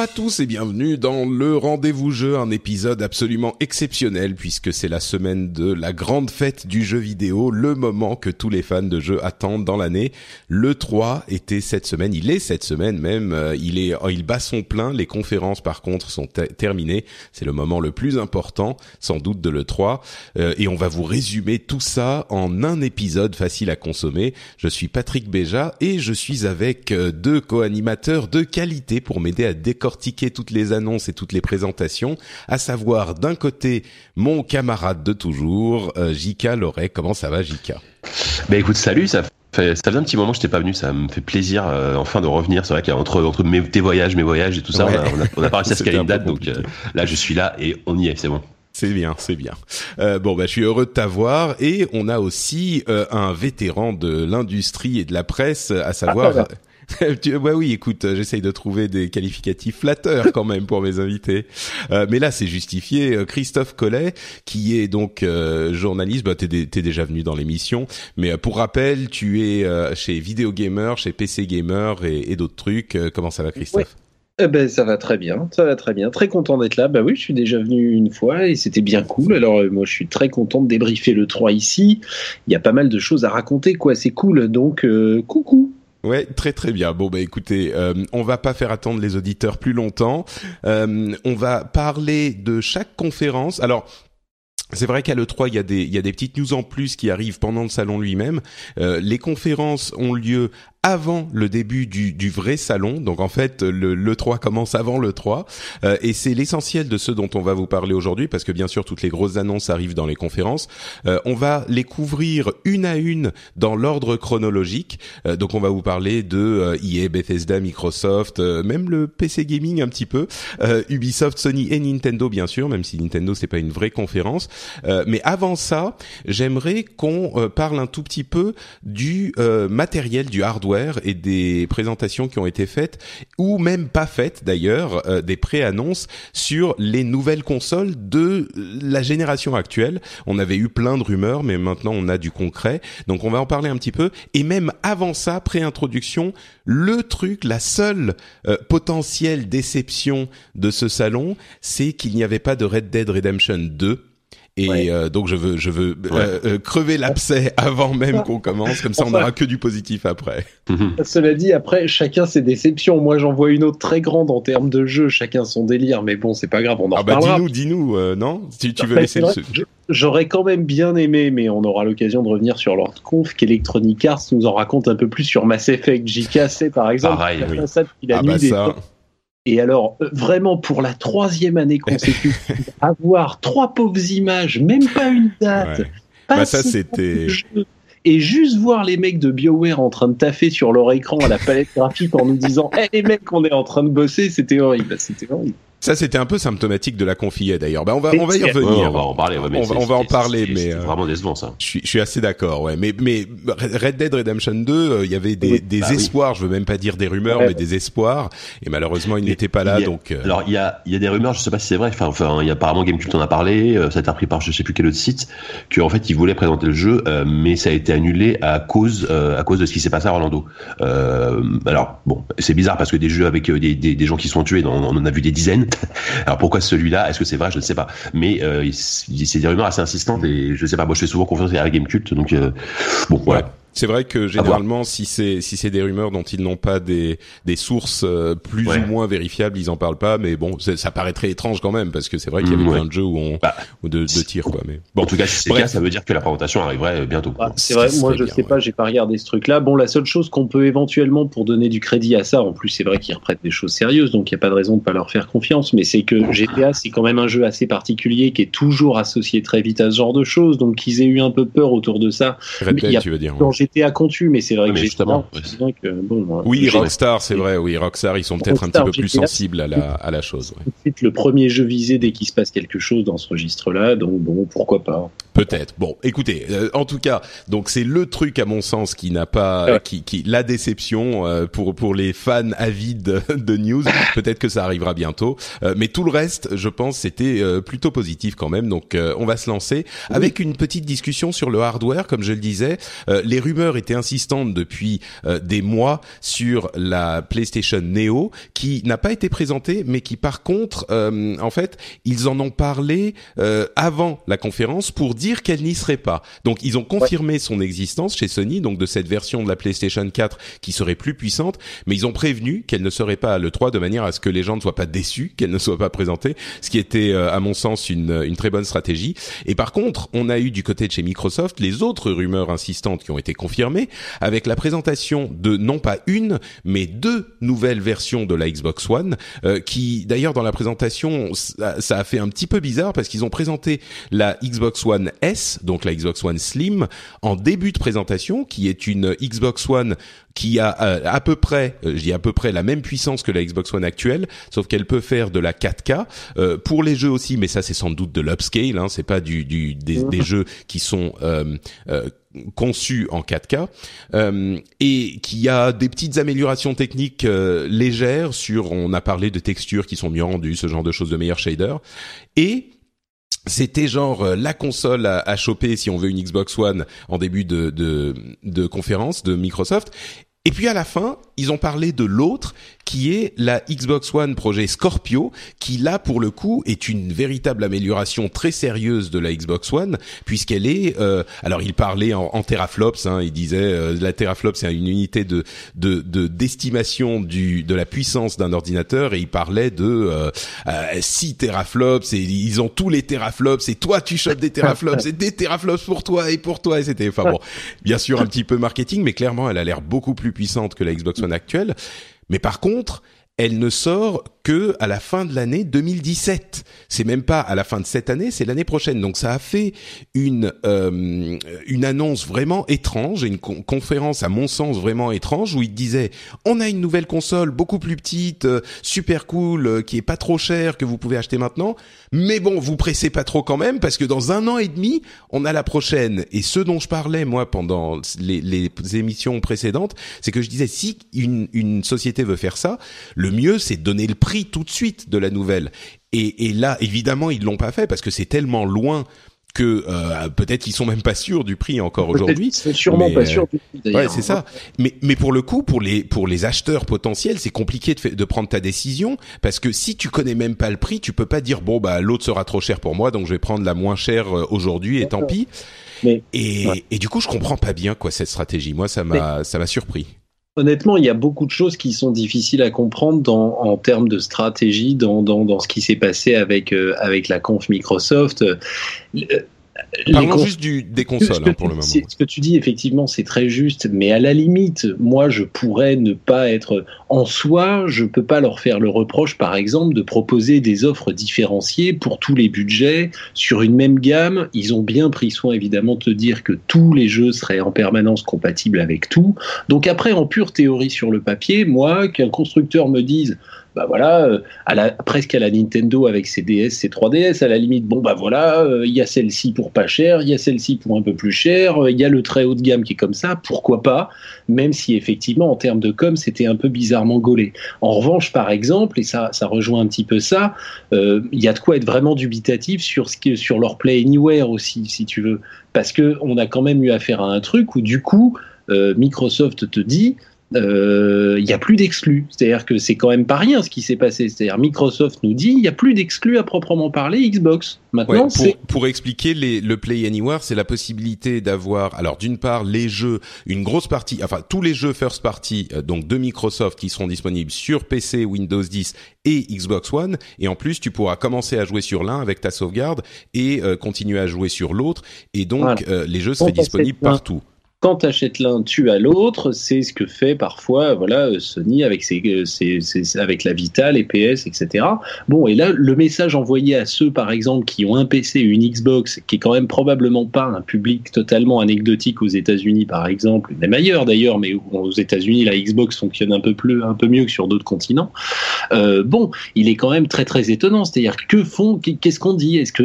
Bonjour à tous et bienvenue dans le Rendez-vous Jeu, un épisode absolument exceptionnel puisque c'est la semaine de la grande fête du jeu vidéo, le moment que tous les fans de jeux attendent dans l'année. Le 3 était cette semaine, il est cette semaine même, euh, il est il bat son plein, les conférences par contre sont terminées, c'est le moment le plus important sans doute de le 3 euh, et on va vous résumer tout ça en un épisode facile à consommer. Je suis Patrick Béja et je suis avec euh, deux co-animateurs de qualité pour m'aider à décortiquer toutes les annonces et toutes les présentations, à savoir d'un côté mon camarade de toujours, euh, Jika Loret. Comment ça va, Jika Bah écoute, salut, ça fait, ça faisait un petit moment que je t'ai pas venu, ça me fait plaisir euh, enfin de revenir. C'est vrai qu'entre entre mes, tes voyages, mes voyages et tout ça, on, a, on, a, pas réussi à se caler une date, donc euh, là je suis là et on y est, c'est bon. C'est bien, c'est bien. Euh, bon, bah, je suis heureux de t'avoir et on a aussi euh, un vétéran de l'industrie et de la presse, à savoir. Ah, ouais, oui, écoute, euh, j'essaye de trouver des qualificatifs flatteurs quand même pour mes invités. Euh, mais là, c'est justifié. Euh, Christophe Collet, qui est donc journaliste, bah, t'es, déjà venu dans l'émission. Mais pour rappel, tu es chez Video Gamer, chez PC Gamer et, d'autres trucs. comment ça va, Christophe eh ben, ça va très bien, ça va très bien. Très content d'être là. Bah oui, je suis déjà venu une fois et c'était bien cool. Alors moi, je suis très content de débriefer le 3 ici. Il y a pas mal de choses à raconter, quoi. C'est cool. Donc, coucou. Ouais, très très bien. Bon bah écoutez, euh, on va pas faire attendre les auditeurs plus longtemps. Euh, on va parler de chaque conférence. Alors c'est vrai qu'à l'E3, il y, a des, il y a des petites news en plus qui arrivent pendant le salon lui-même. Euh, les conférences ont lieu avant le début du, du vrai salon. Donc en fait, le, le 3 commence avant le 3. Euh, et c'est l'essentiel de ce dont on va vous parler aujourd'hui, parce que bien sûr, toutes les grosses annonces arrivent dans les conférences. Euh, on va les couvrir une à une dans l'ordre chronologique. Euh, donc on va vous parler de EA, Bethesda, Microsoft, même le PC Gaming un petit peu, Ubisoft, Sony et Nintendo bien sûr, même si Nintendo c'est pas une vraie conférence. mais avant ça, j'aimerais qu'on parle un tout petit peu du matériel, du hardware et des présentations qui ont été faites ou même pas faites d'ailleurs, euh, des pré-annonces sur les nouvelles consoles de la génération actuelle. On avait eu plein de rumeurs, mais maintenant on a du concret. Donc on va en parler un petit peu. Et même avant ça, pré-introduction, le truc, la seule euh, potentielle déception de ce salon, c'est qu'il n'y avait pas de Red Dead Redemption 2 et euh, donc je veux, je veux euh, euh, crever l'abcès avant même qu'on commence, comme ça on n'aura que du positif après. Mhm. Cela dit, après chacun ses déceptions. Moi j'en vois une autre très grande en termes de jeu, chacun son délire, mais bon c'est pas grave, on en ah bah dis-nous, dis-nous, non? Si tu veux laisser le... J'aurais quand même bien aimé, mais on aura l'occasion de revenir sur leur conf, qu'Electronic Arts nous en raconte un peu plus sur Mass Effect. JK, par exemple, Pareil, oui. il a ah bah ça. Et alors, euh, vraiment, pour la troisième année consécutive, avoir trois pauvres images, même pas une date. Pas bah ça, c'était. Et juste voir les mecs de BioWare en train de taffer sur leur écran à la palette graphique en nous disant hey, les mecs, on est en train de bosser, c'était horrible. C'était horrible. Ça, c'était un peu symptomatique de la confie d'ailleurs. Ben, on va, on va y revenir. on va en parler. on, va, en parler, mais euh, vraiment décevant ça. Je suis, je suis assez d'accord. Ouais, mais mais Red Dead Redemption 2, euh, il y avait des, des bah espoirs. Je veux même pas dire des rumeurs, mais des espoirs. Et malheureusement, il n'était pas là. donc. Euh, alors, il y a, il y a des rumeurs. Je sais pas si c'est vrai. Enfin, enfin, il y a apparemment Gamecult en a parlé. ça a été repris par je sais plus quel autre site. Que en fait, ils voulaient présenter le jeu, mais ça a été annulé à cause à cause de ce qui s'est passé à Orlando. alors bon, c'est bizarre parce que des jeux avec des, des, des gens qui sont tués, on, on en a vu des dizaines. Alors pourquoi celui-là? Est-ce que c'est vrai? Je ne sais pas. Mais euh, c'est des rumeurs assez insistantes et je ne sais pas. Moi, je fais souvent confiance à Game Cult, donc euh, bon, voilà. C'est vrai que généralement, si c'est si c'est des rumeurs dont ils n'ont pas des des sources euh, plus ou moins vérifiables, ils en parlent pas. Mais bon, ça paraît très étrange quand même parce que c'est vrai qu'il y avait plein de jeux où on bah, ou de, de tir quoi. Mais bon, en tout cas, si c'est le cas, ça veut dire que la présentation arriverait bientôt. Ah, c'est vrai. Moi, je sais pas, j'ai pas regardé ce truc-là. Bon, la seule chose qu'on peut éventuellement pour donner du crédit à ça, en plus, c'est vrai qu'ils reprennent des choses sérieuses, donc il y a pas de raison de pas leur faire confiance. Mais c'est que GTA, c'est quand même un jeu assez particulier qui est toujours associé très vite à ce genre de choses. Donc qu'ils aient eu un peu peur autour de ça. tu veux dire. GTA contu, mais c'est vrai que justement. bon, oui, Rockstar, c'est vrai. Oui, Rockstar, ils sont peut-être un petit peu plus sensibles à la à la chose. Ouais. le premier jeu visé dès qu'il se passe quelque chose dans ce registre-là. Donc bon, pourquoi pas. Peut-être. Bon, écoutez, euh, en tout cas, donc c'est le truc à mon sens qui n'a pas, qui, qui, la déception euh, pour pour les fans avides de, news. Peut-être que ça arrivera bientôt, euh, mais tout le reste, je pense, c'était plutôt positif quand même. Donc, on va se lancer avec une petite discussion sur le hardware, comme je le disais. les rumeurs étaient insistantes depuis des mois sur la PlayStation Neo, qui n'a pas été présentée, mais qui par contre, en fait, ils en ont parlé avant la conférence pour dire qu'elle n'y serait pas. Donc ils ont confirmé son existence chez Sony, donc de cette version de la PlayStation 4 qui serait plus puissante, mais ils ont prévenu qu'elle ne serait pas à l'E3 de manière à ce que les gens ne soient pas déçus qu'elle ne soit pas présentée, ce qui était euh, à mon sens une, une très bonne stratégie. Et par contre, on a eu du côté de chez Microsoft les autres rumeurs insistantes qui ont été confirmées avec la présentation de non pas une, mais deux nouvelles versions de la Xbox One, euh, qui d'ailleurs dans la présentation ça, ça a fait un petit peu bizarre parce qu'ils ont présenté la Xbox One S, donc la Xbox One Slim, en début de présentation, qui est une Xbox One qui a euh, à peu près, euh, je dis à peu près la même puissance que la Xbox One actuelle, sauf qu'elle peut faire de la 4K euh, pour les jeux aussi, mais ça c'est sans doute de l'upscale, hein, c'est pas du, du des, des, jeux qui sont conçus en 4K et qui a des petites améliorations techniques légères sur, on a parlé de textures qui sont mieux rendues, ce genre de choses, de meilleurs shaders et c'était genre euh, la console à, à, choper si on veut une Xbox One en début de, conférence de Microsoft. Et puis à la fin, ils ont parlé de l'autre qui est la Xbox One projet Scorpio, qui là pour le coup est une véritable amélioration très sérieuse de la Xbox One, puisqu'elle est, euh, alors il parlait en, en teraflops, hein, il disait euh, la teraflop c'est une unité de de d'estimation du de la puissance d'un ordinateur, et il parlait de euh, 6 euh, teraflops, et ils ont tous les teraflops, et toi tu chopes des teraflops, et des teraflops pour toi et pour toi, et c'était, enfin bon, bien sûr un petit peu marketing, mais clairement elle a l'air beaucoup plus puissante que la Xbox One actuelle. Mais par contre, elle ne sort que à la fin de l'année 2017. C'est même pas à la fin de cette année, c'est l'année prochaine. Donc ça a fait une euh, une annonce vraiment étrange, une conférence à mon sens vraiment étrange où il disait on a une nouvelle console beaucoup plus petite, euh, super cool, euh, qui est pas trop chère que vous pouvez acheter maintenant, mais bon vous pressez pas trop quand même parce que dans un an et demi on a la prochaine. Et ce dont je parlais moi pendant les, émissions précédentes, c'est que je disais si une une société veut faire ça, le mieux c'est de donner le prix tout de suite de la nouvelle. Et, et là, évidemment, ils l'ont pas fait parce que c'est tellement loin que euh, peut-être qu'ils sont même pas sûrs du prix encore aujourd'hui. C'est sûrement pas sûr du prix. Ouais, c'est ça. Mais mais pour le coup, pour les pour les acheteurs potentiels, c'est compliqué de, de prendre ta décision parce que si tu connais même pas le prix, tu peux pas dire bon bah l'autre sera trop cher pour moi, donc je vais prendre la moins chère euh, aujourd'hui et tant pis. Mais, et, et du coup, je comprends pas bien quoi cette stratégie. Moi, ça m'a ça m'a surpris. Honnêtement, il y a beaucoup de choses qui sont difficiles à comprendre dans, en termes de stratégie dans, dans, dans ce qui s'est passé avec, euh, avec la conf Microsoft. Euh, Parlons juste du, des consoles hein, pour le moment. Ce que tu dis, effectivement, c'est très juste, mais à la limite, moi, je pourrais ne pas être en soi, je peux pas leur faire le reproche, par exemple, de proposer des offres différenciées pour tous les budgets sur une même gamme. Ils ont bien pris soin, évidemment, de te dire que tous les jeux seraient en permanence compatibles avec tout. Donc après, en pure théorie sur le papier, moi, qu'un constructeur me dise bah voilà, euh, presque à la Nintendo avec ses DS, ses 3DS, à la limite, bon bah voilà, euh, il y a celle-ci pour pas cher, il y a celle-ci pour un peu plus cher, euh, il y a le très haut de gamme qui est comme ça, pourquoi pas, même si effectivement en termes de com c'était un peu bizarrement gaulé. En revanche, par exemple, et ça, ça rejoint un petit peu ça, il y a de quoi être vraiment dubitatif sur sur leur Play Anywhere aussi, si tu veux, parce que on a quand même eu affaire à un truc où du coup Microsoft te dit il n'y a plus d'exclus. C'est-à-dire que c'est quand même pas rien ce qui s'est passé. C'est-à-dire Microsoft nous dit il n'y a plus d'exclus à proprement parler Xbox. Maintenant, pour, pour, expliquer les, le Play Anywhere, c'est la possibilité d'avoir, alors d'une part les jeux, une grosse partie, enfin tous les jeux first party, euh, donc de Microsoft qui seront disponibles sur PC, Windows 10 et Xbox One, et en plus tu pourras commencer à jouer sur l'un avec ta sauvegarde et euh, continuer à jouer sur l'autre, et donc les jeux seraient disponibles partout quand tu achètes l'un, tu as l'autre. C'est ce que fait parfois voilà Sony avec ses, avec la Vita, les PS, etc. Bon, et là, le message envoyé à ceux, par exemple, qui ont un PC, une Xbox, qui est quand même probablement pas un public totalement anecdotique aux États-Unis, par exemple, même ailleurs d'ailleurs, mais aux États-Unis, la Xbox fonctionne un peu plus, un peu mieux que sur d'autres continents. Euh, bon, il est quand même très très étonnant. C'est-à-dire que font, qu'est-ce qu'on dit? Est-ce que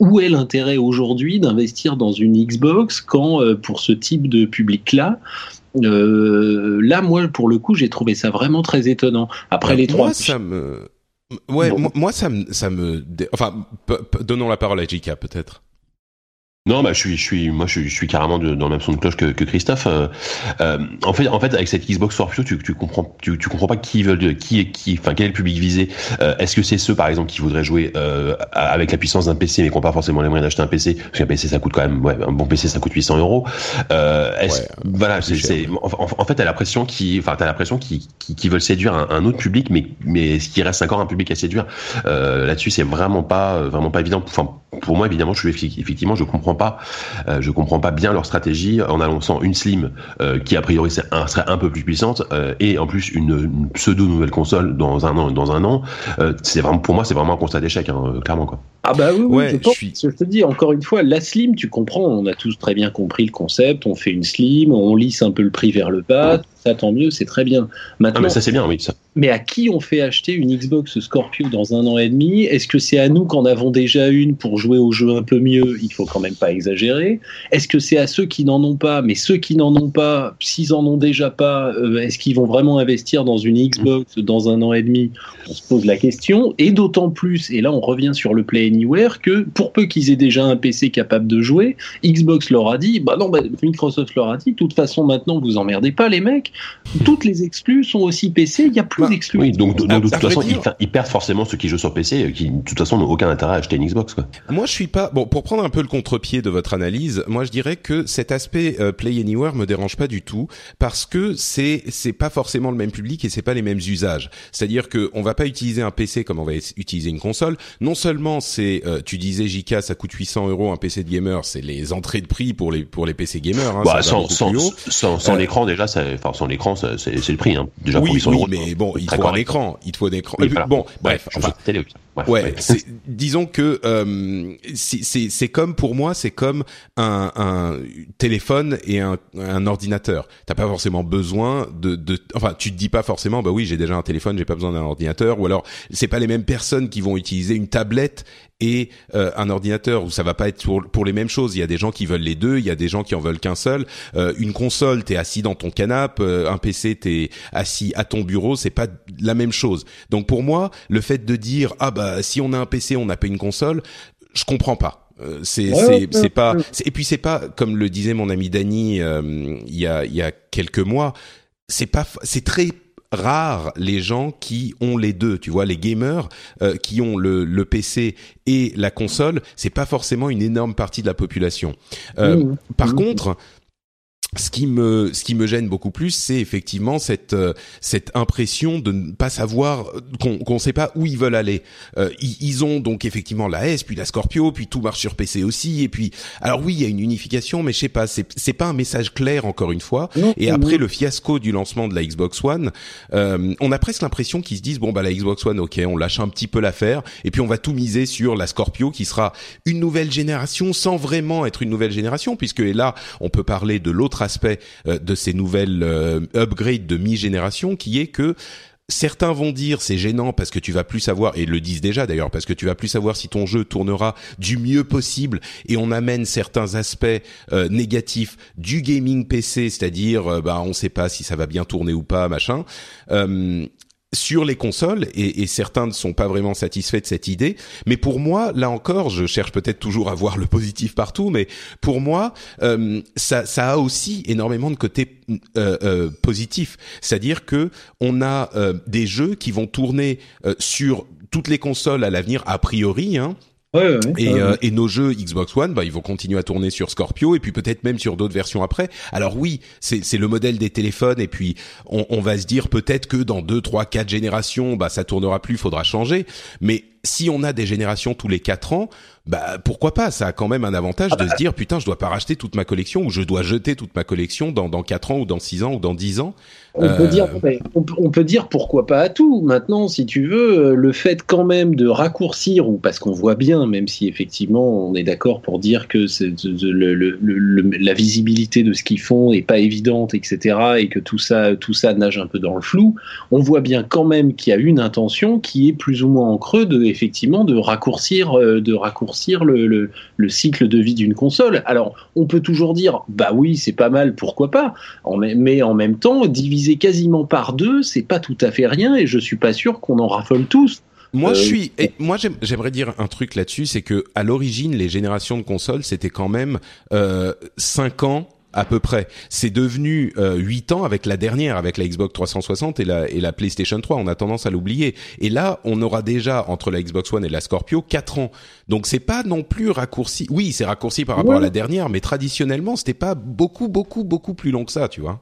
où est l'intérêt aujourd'hui d'investir dans une Xbox quand euh, pour ce type de public-là, euh, là, moi, pour le coup, j'ai trouvé ça vraiment très étonnant. Après les trois, moi, ça me, ouais, moi, ça me, ça me, enfin, donnons la parole à Jika peut-être. Non, bah je suis, je suis, moi je suis, je suis carrément de, dans le même son de cloche que, que Christophe. Euh, euh, en fait, en fait, avec cette Xbox Scorpio, tu, tu comprends, tu, tu comprends pas qui veulent, qui est qui, enfin quel est le public visé. Euh, Est-ce que c'est ceux, par exemple, qui voudraient jouer euh, avec la puissance d'un PC, mais qui n'ont pas forcément les moyens d'acheter un PC, parce qu'un PC ça coûte quand même, ouais, un bon PC ça coûte 800 euros. Euh, est-ce, voilà, c'est, c'est, en, fait, t'as l'impression qui, enfin, t'as l'impression qui, qui, qui, veulent séduire un, un, autre public, mais mais ce qui reste encore un public à séduire. Euh, là-dessus, c'est vraiment pas, vraiment pas évident. Enfin, pour moi, évidemment, je suis effectivement, je comprends pas. Euh, je comprends pas bien leur stratégie en annonçant une Slim euh, qui a priori serait un peu plus puissante euh, et en plus une, pseudo nouvelle console dans un an dans un an. pour moi c'est vraiment un constat d'échec hein, clairement quoi. Ah bah oui, je, je, te dis encore une fois la Slim tu comprends on a tous très bien compris le concept on fait une Slim on lisse un peu le prix vers le bas ça tant mieux c'est très bien. Maintenant ah mais ça c'est bien oui ça. Mais à qui on fait acheter une Xbox Scorpio dans un an et demi? Est-ce que c'est à nous qu'en avons déjà une pour jouer au jeu un peu mieux? Il faut quand même pas exagérer. Est-ce que c'est à ceux qui n'en ont pas? Mais ceux qui n'en ont pas, s'ils en ont déjà pas, euh, est-ce qu'ils vont vraiment investir dans une Xbox dans un an et demi? On se pose la question. Et d'autant plus, et là on revient sur le Play Anywhere, que pour peu qu'ils aient déjà un PC capable de jouer, Xbox leur a dit, bah non, bah, Microsoft leur a dit, de toute façon maintenant vous emmerdez pas les mecs, toutes les exclus sont aussi PC, il y a plus oui, donc, de toute façon, ils, perdent forcément ceux qui jouent sur PC, qui de toute façon n'ont aucun intérêt à acheter une Xbox. Quoi. Moi, je suis pas bon pour prendre un peu le contre-pied de votre analyse. Moi, je dirais que cet aspect euh, Play Anywhere me dérange pas du tout parce que c'est c'est pas forcément le même public et c'est pas les mêmes usages. C'est-à-dire que on va pas utiliser un PC comme on va utiliser une console. Non seulement c'est, euh, tu disais JK, ça coûte 800 euros un PC de gamer, c'est les entrées de prix pour les pour les PC gamers. Hein, bah, sans sans, sans, sans, euh, l'écran déjà, enfin sans l'écran, c'est le prix. Hein. Déjà oui, pour 800 oui, mais bon, il faut un écran. Il te faut un écran. Bon, bref. ouais, disons que euh, c'est comme pour moi, c'est comme un, un, téléphone et un, un ordinateur. T'as pas forcément besoin de, de, enfin, tu te dis pas forcément, bah oui, j'ai déjà un téléphone, j'ai pas besoin d'un ordinateur, ou alors c'est pas les mêmes personnes qui vont utiliser une tablette et euh, un ordinateur où ça va pas être pour, pour, les mêmes choses. Il y a des gens qui veulent les deux, il y a des gens qui en veulent qu'un seul. Euh, une console, t'es assis dans ton canapé, euh, un PC, t'es assis à ton bureau, c'est pas la même chose. Donc pour moi, le fait de dire ah bah si on a un PC, on n'a pas une console, je comprends pas. Euh, c'est c'est pas et puis c'est pas comme le disait mon ami Dany il y a il y a quelques mois c'est pas c'est très rares les gens qui ont les deux. Tu vois, les gamers euh, qui ont le, le, PC et la console, c'est pas forcément une énorme partie de la population. Euh, mmh. Par mmh. contre, ce qui me ce qui me gêne beaucoup plus, c'est effectivement cette euh, cette impression de ne pas savoir qu'on qu'on sait pas où ils veulent aller. Euh, ils, ont donc effectivement la S, puis la Scorpio, puis tout marche sur PC aussi, et puis alors oui, il y a une unification, mais je sais pas, c'est c'est pas un message clair encore une fois. et après le fiasco du lancement de la Xbox One, euh, on a presque l'impression qu'ils se disent bon bah la Xbox One, ok, on lâche un petit peu l'affaire, et puis on va tout miser sur la Scorpio qui sera une nouvelle génération sans vraiment être une nouvelle génération, puisque là on peut parler de l'autre aspect euh, de ces nouvelles euh, upgrades de mi-génération, qui est que Certains vont dire c'est gênant parce que tu vas plus savoir et le disent déjà d'ailleurs parce que tu vas plus savoir si ton jeu tournera du mieux possible et on amène certains aspects euh, négatifs du gaming PC, c'est-à-dire bah on sait pas si ça va bien tourner ou pas machin sur les consoles et, et, certains ne sont pas vraiment satisfaits de cette idée. Mais pour moi, là encore, je cherche peut-être toujours à voir le positif partout, mais pour moi, euh, ça, ça a aussi énormément de côtés euh, euh, positifs. C'est-à-dire que on a euh, des jeux qui vont tourner euh, sur toutes les consoles à l'avenir a priori. Hein, Ouais, ouais, et, euh, et nos jeux Xbox One, bah, ils vont continuer à tourner sur Scorpio et puis peut-être même sur d'autres versions après. Alors oui, c'est c'est le modèle des téléphones et puis on, on va se dire peut-être que dans deux, trois, quatre générations, bah ça tournera plus, faudra changer. Mais si on a des générations tous les quatre ans, bah pourquoi pas? Ça a quand même un avantage de se dire putain, je dois pas racheter toute ma collection ou je dois jeter toute ma collection dans dans quatre ans ou dans six ans ou dans dix ans. On peut Euh, dire, mais on, peut- on peut dire pourquoi pas à tout. Maintenant, si tu veux, euh, le fait quand même de raccourcir, ou parce qu'on voit bien, même si effectivement on est d'accord pour dire que le- le- le- la visibilité de ce qu'ils font est pas évidente, etc., et que tout ça, tout ça nage un peu dans le flou, on voit bien quand même qu'il y a une intention qui est plus ou moins en creux de effectivement de raccourcir, euh, de raccourcir le, le, le cycle de vie d'une console. Alors, on peut toujours dire, bah oui, c'est pas mal, pourquoi pas. En mais en même temps, diviser quasiment par deux, c'est pas tout à fait rien, et je suis pas sûr qu'on en raffole tous. Moi, Euh, je suis. Et moi, j'aime- j'aimerais dire un truc là-dessus, c'est que à l'origine, les générations de consoles, c'était quand même euh, cinq ans à peu près. C'est devenu euh, 8 ans avec la dernière, avec la Xbox 360 et la, et la PlayStation 3. On a tendance à l'oublier. Et là, on aura déjà entre la Xbox One et la Scorpio 4 ans. Donc c'est pas non plus raccourci. Oui, c'est raccourci par rapport Ouais. à la dernière, mais traditionnellement, c'était pas beaucoup, beaucoup, beaucoup plus long que ça, tu vois.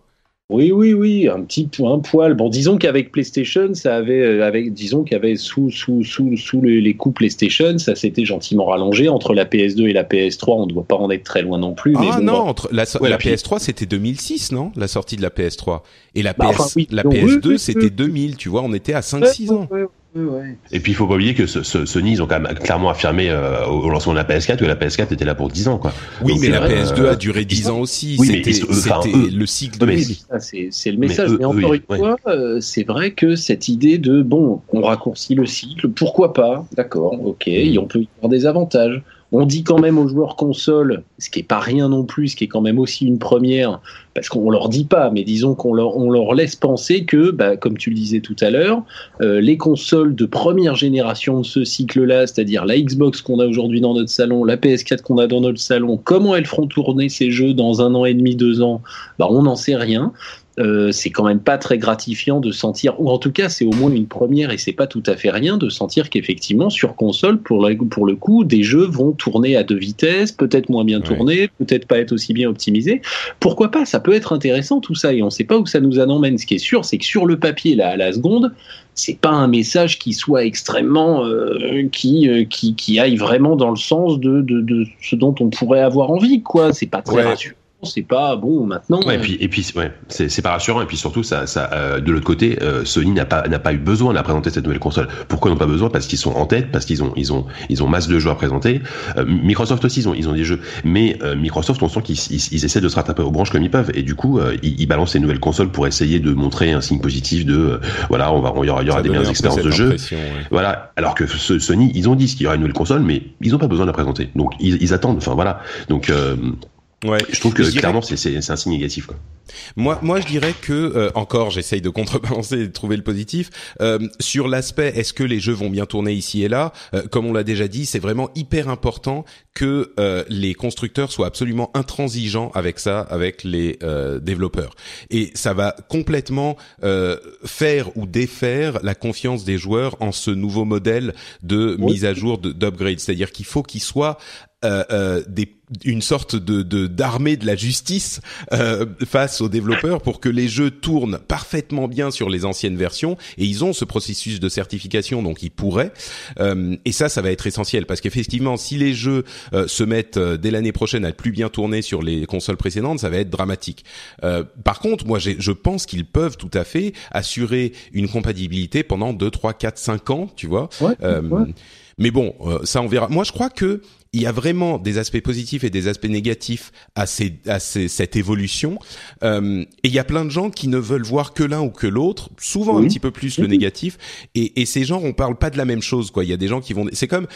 Oui, oui, oui, un petit un poil. Bon, disons qu'avec PlayStation, ça avait, euh, avec, disons qu'il y avait sous, sous, sous, sous les, coups PlayStation, ça s'était gentiment rallongé. Entre la PS2 et la PS3, on ne doit pas en être très loin non plus. mais Ah bon, non, entre la, so- Ouais, la puis- PS3 c'était 2006, non La sortie de la PS3. Et la, Bah, PS, enfin, oui, la donc, oui, PS2 oui, c'était oui. 2000, tu vois, on était à 5-6 ans. Ouais. Et puis il faut pas oublier que ce, ce- Sony, ils ont quand même clairement affirmé euh, au lancement de la PS4 que la PS4 était là pour 10 ans, quoi. Oui, Donc, mais c'est la vrai, PS2 euh, a duré 10 ans aussi. oui, mais c'était le cycle de. Ça, c'est le message. eux- Mais, eux, encore oui, une ouais. fois, euh, c'est vrai que cette idée de bon, on raccourcit le cycle, pourquoi pas? D'accord, ok, Mm. et on peut y avoir des avantages. On dit quand même aux joueurs console, ce qui est pas rien non plus, ce qui est quand même aussi une première, parce qu'on leur dit pas, mais disons qu'on leur, laisse penser que, bah, comme tu le disais tout à l'heure, euh, les consoles de première génération de ce cycle-là, c'est-à-dire la Xbox qu'on a aujourd'hui dans notre salon, la PS4 qu'on a dans notre salon, comment elles feront tourner ces jeux dans un an et demi, deux ans, bah, on n'en sait rien. Euh, c'est quand même pas très gratifiant de sentir, ou en tout cas c'est au moins une première et c'est pas tout à fait rien de sentir qu'effectivement sur console pour, la- pour le coup des jeux vont tourner à deux vitesses, peut-être moins bien Ouais. tournés, peut-être pas être aussi bien optimisés. Pourquoi pas Ça peut être intéressant tout ça et on sait pas où ça nous emmène. Ce qui est sûr, c'est que sur le papier là à la seconde, c'est pas un message qui soit extrêmement euh, qui, euh, qui qui aille vraiment dans le sens de, de, de ce dont on pourrait avoir envie quoi. C'est pas très Ouais. rassurant. C'est pas bon maintenant. Ouais, et puis, et puis, ouais, c'est c'est pas rassurant. Et puis surtout, ça, ça, euh, de l'autre côté, euh, Sony n'a pas, n'a pas eu besoin de la présenter cette nouvelle console. Pourquoi ils n'ont pas besoin? Parce qu'ils sont en tête, parce qu'ils ont, ils ont, ils ont masse de jeux à présenter. Euh, Microsoft aussi, ils ont, ils ont des jeux. Mais euh, Microsoft, on sent qu'ils ils, ils essaient de se rattraper aux branches comme ils peuvent. Et du coup, euh, ils, ils balancent ces nouvelles consoles pour essayer de montrer un signe positif de, euh, voilà, on va, il y aura, y aura des meilleures expériences de jeu. ouais. Voilà. Alors que ce- Sony, ils ont dit qu'il y aura une nouvelle console, mais ils n'ont pas besoin de la présenter. Donc ils, ils attendent. Enfin voilà. Donc euh, Ouais. je trouve que Je clairement c'est c'est c'est un signe négatif. Quoi. Moi, moi, je dirais que euh, encore, j'essaye de contrebalancer et de trouver le positif Euh, sur l'aspect. Est-ce que les jeux vont bien tourner ici et là Euh, Comme on l'a déjà dit, c'est vraiment hyper important que euh, les constructeurs soient absolument intransigeants avec ça, avec les euh, développeurs. Et ça va complètement euh, faire ou défaire la confiance des joueurs en ce nouveau modèle de mise à jour de- d'upgrade. C'est-à-dire qu'il faut qu'ils soient euh, euh, des, une sorte de d'armée de, la justice euh, face aux développeurs pour que les jeux tournent parfaitement bien sur les anciennes versions et ils ont ce processus de certification donc ils pourraient Euh, et ça ça va être essentiel parce qu'effectivement si les jeux euh, se mettent euh, dès l'année prochaine à plus bien tourner sur les consoles précédentes ça va être dramatique Euh, par contre moi je pense qu'ils peuvent tout à fait assurer une compatibilité pendant 2 3 4 5 ans tu vois Ouais, euh, ouais. mais bon, euh, ça on verra. Moi, je crois que il y a vraiment des aspects positifs et des aspects négatifs à, ces, à ces, cette évolution. Euh, et il y a plein de gens qui ne veulent voir que l'un ou que l'autre, souvent un petit peu plus le Oui. négatif. Et, et ces gens, on parle pas de la même chose. quoi. Il y a des gens qui vont. C'est comme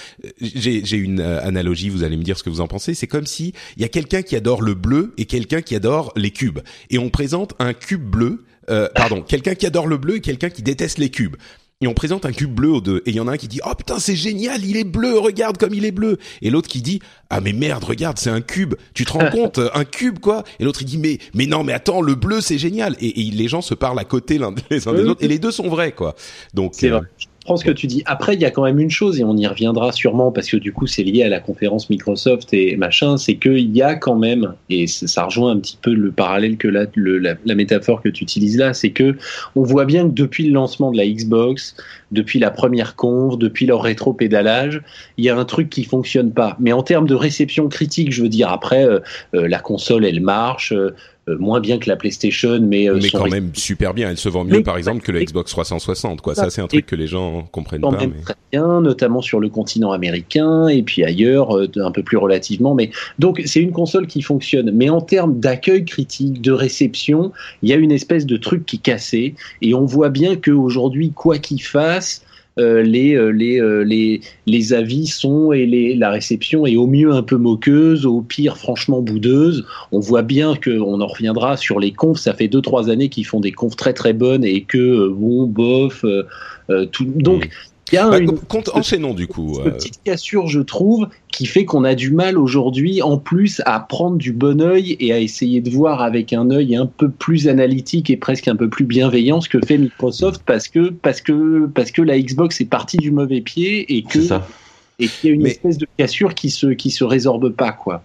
j'ai j'ai une euh, analogie. Vous allez me dire ce que vous en pensez. C'est comme si il y a quelqu'un qui adore le bleu et quelqu'un qui adore les cubes. Et on présente un cube bleu euh, pardon, quelqu'un qui adore le bleu et quelqu'un qui déteste les cubes et on présente un cube bleu aux deux. Et il y en a un qui dit oh putain c'est génial il est bleu regarde comme il est bleu. Et l'autre qui dit ah mais merde regarde c'est un cube. Tu te rends compte un cube quoi. Et l'autre il dit mais mais non mais attends le bleu c'est génial. Et, les gens se parlent à côté l'un des uns des autres. Et les deux sont vrais quoi. Donc c'est vrai ce que tu dis. Après, il y a quand même une chose, et on y reviendra sûrement, parce que du coup, c'est lié à la conférence Microsoft et machin, c'est qu'il y a quand même, et ça rejoint un petit peu le parallèle que là, la, métaphore que tu utilises là, c'est que on voit bien que depuis le lancement de la Xbox, depuis la première conf, depuis leur rétro-pédalage, il y a un truc qui fonctionne pas. Mais en termes de réception critique, je veux dire, après, euh, euh, la console, elle marche. Euh, moins bien que la PlayStation, mais euh, mais quand même super bien. Elle se vend mieux, par exemple, que la Xbox 360. Quoi, ça, c'est un truc que les gens comprennent pas. Même Très bien, notamment sur le continent américain et puis ailleurs, euh, un peu plus relativement. Mais donc, c'est une console qui fonctionne. Mais en termes d'accueil critique, de réception, il y a une espèce de truc qui cassait. Et on voit bien qu'aujourd'hui, quoi qu'il fasse, euh, les, euh, les, euh, les, les avis sont et les, la réception est au mieux un peu moqueuse, au pire franchement boudeuse. On voit bien qu'on en reviendra sur les confs. Ça fait deux trois années qu'ils font des confs très très bonnes et que bon bof. tout, donc il y a bah, une, enchaînons du coup. Une petite cassure, je trouve, qui fait qu'on a du mal aujourd'hui, en plus, à prendre du bon œil et à essayer de voir avec un œil un peu plus analytique et presque un peu plus bienveillant ce que fait Microsoft, parce que parce que parce que la Xbox est partie du mauvais pied et que et qu'il y a une espèce de cassure qui se qui se résorbe pas, quoi.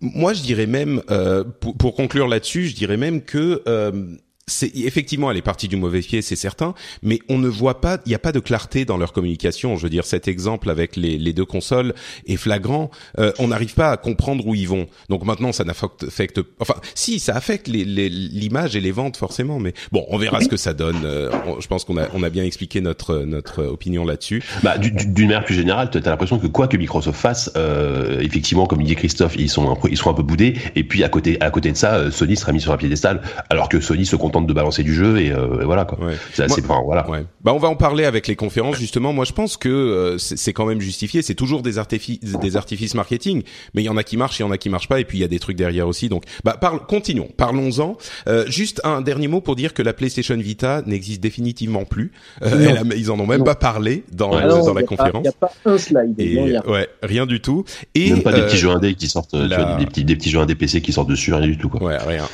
Moi, je dirais même, euh, pour, pour, conclure là-dessus, je dirais même que euh, c'est effectivement elle est partie du mauvais pied, c'est certain, mais on ne voit pas, il n'y a pas de clarté dans leur communication. Je veux dire, cet exemple avec les, les deux consoles est flagrant. Euh, on n'arrive pas à comprendre où ils vont. Donc maintenant, ça n'affecte, enfin, si ça affecte l'image et les ventes forcément, mais bon, on verra ce que ça donne. Euh, je pense qu'on a, on a bien expliqué notre notre opinion là-dessus. Bah, d'une manière plus générale, tu as l'impression que quoi que Microsoft fasse, euh, effectivement, comme dit Christophe, ils sont un ils sont un peu boudés. Et puis à côté à côté de ça, Sony sera mis sur un piédestal, alors que Sony se de balancer du jeu et, euh, voilà quoi. C'est assez, voilà. Ouais. Bah on va en parler avec les conférences justement. Moi je pense que euh, c'est quand même justifié. C'est toujours des artifices, des artifices marketing, mais il y en a qui marchent, il y en a qui marchent pas, et puis il y a des trucs derrière aussi. Donc bah parle, continuons, parlons-en. Euh, juste un dernier mot pour dire que la PlayStation Vita n'existe définitivement plus. Euh, ils en ont même pas parlé dans, dans la conférence. Il n'y a pas un slide. Et, ouais, rien du tout. Et même pas des petits jeux indés qui sortent, des petits des petits jeux indés PC qui sortent dessus, rien du tout quoi. Ouais, rien.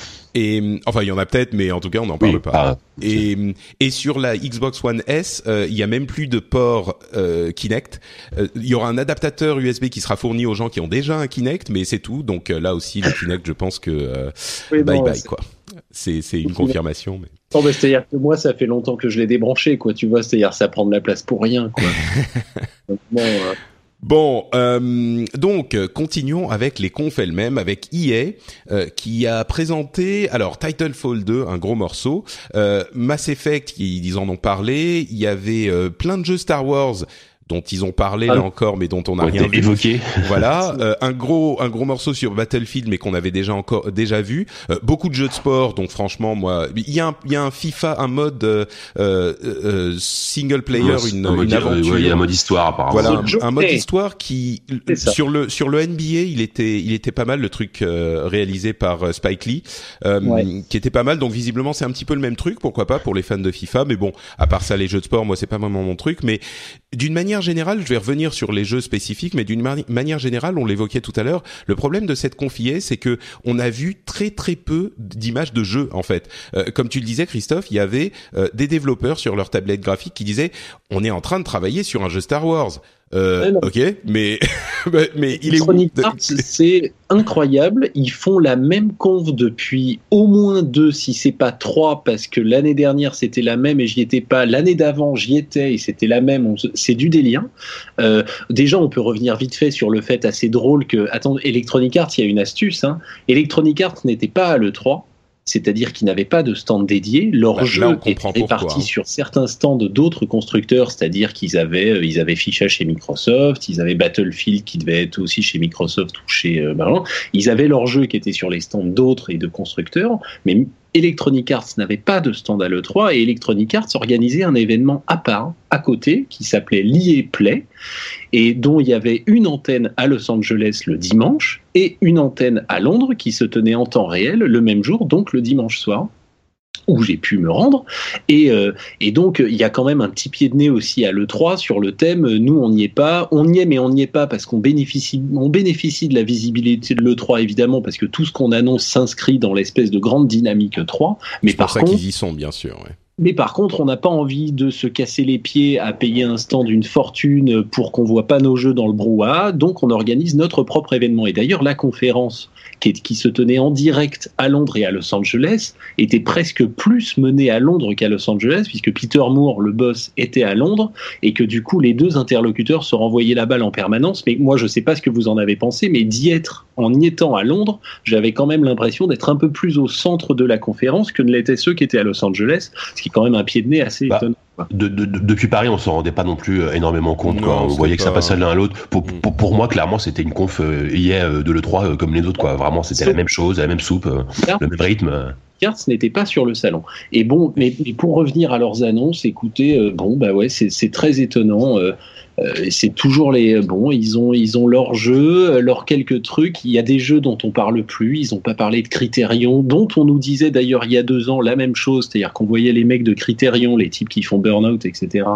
Et enfin, il y en a peut-être, mais en tout cas, on n'en parle pas. Ah, et, et sur la Xbox One S, euh, il y a même plus de port euh, Kinect. Euh, il y aura un adaptateur USB qui sera fourni aux gens qui ont déjà un Kinect, mais c'est tout. Donc là aussi, le Kinect, je pense que bye bye quoi. C'est c'est une confirmation. Mais... Non, mais c'est-à-dire que moi, ça fait longtemps que je l'ai débranché, quoi. Tu vois, c'est-à-dire ça prend de la place pour rien, quoi. bon, Bon, euh, donc continuons avec les confs elles-mêmes, avec EA euh, qui a présenté alors Titanfall 2, un gros morceau, euh, Mass Effect, ils en ont parlé, il y avait euh, plein de jeux Star Wars dont ils ont parlé là ah. encore, mais dont on n'a rien évoqué. Voilà, euh, un gros un gros morceau sur Battlefield, mais qu'on avait déjà encore déjà vu. Euh, beaucoup de jeux de sport, donc franchement, moi, il y a un il y a un FIFA, un mode euh, single player, une, une aventure. il y a un mode histoire apparemment. Voilà, un, mode histoire qui sur le sur le NBA, il était il était pas mal le truc réalisé par Spike Lee, qui était pas mal. Donc visiblement, c'est un petit peu le même truc, pourquoi pas pour les fans de FIFA. Mais bon, à part ça, les jeux de sport, moi, c'est pas vraiment mon truc. Mais d'une manière générale, je vais revenir sur les jeux spécifiques, mais d'une manière générale, on l'évoquait tout à l'heure, le problème de cette confiée, c'est que on a vu très très peu d'images de jeux en fait. Euh, comme tu le disais, Christophe, il y avait euh, des développeurs sur leur tablette graphique qui disaient on est en train de travailler sur un jeu Star Wars. Euh, ok, mais mais il est C'est incroyable. Ils font la même conf depuis au moins deux, si c'est pas trois, parce que l'année dernière c'était la même et j'y étais pas. L'année d'avant j'y étais et c'était la même. C'est du délire. Euh, déjà, on peut revenir vite fait sur le fait assez drôle que attends, Electronic Arts, il y a une astuce. Hein. Electronic Arts n'était pas à le 3 c'est-à-dire qu'ils n'avaient pas de stand dédié. Leur bah, jeu était réparti sur certains stands d'autres constructeurs, c'est-à-dire qu'ils avaient, euh, ils avaient Ficha chez Microsoft, ils avaient Battlefield qui devait être aussi chez Microsoft ou chez euh, Ils avaient leur jeu qui était sur les stands d'autres et de constructeurs, mais Electronic Arts n'avait pas de stand à l'E3 et Electronic Arts organisait un événement à part, à côté, qui s'appelait l'IE Play, et dont il y avait une antenne à Los Angeles le dimanche et une antenne à Londres qui se tenait en temps réel le même jour, donc le dimanche soir. Où j'ai pu me rendre. Et, euh, et donc, il y a quand même un petit pied de nez aussi à l'E3 sur le thème. Nous, on n'y est pas. On y est, mais on n'y est pas parce qu'on bénéficie, on bénéficie de la visibilité de l'E3, évidemment, parce que tout ce qu'on annonce s'inscrit dans l'espèce de grande dynamique 3. Mais par contre. qu'ils y sont, bien sûr. Ouais. Mais par contre, on n'a pas envie de se casser les pieds à payer un stand d'une fortune pour qu'on voit pas nos jeux dans le brouhaha, donc on organise notre propre événement. Et d'ailleurs, la conférence qui, se tenait en direct à Londres et à Los Angeles était presque plus menée à Londres qu'à Los Angeles, puisque Peter Moore, le boss, était à Londres, et que du coup, les deux interlocuteurs se renvoyaient la balle en permanence. Mais moi, je sais pas ce que vous en avez pensé, mais d'y être, en y étant à Londres, j'avais quand même l'impression d'être un peu plus au centre de la conférence que ne l'étaient ceux qui étaient à Los Angeles, ce qui est quand même un pied de nez assez bah, étonnant. De, de, de, depuis Paris, on s'en rendait pas non plus euh, énormément compte. Non, quoi. On voyait que ça passait l'un à l'autre. Pour, mm. pour, pour, moi, clairement, c'était une conf euh, hier euh, de l'E3 comme les autres. Quoi. Vraiment, c'était la même chose, la même soupe, le même rythme. Cards n'était pas sur le salon. Et bon, mais, pour revenir à leurs annonces, écoutez, bon, bah ouais, c'est très étonnant. Euh, c'est toujours les bon, ils ont ils ont leurs jeux, leurs quelques trucs. Il y a des jeux dont on parle plus. Ils n'ont pas parlé de Criterion, dont on nous disait d'ailleurs il y a deux ans la même chose, c'est-à-dire qu'on voyait les mecs de Criterion, les types qui font Burnout, etc.,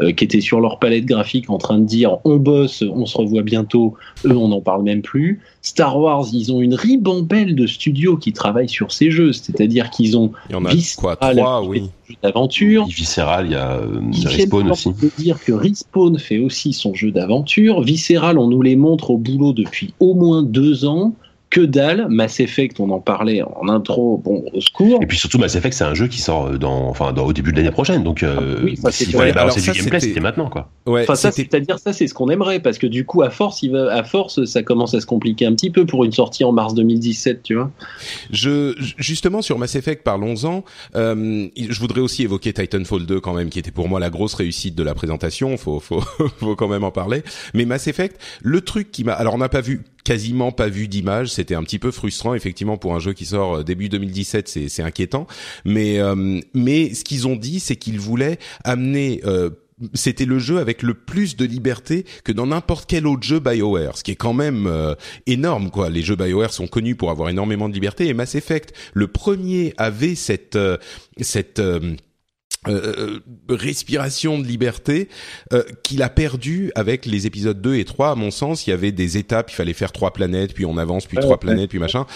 euh, qui étaient sur leur palette graphique en train de dire on bosse, on se revoit bientôt. Eux, on n'en parle même plus. Star Wars, ils ont une ribambelle de studios qui travaillent sur ces jeux, c'est-à-dire qu'ils ont il y en a quoi trois, oui d'aventure. Visceral, il y a, il Respawn aussi. de dire que Respawn fait aussi son jeu d'aventure. Visceral, on nous les montre au boulot depuis au moins deux ans que dalle. Mass Effect, on en parlait en intro, bon, au secours. Et puis surtout, Mass Effect, c'est un jeu qui sort dans, enfin, dans, au début de l'année prochaine. Donc, euh, ah, oui, s'il fallait balancer du gameplay, c'était maintenant, quoi. Ouais, enfin, ça, c'est-à-dire, ça, c'est ce qu'on aimerait, parce que du coup, à force, il va, à force, ça commence à se compliquer un petit peu pour une sortie en mars 2017, tu vois. Je, justement, sur Mass Effect, parlons-en. Euh, je voudrais aussi évoquer Titanfall 2, quand même, qui était pour moi la grosse réussite de la présentation. Faut, faut, faut quand même en parler. Mais Mass Effect, le truc qui m'a, alors, on n'a pas vu quasiment pas vu d'image. C'était un petit peu frustrant, effectivement, pour un jeu qui sort euh, début 2017, c'est, c'est inquiétant. Mais, euh, mais ce qu'ils ont dit, c'est qu'ils voulaient amener euh, c'était le jeu avec le plus de liberté que dans n'importe quel autre jeu BioWare, ce qui est quand même énorme quoi. Les jeux BioWare sont connus pour avoir énormément de liberté et Mass Effect, le premier avait cette cette euh, respiration de liberté euh, qu'il a perdu avec les épisodes 2 et 3 à mon sens il y avait des étapes il fallait faire trois planètes puis on avance puis trois planètes puis machin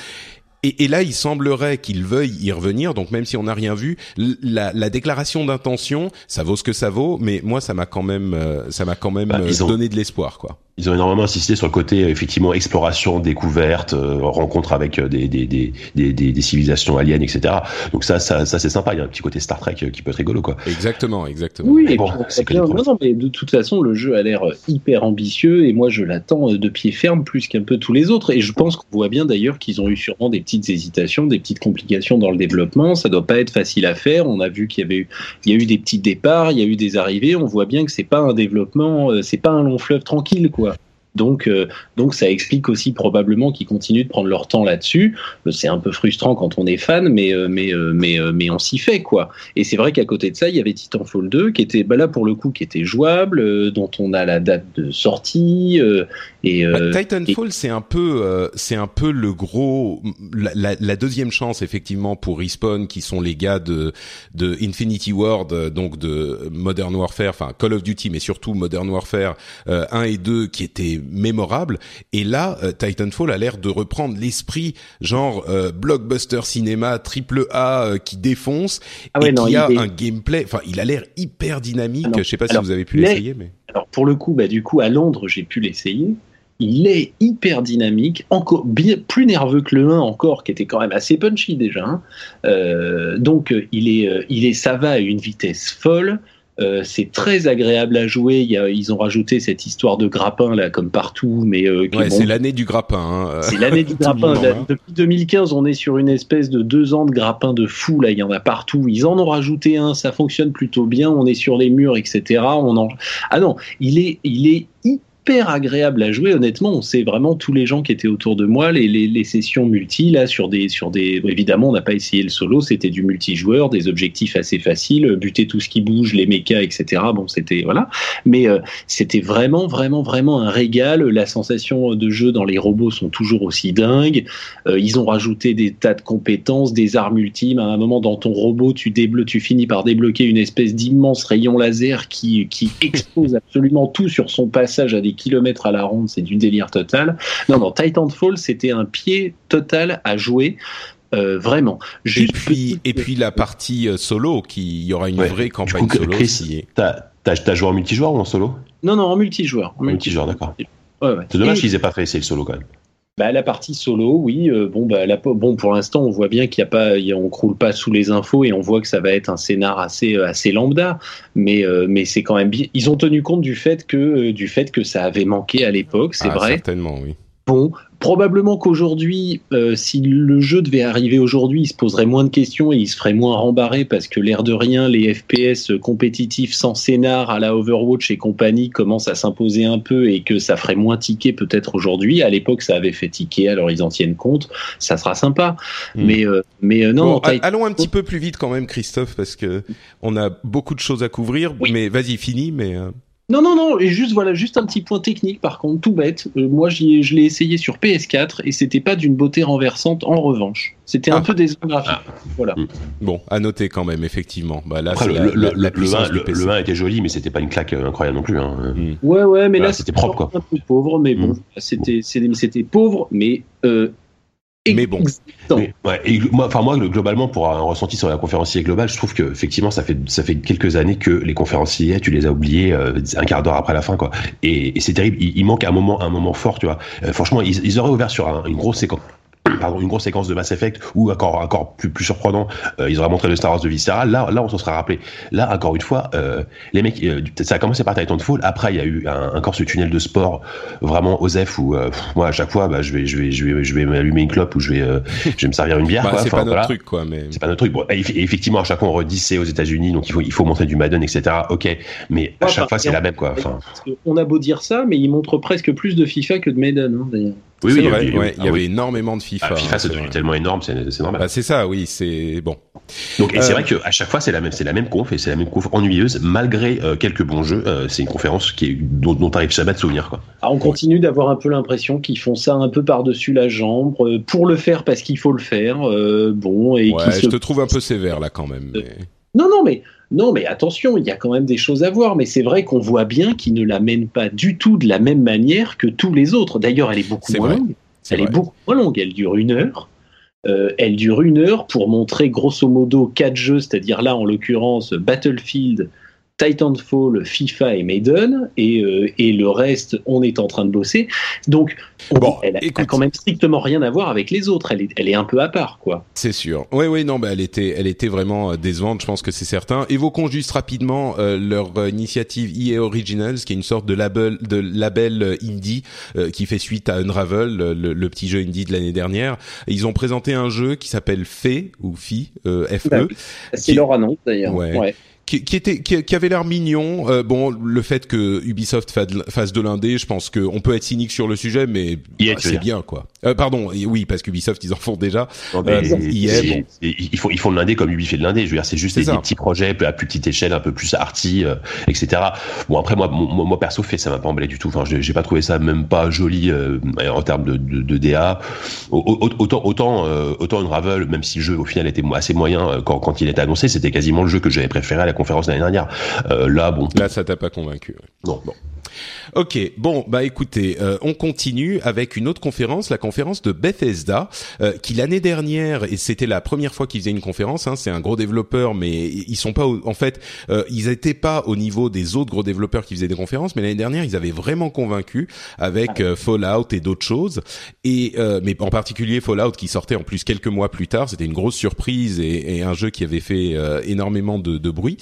et, et, là, il semblerait qu'il veuille y revenir. Donc, même si on n'a rien vu, la, la déclaration d'intention, ça vaut ce que ça vaut. Mais moi, ça m'a quand même, euh, ça m'a quand même bah, donné de l'espoir, quoi ils ont énormément insisté sur le côté euh, effectivement exploration, découverte, euh, rencontre avec euh, des, des, des, des, des civilisations aliens, etc. Donc ça, ça, ça c'est sympa. Il y a un petit côté Star Trek qui peut être rigolo, quoi. Exactement, exactement. Oui, et bon, bien, non, mais de toute façon, le jeu a l'air hyper ambitieux et moi je l'attends de pied ferme plus qu'un peu tous les autres. Et je pense qu'on voit bien d'ailleurs qu'ils ont eu sûrement des petites hésitations, des petites complications dans le développement. Ça doit pas être facile à faire. On a vu qu'il y avait eu, il y a eu des petits départs, il y a eu des arrivées. On voit bien que c'est pas un développement, c'est pas un long fleuve tranquille, quoi. Donc, euh, donc ça explique aussi probablement qu'ils continuent de prendre leur temps là-dessus. Euh, c'est un peu frustrant quand on est fan, mais euh, mais mais mais on s'y fait quoi. Et c'est vrai qu'à côté de ça, il y avait Titanfall 2 qui était bah là pour le coup qui était jouable, dont on a la date de sortie. Et bah, Titanfall, c'est un peu c'est un peu le gros la, la, deuxième chance effectivement pour Respawn qui sont les gars de de Infinity Ward donc de Modern Warfare, enfin Call of Duty, mais surtout Modern Warfare 1 et 2 qui étaient mémorable. Et là, euh, Titanfall a l'air de reprendre l'esprit genre euh, blockbuster cinéma triple A euh, qui défonce ah et qui a un gameplay. Enfin, il a l'air hyper dynamique. Ah Je sais pas si vous avez pu l'essayer, mais alors pour le coup, bah du coup à Londres, j'ai pu l'essayer. Il est hyper dynamique, encore plus nerveux que le 1 encore, qui était quand même assez punchy déjà. Hein. donc il est, il est, ça va à une vitesse folle. Euh, c'est très agréable à jouer. Il y a, ils ont rajouté cette histoire de grappin là, comme partout, mais euh, ouais, c'est l'année du grappin. Hein. C'est l'année du grappin. Hein. Depuis 2015, on est sur une espèce de deux ans de grappin de fou. Là, il y en a partout. Ils en ont rajouté un. Ça fonctionne plutôt bien. On est sur les murs, etc. On en... Ah non, il est, il est super agréable à jouer. Honnêtement, on sait vraiment tous les gens qui étaient autour de moi, les, les, les sessions multi là sur des sur des. Évidemment, on n'a pas essayé le solo, c'était du multijoueur, des objectifs assez faciles, buter tout ce qui bouge, les mechas, etc. Bon, c'était voilà, mais euh, c'était vraiment vraiment vraiment un régal. La sensation de jeu dans les robots sont toujours aussi dingues. Euh, ils ont rajouté des tas de compétences, des armes ultimes. À un moment dans ton robot, tu débloques, tu finis par débloquer une espèce d'immense rayon laser qui qui explose absolument tout sur son passage à des kilomètres à la ronde. C'est du délire total. Non non, Titanfall c'était un pied total à jouer. Euh, vraiment. Et puis, et puis la partie euh, solo, qui il y aura une Ouais. vraie campagne coup, solo. Chris, t'as joué en multijoueur ou en solo? Non, non, en multijoueur. En En multijoueur, d'accord. Ouais, ouais. C'est dommage Et- qu'ils aient pas fait essayer le solo quand même. Bah, la partie solo, oui. euh, bon, bah, la, bon, pour l'instant, on voit bien qu'il y a pas, y a- on croule pas sous les infos et on voit que ça va être un scénar assez, euh, assez lambda. Mais, euh, mais c'est quand même bien. Ils ont tenu compte du fait que, euh, du fait que ça avait manqué à l'époque, c'est Ah, vrai. Certainement, oui. Bon, probablement qu'aujourd'hui, euh, si le jeu devait arriver aujourd'hui, il se poserait moins de questions et il se ferait moins rembarrer parce que l'air de rien, les FPS compétitifs sans scénar à la Overwatch et compagnie commencent à s'imposer un peu et que ça ferait moins tiquer peut-être aujourd'hui. À l'époque, ça avait fait tiquer, alors ils en tiennent compte. Ça sera sympa. Hmm. Mais, euh, mais euh, non, Bon, allons un petit peu plus vite quand même, Christophe, parce que on a beaucoup de choses à couvrir. Oui. Mais vas-y, fini. Mais Non, non, non, et juste voilà, juste un petit point technique par contre, tout bête. Euh, moi, j'y ai- je l'ai essayé sur PS4 et c'était pas d'une beauté renversante en revanche. C'était un Ah. peu décevant graphique. Voilà. bon, à noter quand même, effectivement. Bah là, Après, c'est le, la, le, la- le, la le puissance vin, du le, PC. le vin était joli, mais c'était pas une claque euh, incroyable non plus. Hein. Ouais, ouais, mais Voilà, là c'était propre, quoi. un peu pauvre, mais bon, Mm. c'était c'était c'était pauvre, mais euh, Mais bon. existant. Mais, ouais, et moi, enfin moi, le- globalement, pour un ressenti sur la conférencier globale, je trouve que effectivement, ça fait ça fait quelques années que les conférenciers, tu les as oubliés euh, un quart d'heure après la fin, quoi. Et, et c'est terrible. Il, il manque un moment, un moment fort, tu vois. Euh, franchement, ils, ils auraient ouvert sur un- une grosse séquence. Pardon, une grosse séquence de Mass Effect ou encore encore plus plus surprenant euh, ils auraient montré le Star Wars de Visceral là là on s'en serait rappelé là encore une fois euh, les mecs euh, ça a commencé par Titanfall après il y a eu un, encore ce tunnel de sport vraiment Osef où euh, moi à chaque fois bah, je vais je vais je vais je vais m'allumer une clope ou je vais euh, je vais me servir une bière Bah, quoi. c'est Enfin, pas notre voilà. truc, quoi. Mais C'est pas notre truc. Bon, effectivement, à chaque fois, on redit c'est aux États-Unis, donc il faut, il faut montrer du Madden, etc. Ok, mais à Ouais, chaque fois, c'est la même, quoi. Enfin, on a beau dire ça, mais ils montrent presque plus de FIFA que de Maiden, hein, d'ailleurs. Oui, c'est oui, vrai. oui, oui, ouais, il y ah avait oui. énormément de FIFA. Ah, FIFA, hein, c'est devenu tellement énorme, c'est normal. Bah, c'est ça, oui. C'est bon. Donc, et c'est Euh, vrai qu'à chaque fois, c'est la même, c'est la même conf et c'est la même conf ennuyeuse, malgré euh, quelques bons jeux. euh, c'est une conférence qui est, dont, dont t'arrives jamais à te souvenir, quoi. Ah, on continue d'avoir un peu l'impression qu'ils font ça un peu par-dessus la jambe, euh, pour le faire parce qu'il faut le faire. euh, bon, et Ouais, qu'ils je se te trouve un peu sévère là quand même. mais- Non, non, mais non, mais attention, il y a quand même des choses à voir. Mais c'est vrai qu'on voit bien qu'ils ne la mènent pas du tout de la même manière que tous les autres. D'ailleurs, elle est beaucoup moins vrai. longue. Elle vrai. est beaucoup moins longue. Elle dure une heure. Euh, elle dure une heure pour montrer grosso modo quatre jeux, c'est-à-dire là en l'occurrence Battlefield, Titanfall, FIFA et Maiden, et, euh, et le reste, on est en train de bosser. Donc, on- Bon, elle a, écoute. quand même strictement rien à voir avec les autres. Elle est, elle est un peu à part, quoi. C'est sûr. Oui, oui, non, bah, elle était, elle était vraiment euh, décevante. Je pense que c'est certain. Évoquons juste rapidement euh, leur euh, initiative EA Originals, qui est une sorte de label, de label euh, indie euh, qui fait suite à Unravel, le, le- petit jeu indie de l'année dernière. Ils ont présenté un jeu qui s'appelle Fe ou Fi, euh, F Bah. C'est Qui- leur annonce d'ailleurs. Ouais. Ouais. Qui, qui était, qui, qui avait l'air mignon. Euh, bon, le fait que Ubisoft fasse de, l'indé, je pense qu'on peut être cynique sur le sujet, mais bah, c'est bien quoi. Euh, pardon, oui, parce qu'Ubisoft ils en font déjà. Non, Euh, mais EA, c'est- bon. c'est- ils font, ils font de l'indé comme Ubi fait de l'indé. Je veux dire, c'est juste des, petits projets à plus petite échelle, un peu plus arty, euh, etc. Bon, après, moi, moi, moi, perso, fait, ça m'a pas emballé du tout. Enfin, j'ai pas trouvé ça même pas joli euh, en termes de, de, de DA. Au- au- Autant, autant, euh, autant Unravel, même si le jeu au final était assez moyen quand, quand il était annoncé, c'était quasiment le jeu que j'avais préféré à la conférence l'année dernière. Euh, là, bon, Là, ça t'a pas convaincu. ouais. non. Bon. Ok, bon, bah écoutez, euh, on continue avec une autre conférence, la conférence de Bethesda, euh, qui l'année dernière, et c'était la première fois qu'ils faisaient une conférence, hein, c'est un gros développeur, mais ils sont pas, au- en fait, euh, ils étaient pas au niveau des autres gros développeurs qui faisaient des conférences, mais l'année dernière, ils avaient vraiment convaincu avec euh, Fallout et d'autres choses, et euh, mais en particulier Fallout qui sortait en plus quelques mois plus tard, c'était une grosse surprise et, et un jeu qui avait fait euh, énormément de, de bruit.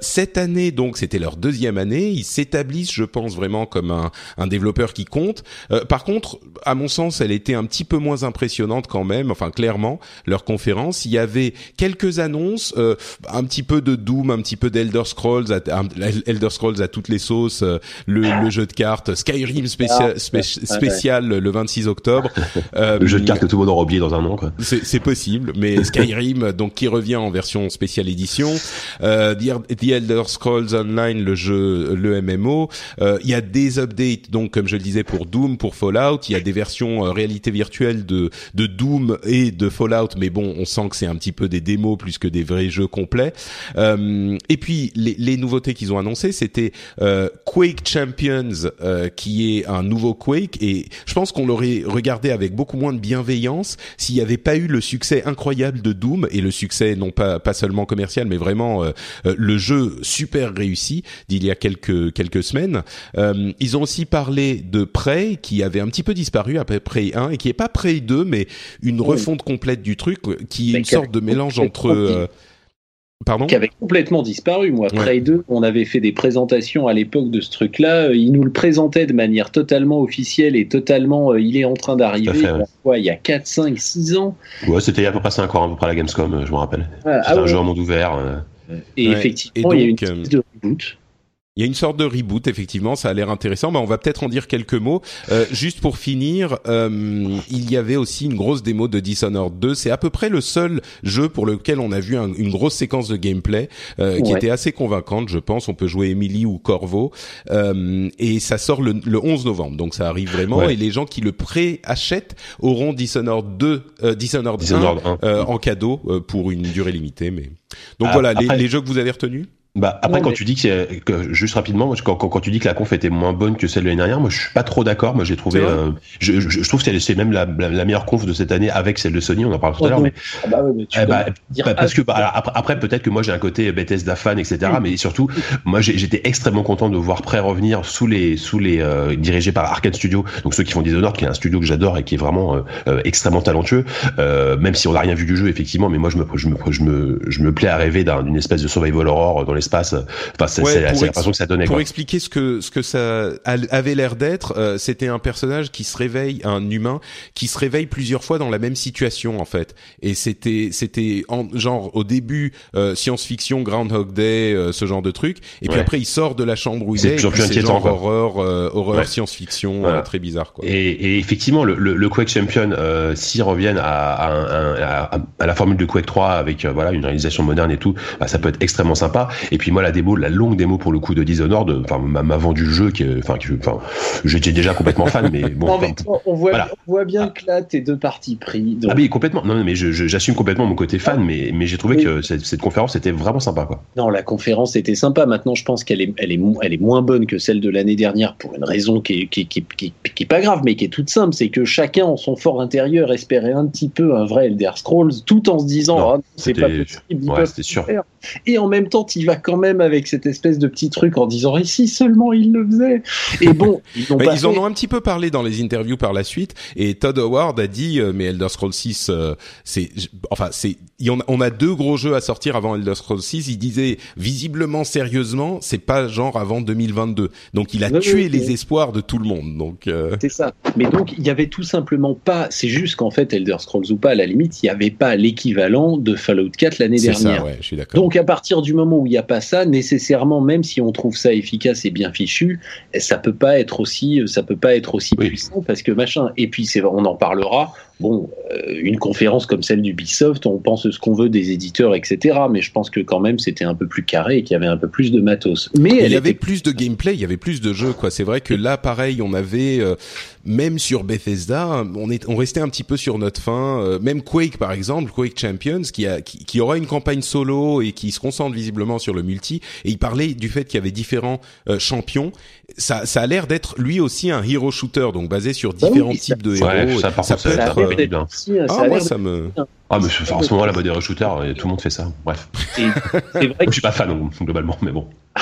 Cette année, donc, c'était leur deuxième année. Ils s'établissent, je pense vraiment comme un, un développeur qui compte. Euh, par contre, à mon sens, elle était un petit peu moins impressionnante quand même. Enfin, clairement, leur conférence, il y avait quelques annonces, euh, un petit peu de Doom, un petit peu d'Elder Scrolls, à, Elder Scrolls à toutes les sauces, euh, le, le, jeu de cartes, Skyrim spécial, ah, spécial le 26 octobre. le jeu de cartes que tout le monde aura oublié dans un an. C'est possible, mais Skyrim, donc qui revient en version spéciale édition. Euh, The Elder Scrolls Online, le jeu, le MMO. Euh, il y a des updates, donc comme je le disais pour Doom, pour Fallout. Il y a des versions euh, réalité virtuelle de de Doom et de Fallout, mais bon, on sent que c'est un petit peu des démos plus que des vrais jeux complets. Euh, et puis les, les nouveautés qu'ils ont annoncées, c'était euh, Quake Champions, euh, qui est un nouveau Quake, et je pense qu'on l'aurait regardé avec beaucoup moins de bienveillance s'il n'y avait pas eu le succès incroyable de Doom et le succès non pas pas seulement commercial, mais vraiment le jeu super réussi d'il y a quelques quelques semaines. Ils ont aussi parlé de Prey, qui avait un petit peu disparu après Prey 1 et qui est pas Prey 2, mais une refonte complète du truc, qui est une sorte de mélange entre euh, Pardon qui avait complètement disparu. Moi, Prey 2, on avait fait des présentations à l'époque de ce truc-là. Euh, il nous le présentait de manière totalement officielle et totalement. Euh, il est en train d'arriver. Il y a 4, 5, 6 ans. Ouais, c'était il y a à peu près 5 ans, à peu près à la Gamescom, je me rappelle. Ah, c'était un jeu en monde ouvert. Et effectivement, il y a une petite de reboot. Il y a une sorte de reboot, effectivement, ça a l'air intéressant. Bah, on va peut-être en dire quelques mots. Euh, juste pour finir, euh, il y avait aussi une grosse démo de Dishonored 2. C'est à peu près le seul jeu pour lequel on a vu une grosse séquence de gameplay euh, qui était assez convaincante, je pense. On peut jouer Emily ou Corvo. Euh, et ça sort le, le, 11 novembre, donc ça arrive vraiment. Et les gens qui le pré-achètent auront Dishonored 2, euh, Dishonored, Dishonored 1, en cadeau pour une durée limitée. Mais donc ah, voilà, les, les jeux que vous avez retenus? Bah après quand tu dis que, que, juste rapidement quand, quand, quand, tu dis que la conf était moins bonne que celle de l'année dernière moi je suis pas trop d'accord. Moi j'ai trouvé euh, je, je, je, trouve que c'est même la, la, meilleure conf de cette année avec celle de Sony on en parle tout à l'heure mais, ah bah mais eh bah, bah, parce que bah, après, après peut-être que moi j'ai un côté Bethesda fan etc mais surtout moi j'étais extrêmement content de voir Prêt revenir sous les sous les euh, dirigés par Arcade Studio. Donc ceux qui font Dishonored qui est un studio que j'adore et qui est vraiment euh, extrêmement talentueux même si on n'a rien vu du jeu effectivement mais moi je me je me je me, je me plais à rêver d'une espèce de survival horror dans les l'espace. Enfin, c'est l'impression que ça donnait. Pour expliquer ce que ce que ça avait l'air d'être, euh, c'était un personnage qui se réveille, un humain qui se réveille plusieurs fois dans la même situation en fait. Et c'était c'était genre au début euh, science-fiction, Groundhog Day, euh, ce genre de truc. Et puis après il sort de la chambre où il est. C'est genre horreur, horreur, science-fiction, très bizarre quoi. Et, et effectivement, le, le, le, Quake Champion, s'ils reviennent à, à, à, à, la formule de Quake 3 avec voilà une réalisation moderne et tout, bah, ça peut être extrêmement sympa. Et puis moi la démo, la longue démo pour le coup de Dishonored, enfin m'a vendu le jeu, qui, enfin, enfin, j'étais déjà complètement fan, mais bon. on, voit, on voit bien que là t'es deux parties pris. Ah oui, complètement. Non, mais j'assume complètement mon côté fan, mais mais j'ai trouvé que cette, cette, conférence était vraiment sympa, quoi. Non, la conférence était sympa. Maintenant, je pense qu'elle est, elle est, elle est moins bonne que celle de l'année dernière pour une raison qui est, qui, qui, qui, qui est pas grave, mais qui est toute simple, c'est que chacun en son fort intérieur espérait un petit peu un vrai Elder Scrolls, tout en se disant, oh, c'est pas possible, ouais, sûr. Et en même temps, tu vas quand même avec cette espèce de petit truc en disant et si seulement il le faisait et bon ils, ils en ont un petit peu parlé dans les interviews par la suite. Et Todd Howard a dit euh, mais Elder Scrolls 6 euh, c'est enfin c'est on a deux gros jeux à sortir avant Elder Scrolls 6 il disait visiblement sérieusement c'est pas genre avant 2022 donc il a tué les espoirs de tout le monde. Donc euh, c'est ça. Mais donc il y avait tout simplement pas c'est juste qu'en fait Elder Scrolls ou pas à la limite il y avait pas l'équivalent de Fallout 4 l'année dernière ça, ouais, je suis donc à partir du moment où il n'y a pas ça nécessairement même si on trouve ça efficace et bien fichu, ça peut pas être aussi, ça peut pas être aussi puissant parce que machin. Et puis c'est, on en parlera bon, euh, une conférence comme celle d'Ubisoft, on pense ce qu'on veut des éditeurs, etc. Mais je pense que quand même c'était un peu plus carré et qu'il y avait un peu plus de matos. Mais il y avait plus de gameplay, il y avait plus de jeux, quoi. C'est vrai que là, pareil, on avait euh, même sur Bethesda, on est, on restait un petit peu sur notre fin. Euh, même Quake, par exemple, Quake Champions, qui a, qui, aura une campagne solo et qui se concentre visiblement sur le multi. Et il parlait du fait qu'il y avait différents champions. Ça, ça a l'air d'être lui aussi un hero shooter, donc basé sur bah différents types de héros. ça, peut être Hein. ah, moi, ça me. Ah, mais en ce moment, la mode des shooter, tout le monde fait ça. Bref. C'est vrai que... je suis pas fan, globalement, mais bon.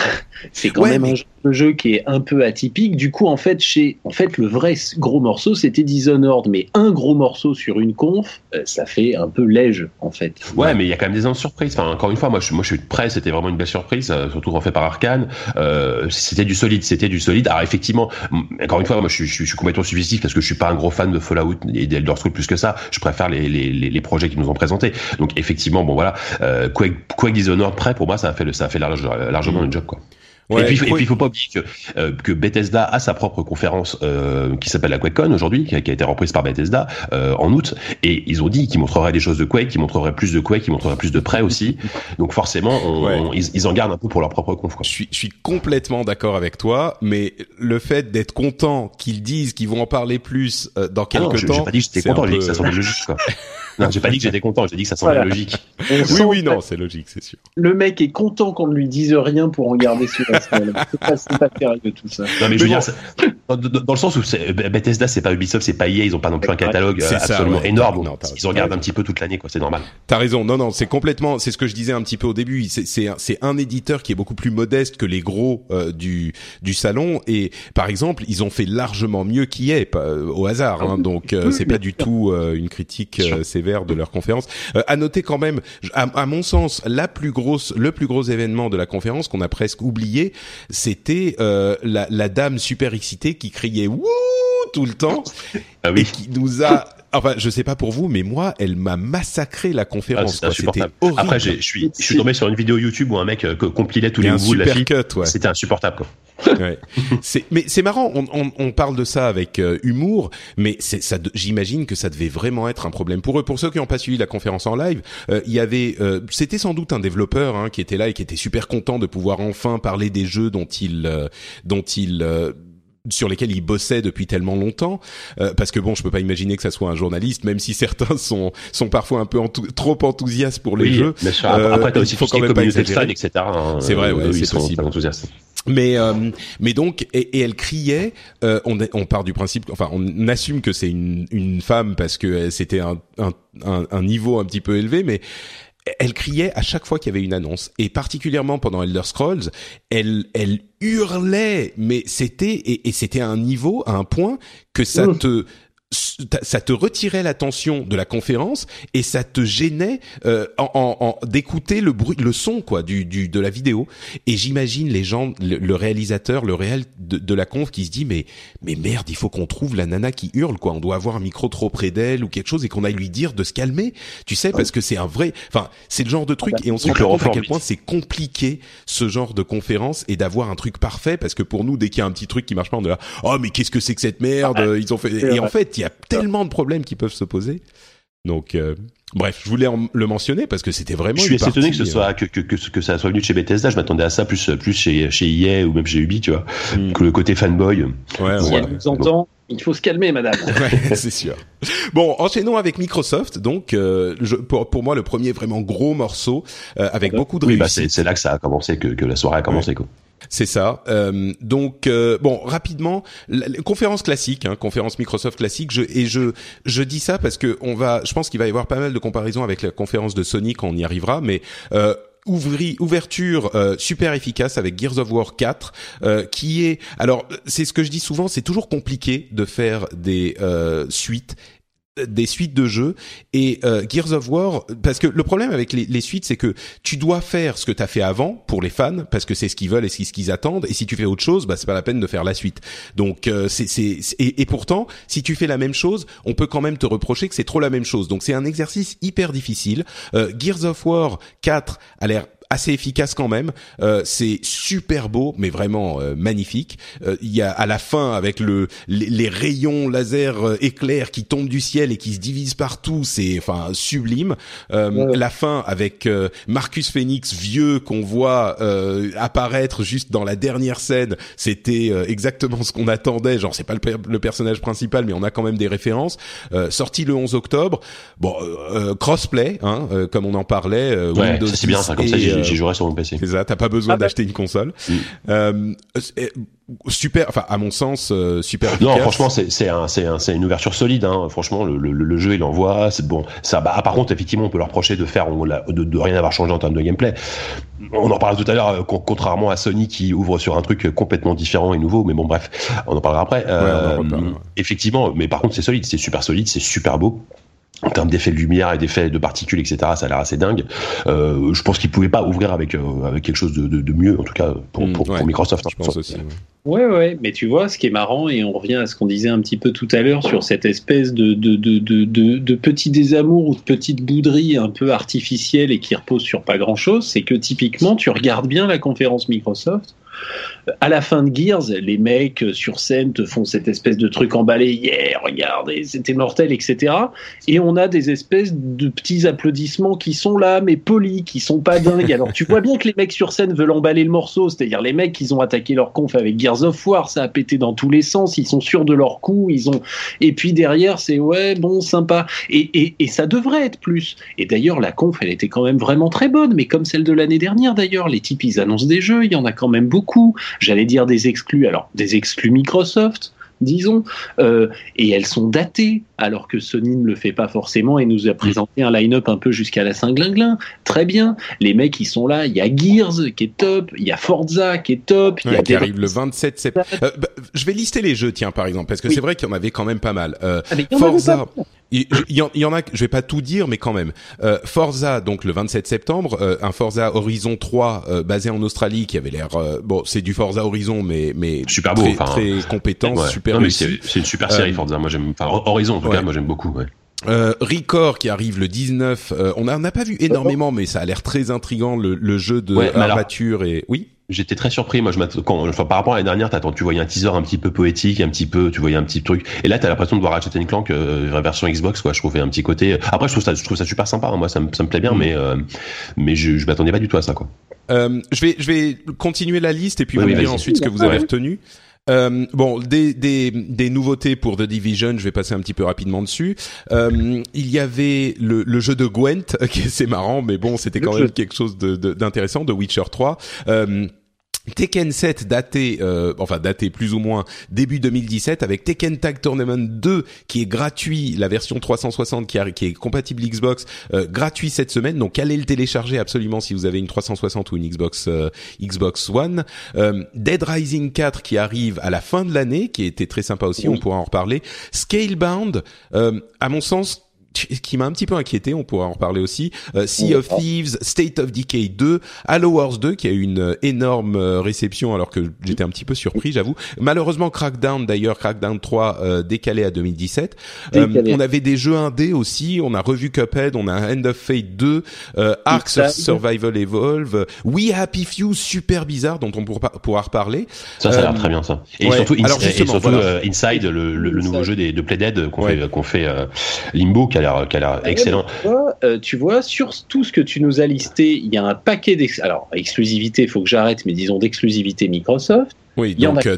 c'est quand même un jeu, qui est un peu atypique. Du coup, en fait, chez, en fait, le vrai gros morceau, c'était Dishonored, mais un gros morceau sur une conf, euh, ça fait un peu léger, en fait. Ouais, mais il y a quand même des surprises. Enfin, encore une fois, moi, je, moi, je suis prêt. C'était vraiment une belle surprise, euh, surtout refait par Arkane. Euh, c'était du solide, c'était du solide. Alors effectivement, encore une fois, moi, je, je, je suis complètement subjectif parce que je suis pas un gros fan de Fallout et d'Elder Scrolls plus que ça. Je préfère les, les, les, projets qu'ils nous ont présentés. Donc effectivement, bon voilà, euh, Quake, Quake Dishonored prêt pour moi, ça a fait le, ça a fait largement mm. le job quoi et, puis, et puis, il faut pas oublier que, euh, que Bethesda a sa propre conférence euh, qui s'appelle la QuakeCon aujourd'hui, qui, a été reprise par Bethesda euh, en août, et ils ont dit qu'ils montreraient des choses de Quake, qu'ils montreraient plus de Quake, qu'ils montreraient plus de prêt aussi. Donc forcément, on, ils, ils, en gardent un peu pour leur propre conf. Quoi. Je suis, je suis complètement d'accord avec toi, mais le fait d'être content qu'ils disent qu'ils vont en parler plus euh, dans quelques ah non, temps, j'ai pas dit que j'étais content, j'ai dit que ça semblait logique. Quoi. Non, j'ai pas dit que j'étais content, j'ai dit que ça semblait logique. oui, oui, non, c'est logique, c'est sûr. Le mec est content qu'on ne lui dise rien pour en garder sous la C'est pas, c'est pas de tout ça. Non, mais, je veux dire, dans, dans, le sens où Bethesda, c'est pas Ubisoft, c'est pas EA, ils ont pas non plus un catalogue absolument énorme. Non, ils en regardent un petit peu toute l'année, quoi, c'est normal. T'as raison, non, non, c'est complètement, c'est ce que je disais un petit peu au début. C'est un, un éditeur qui est beaucoup plus modeste que les gros euh, du, du salon. Et par exemple, ils ont fait largement mieux qu'EA, euh, au hasard. Hein, donc, euh, c'est pas du tout une critique sévère de leur conférence. Euh, à noter quand même, à, mon sens, la plus grosse, le plus gros événement de la conférence qu'on a presque oublié, c'était euh, la, la, dame super excitée qui criait wouh tout le temps ah oui. et qui nous a Enfin, je sais pas pour vous, mais moi, elle m'a massacré la conférence. Ah, c'était horrible. Après, je suis, je suis tombé sur une vidéo YouTube où un mec euh, compilait tous les mouvements de la fille. Ouais. C'était insupportable. Quoi. Ouais. c'est, mais c'est marrant. On, on, on, parle de ça avec euh, humour, mais c'est, ça, j'imagine que ça devait vraiment être un problème pour eux. Pour ceux qui n'ont pas suivi la conférence en live, euh, il y avait, euh, c'était sans doute un développeur hein, qui était là et qui était super content de pouvoir enfin parler des jeux dont il, dont il sur lesquels il bossait depuis tellement longtemps. Euh, parce que bon je peux pas imaginer que ça soit un journaliste même si certains sont sont parfois un peu trop enthousiastes pour les jeux. bien sûr. après, euh, aussi faut quand même pas exagérer. etc. hein. c'est vrai ouais, c'est possible. mais euh, mais donc et, et elle criait euh, on on part du principe enfin on assume que c'est une une femme parce que c'était un, un un un niveau un petit peu élevé mais elle criait à chaque fois qu'il y avait une annonce. Et particulièrement pendant Elder Scrolls, elle elle hurlait. Mais c'était et, et c'était à un niveau à un point que ça te ça te retirait l'attention de la conférence et ça te gênait euh, en, en, d'écouter le bruit, le son quoi du, du de la vidéo. Et j'imagine les gens, le, réalisateur, le réel de, de, la conf qui se dit mais mais merde, il faut qu'on trouve la nana qui hurle quoi. On doit avoir un micro trop près d'elle ou quelque chose et qu'on aille lui dire de se calmer. Tu sais parce que c'est un vrai, enfin c'est le genre de truc et on se rend compte à quel point c'est compliqué ce genre de conférence et d'avoir un truc parfait parce que pour nous dès qu'il y a un petit truc qui marche pas on est là oh mais qu'est-ce que c'est que cette merde ils ont fait et en fait il y a tellement de problèmes qui peuvent se poser. Donc, euh, bref, je voulais le mentionner parce que c'était vraiment. Je suis assez étonné que ce soit euh, que, que, que, que, ça soit venu de chez Bethesda. Je m'attendais à ça plus plus chez chez EA ou même chez Ubi, tu vois, hmm. que le côté fanboy. Ouais, si elle nous entend, il faut se calmer, madame. ouais, c'est sûr. Bon, enchaînons avec Microsoft. Donc, euh, je, pour, pour moi, le premier vraiment gros morceau avec beaucoup de oui, bah c'est là que ça a commencé, que, que la soirée a commencé, quoi. C'est ça. Euh, donc euh, bon, rapidement, conférence classique, hein, conférence Microsoft classique. Je, et je je dis ça parce que on va, je pense qu'il va y avoir pas mal de comparaisons avec la conférence de Sony quand on y arrivera, mais euh, ouvri, ouverture euh, super efficace avec Gears of War 4 euh, qui est alors c'est ce que je dis souvent c'est toujours compliqué de faire des euh, suites des suites de jeux et euh, Gears of War parce que le problème avec les, suites c'est que tu dois faire ce que tu as fait avant pour les fans parce que c'est ce qu'ils veulent et ce qu'ils attendent et si tu fais autre chose bah c'est pas la peine de faire la suite. Donc euh, c'est c'est et, et, pourtant si tu fais la même chose on peut quand même te reprocher que c'est trop la même chose. Donc c'est un exercice hyper difficile. Euh, Gears of War 4 a l'air assez efficace quand même. Euh, c'est super beau, mais vraiment euh, magnifique. Euh, il y a à la fin avec le les, rayons laser euh, éclairs qui tombent du ciel et qui se divisent partout, c'est enfin sublime. La fin avec Marcus Phoenix vieux qu'on voit apparaître juste dans la dernière scène, c'était exactement ce qu'on attendait. Genre c'est pas le, le, personnage principal, mais on a quand même des références. sorti le 11 octobre. Bon, crossplay, hein, comme on en parlait. Ouais, c'est bien ça. Comme ça, j'y jouerai sur mon PC. C'est ça, t'as pas besoin Ah bah. d'acheter une console. Mm. Euh, c'est- super, enfin à mon sens, euh, super. Non, efficace. franchement, c'est c'est un, c'est un, c'est une ouverture solide. Hein. Franchement, le, le, le jeu il envoie. C'est bon. Ça, bah, par contre, effectivement, on peut leur reprocher de faire on de, de rien avoir changé en termes de gameplay. On en parlera tout à l'heure. euh, con- Contrairement à Sony qui ouvre sur un truc complètement différent et nouveau. Mais bon, bref, on en parlera après. on en Euh, reparlera, ouais. Effectivement, mais par contre, c'est solide. C'est super solide. C'est super beau. En termes d'effets de lumière et d'effets de particules, etc., ça a l'air assez dingue. Euh, je pense qu'ils pouvaient pas ouvrir avec euh, avec quelque chose de, de, de mieux, en tout cas pour, Mm, pour, ouais, pour Microsoft. hein. Je pense aussi. ouais. Ouais, ouais, mais tu vois, ce qui est marrant, et on revient à ce qu'on disait un petit peu tout à l'heure sur cette espèce de, de, de, de, de, de petit désamour ou de petite bouderie un peu artificielle et qui repose sur pas grand chose, c'est que typiquement, tu regardes bien la conférence Microsoft. À la fin de Gears, les mecs sur scène te font cette espèce de truc emballé, yeah, regardez, c'était mortel, etc. Et on a des espèces de petits applaudissements qui sont là, mais polis, qui sont pas dingues. Alors tu vois bien que les mecs sur scène veulent emballer le morceau, c'est-à-dire les mecs, ils ont attaqué leur conf avec Gears of War, ça a pété dans tous les sens, ils sont sûrs de leur coup, ils ont. Et puis derrière, c'est ouais, bon, sympa. Et, et, et ça devrait être plus. Et d'ailleurs, la conf, elle était quand même vraiment très bonne, mais comme celle de l'année dernière d'ailleurs, les types, ils annoncent des jeux, il y en a quand même beaucoup. J'allais dire des exclus, alors des exclus Microsoft disons, euh, et elles sont datées, alors que Sony ne le fait pas forcément et nous a présenté un line-up un peu jusqu'à la Saint-Glinglin. Très bien, les mecs ils sont là, il y a Gears qui est top, il y a Forza qui est top, il y a qui arrive le 27 septembre. Euh, bah, je vais lister les jeux, tiens, par exemple, parce que Oui. c'est vrai qu'il y en avait quand même pas mal. Euh, Ah, Forza, il y, en- il y en a, que- je vais pas tout dire, mais quand même. Euh, Forza, donc le 27 septembre, euh, un Forza Horizon 3 euh, basé en Australie qui avait l'air, euh, bon, c'est du Forza Horizon, mais mais Super beau, très, enfin, très compétent, Ouais. super Non, mais c'est une super série Euh, Forza. Moi j'aime. Enfin Horizon tout ouais. cas, moi j'aime beaucoup. Ouais. Euh, Record qui arrive le 19. euh, on n'a pas vu énormément, mais ça a l'air très intrigant le, le jeu de Ouais, alors- armature et oui? J'étais très surpris. Moi, je m'attends- quand, enfin, par rapport à l'année dernière, t'attends, tu voyais un teaser un petit peu poétique, un petit peu, tu voyais un petit truc. Et là, t'as l'impression de voir Ratchet Clank euh, version Xbox, quoi. Je trouvais un petit côté. Après, je trouve ça, je trouve ça super sympa. hein. Moi, ça me, ça me plaît bien, Mm. mais, euh, mais je, je m'attendais pas du tout à ça, quoi. Euh, je vais je vais continuer la liste et puis Oui, vous oui, ensuite ce que vous avez Ouais. retenu. Euh, bon, des, des, des nouveautés pour The Division, je vais passer un petit peu rapidement dessus. Euh, il y avait le, le jeu de Gwent, qui est c'est marrant, mais bon, c'était Le quand jeu. même quelque chose de- de- d'intéressant, de, Witcher 3. Euh, Tekken 7 daté, euh, enfin daté plus ou moins début 2017 avec Tekken Tag Tournament 2 qui est gratuit, la version 360 qui, est compatible Xbox, euh, gratuit cette semaine. Donc allez le télécharger absolument si vous avez une 360 ou une Xbox euh, Xbox One. Euh, Dead Rising 4 qui arrive à la fin de l'année, qui était très sympa aussi, on pourra en reparler. Scalebound, euh, à mon sens qui m'a un petit peu inquiété, on pourra en reparler aussi. Euh, sea of Thieves, State of Decay 2, Halo Wars 2 qui a eu une euh, énorme euh, réception alors que j'étais un petit peu surpris, j'avoue. Malheureusement Crackdown d'ailleurs, Crackdown 3 euh, décalé à 2017. Euh, on avait des jeux indés aussi, on a revu Cuphead, on a End of Fate 2, euh, Arks of. Survival Evolve, We Happy Few super bizarre dont on pourra, pourra reparler. Ça, ça a l'air Euh, très bien, ça. Et ouais, surtout, alors et surtout voilà. euh, Inside, le, le, le nouveau Inside. jeu des, de Playdead qu'on Ouais. fait, qu'on fait euh, Limbo, qui a l'air, qui a l'air excellent. Tu vois, euh, tu vois, sur tout ce que tu nous as listé, il y a un paquet d'ex... Alors, exclusivité, il faut que j'arrête, mais disons d'exclusivité Microsoft. Oui, Il donc euh,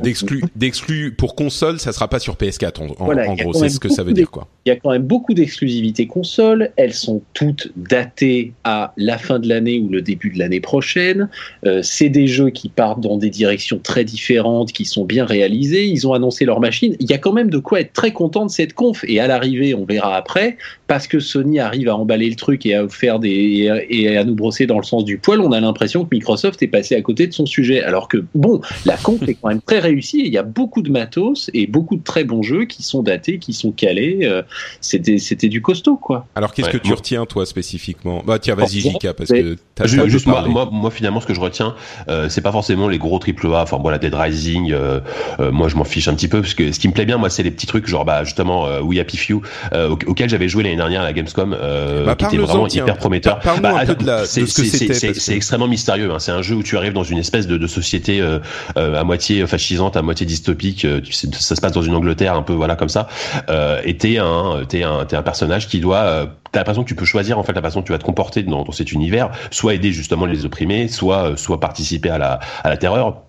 d'exclus pour console, ça sera pas sur PS4 en, Voilà, gros, c'est ce que ça veut dire quoi. Il y a quand même beaucoup d'exclusivités consoles. Elles sont toutes datées à la fin de l'année ou le début de l'année prochaine. Euh, c'est des jeux qui partent dans des directions très différentes, qui sont bien réalisés. Ils ont annoncé leur machine. Il y a quand même de quoi être très content de cette conf. Et à l'arrivée, on verra après, parce que Sony arrive à emballer le truc et à faire des et à nous brosser dans le sens du poil, on a l'impression que Microsoft est passé à côté de son sujet. Alors que bon, la conf est quand même très réussie. et Il y a beaucoup de matos et beaucoup de très bons jeux qui sont datés, qui sont calés. Euh, C'était c'était du costaud quoi. Alors qu'est-ce Ouais, que tu retiens toi spécifiquement? Bah tiens, vas-y JK parce mais- que t'as juste peu moi, moi, moi, finalement, ce que je retiens, euh, c'est pas forcément les gros triple A. Enfin, voilà, Dead Rising. euh, euh, moi, je m'en fiche un petit peu parce que ce qui me plaît bien, moi, c'est les petits trucs, genre, bah, justement, euh, We Happy Few, euh, au- auquel j'avais joué l'année dernière à la Gamescom, euh, Bah, qui était vraiment tiens. hyper prometteur. Par- parle-nous un peu de la- de c'est- ce que c'est- c'était, c'est- parce C'est que- extrêmement mystérieux. Hein. C'est un jeu où tu arrives dans une espèce de, de société euh, euh, à moitié fascisante, à moitié dystopique. euh, ça se passe dans une Angleterre un peu, voilà, comme ça. Euh, et t'es un, t'es un, t'es un personnage qui doit. Euh, T'as l'impression que tu peux choisir en fait la façon dont tu vas te comporter dans, dans cet univers, soit aider justement les opprimés, soit, euh, soit participer à la, à la terreur.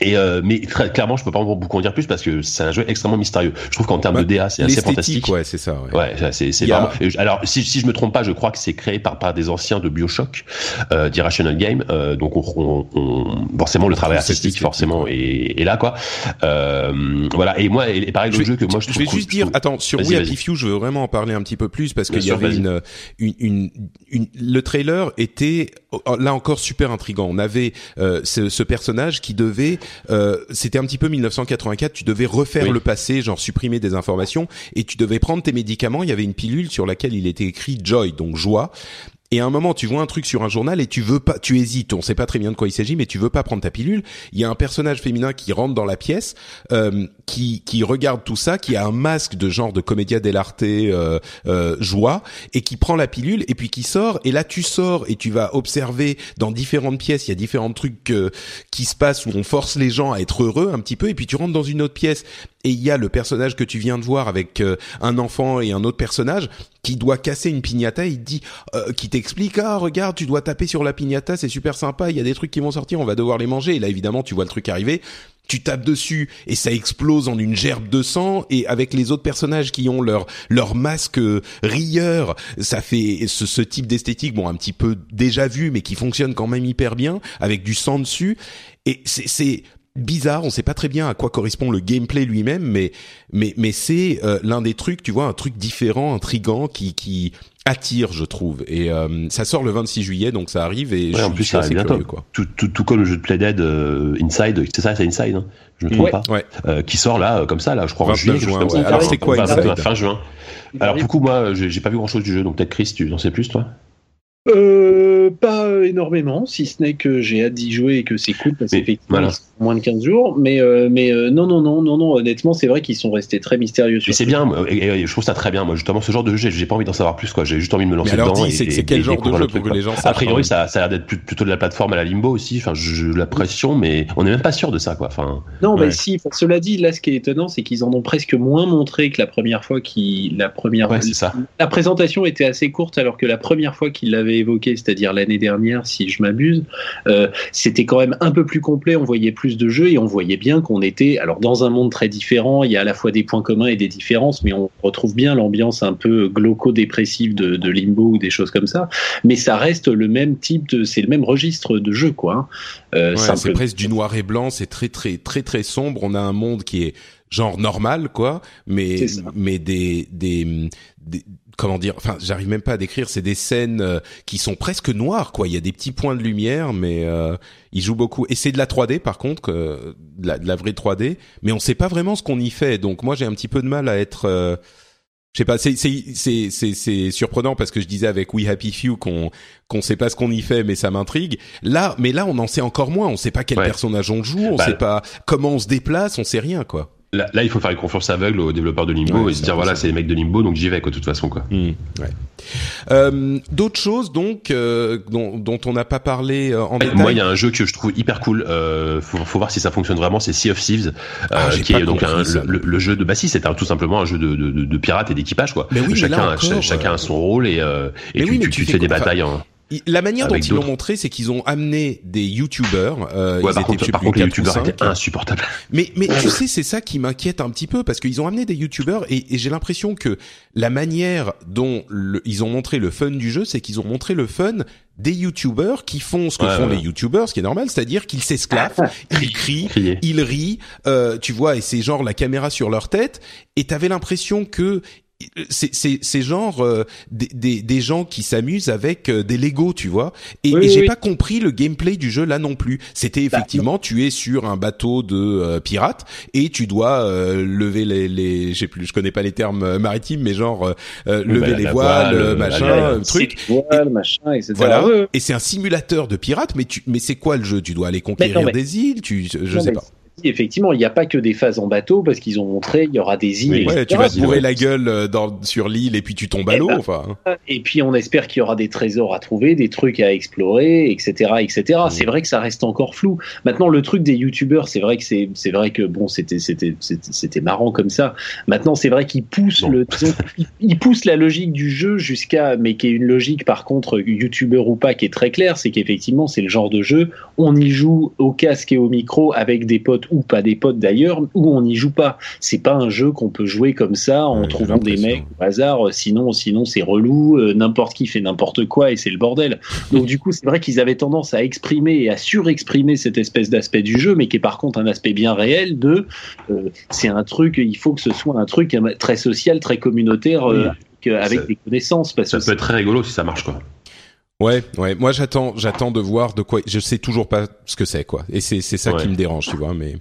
Et euh, mais très clairement, je peux pas beaucoup en dire plus parce que c'est un jeu extrêmement mystérieux. Je trouve qu'en termes de DA, c'est assez fantastique. Ouais, c'est ça. Ouais, ouais c'est c'est vraiment. Alors, si, si je me trompe pas, je crois que c'est créé par par des anciens de BioShock, euh, d'Irrational Game. Euh, donc, on, on, on, forcément, le travail artistique, forcément, est, est, là, quoi. Euh, voilà. Et moi, et, pareil, le jeu que moi je trouve. Je vais juste dire, attends, sur We Happy Few, je veux vraiment en parler un petit peu plus parce qu'il y avait une, une, une, une, le trailer était là encore super intrigant. On avait euh, ce, ce personnage qui devait euh, c'était un petit peu 1984, tu devais refaire le passé, genre supprimer des informations, et tu devais prendre tes médicaments. Il y avait une pilule sur laquelle il était écrit Joy, donc joie. Et à un moment, tu vois un truc sur un journal et tu veux pas, tu hésites. On sait pas très bien de quoi il s'agit, mais tu veux pas prendre ta pilule. Il y a un personnage féminin qui rentre dans la pièce, euh, qui qui regarde tout ça, qui a un masque de genre de comédia dell'arte euh, euh, joie et qui prend la pilule et puis qui sort. Et là, tu sors et tu vas observer dans différentes pièces. Il y a différents trucs qui se passent où on force les gens à être heureux un petit peu. Et puis tu rentres dans une autre pièce et il y a le personnage que tu viens de voir avec euh, un enfant et un autre personnage qui doit casser une piñata, il dit, euh, qui t'explique, ah regarde, tu dois taper sur la piñata, c'est super sympa, il y a des trucs qui vont sortir, on va devoir les manger. Et là évidemment, tu vois le truc arriver, tu tapes dessus et ça explose en une gerbe de sang. Et avec les autres personnages qui ont leur leur masque rieur, ça fait ce, ce type d'esthétique bon un petit peu déjà vu mais qui fonctionne quand même hyper bien avec du sang dessus. Et c'est bizarre, on sait pas très bien à quoi correspond le gameplay lui-même, mais mais mais c'est euh, l'un des trucs, tu vois, un truc différent, intrigant, qui qui attire, je trouve. Et euh, ça sort le 26 juillet, donc ça arrive et je, en plus, ça assez bientôt. quoi. Tout, tout, tout, comme le jeu de Playdead euh, Inside, c'est ça, c'est Inside, hein je me trompe pas, ouais. qui sort là comme ça, là, je crois en juillet. Juin, ouais. Alors c'est quoi Inside Fin juin. Alors du coup, moi, j'ai pas vu grand chose du jeu, donc peut-être Chris, tu en sais plus, toi? Euh, pas énormément, si ce n'est que j'ai hâte d'y jouer et que c'est cool parce qu'effectivement moins de 15 jours. Mais, euh, mais euh, non, non, non, non, non, honnêtement, c'est vrai qu'ils sont restés très mystérieux. Mais c'est bien, et, je trouve ça très bien. Moi, justement, ce genre de jeu, j'ai pas envie d'en savoir plus, quoi. J'ai juste envie de me lancer mais alors dedans. c'est quel genre de jeu pour que les gens A priori, ça, ça a l'air d'être plutôt de la plateforme à la limbo aussi. Enfin, j'ai l'impression, mais on n'est même pas sûr de ça, quoi. Enfin. Non, mais si. Cela dit, là, ce qui est étonnant, c'est qu'ils en ont presque moins montré que la première fois qu'ils, la première. Ouais, c'est ça. La présentation était assez courte, alors que la première fois qu'ils l'avaient évoqué, c'est-à-dire l'année dernière, si je m'abuse, euh, c'était quand même un peu plus complet. On voyait plus de jeux et on voyait bien qu'on était, alors dans un monde très différent, il y a à la fois des points communs et des différences, mais on retrouve bien l'ambiance un peu glauco-dépressive de, Limbo ou des choses comme ça. Mais ça reste le même type de, c'est le même registre de jeu, quoi. Hein. Euh, c'est presque du noir et blanc, c'est très très très très sombre. On a un monde qui est genre normal, quoi, mais mais des, des, des comment dire enfin j'arrive même pas à décrire c'est des scènes euh, qui sont presque noires quoi il y a des petits points de lumière mais euh, ils jouent beaucoup et c'est de la 3D par contre euh, de, la, de, la, vraie 3D mais on sait pas vraiment ce qu'on y fait donc moi j'ai un petit peu de mal à être euh, je sais pas, c'est c'est c'est c'est surprenant parce que je disais avec We Happy Few qu'on qu'on sait pas ce qu'on y fait, mais ça m'intrigue. Là, mais là, on en sait encore moins. On sait pas quel personnage on joue, on bah, sait pas comment on se déplace, on sait rien quoi. Là, là, il faut faire une confiance aveugle aux développeurs de Limbo et se dire voilà, c'est les mecs de Limbo, donc j'y vais quoi, de toute façon quoi. Mmh, ouais. euh, D'autres choses donc euh, dont, dont, on n'a pas parlé euh, en détail. Moi, il y a un jeu que je trouve hyper cool. Euh, faut, faut voir si ça fonctionne vraiment. C'est Sea of Thieves, ah, qui est donc un, le, le, jeu de bah si, c'est tout simplement un jeu de, de, de, de pirates et d'équipage quoi. Mais oui, chacun, mais encore, chacun a son rôle et, et tu, tu, tu, fais des batailles. En... La manière dont ils l'ont montré, c'est qu'ils ont amené des youtubeurs. Euh, ouais, ils par, contre, par contre, les youtubeurs étaient insupportables. Mais, mais tu sais, c'est ça qui m'inquiète un petit peu parce qu'ils ont amené des youtubeurs et, et j'ai l'impression que la manière dont le, ils ont montré le fun du jeu, c'est qu'ils ont montré le fun des youtubeurs qui font ce que ouais, font ouais. les youtubeurs, ce qui est normal, c'est-à-dire qu'ils s'esclavent, ils crient, ils rient, euh, tu vois, et c'est genre la caméra sur leur tête, et t'avais l'impression que c'est genre euh, des, des, des, gens qui s'amusent avec euh, des Lego, tu vois. Et, oui, et j'ai oui. pas compris le gameplay du jeu là non plus. C'était bah, effectivement, tu es sur un bateau de euh, pirates et tu dois euh, lever les, les j'ai plus, je connais pas les termes maritimes, mais genre lever bah, les voiles, voile, machin, truc. Voile, machin, etc. Voilà. Et c'est un simulateur de pirates, mais tu, mais c'est quoi le jeu? Tu dois aller conquérir non, mais... des îles, tu, je, je sais pas effectivement, il n'y a pas que des phases en bateau parce qu'ils ont montré il y aura des îles. ouais, tu vas te bourrer la gueule euh, dans, sur l'île et puis tu tombes à l'eau. Ben, enfin. Et puis on espère qu'il y aura des trésors à trouver, des trucs à explorer, etc., etc. Mm. C'est vrai que ça reste encore flou. Maintenant, le truc des youtubeurs, c'est vrai que c'est c'est vrai que bon, c'était c'était c'était marrant comme ça. Maintenant, c'est vrai qu'ils poussent le ils poussent la logique du jeu jusqu'à mais qui est une logique par contre youtubeur ou pas qui est très claire, c'est qu'effectivement c'est le genre de jeu on y joue au casque et au micro avec des potes ou pas des potes d'ailleurs, ou on n'y joue pas. C'est pas un jeu qu'on peut jouer comme ça en trouvant des mecs au hasard. Sinon, sinon c'est relou. Euh, n'importe qui fait n'importe quoi et c'est le bordel. Donc du coup, c'est vrai qu'ils avaient tendance à exprimer et à surexprimer cette espèce d'aspect du jeu, mais qui est par contre un aspect bien réel de. Euh, c'est un truc. Il faut que ce soit un truc très social, très communautaire. Euh, avec des connaissances. Parce ça peut être très rigolo si ça marche quoi. Ouais, ouais. Moi, j'attends, j'attends de voir de quoi. Je sais toujours pas ce que c'est, quoi. Et c'est c'est ça qui me dérange, tu vois. Mais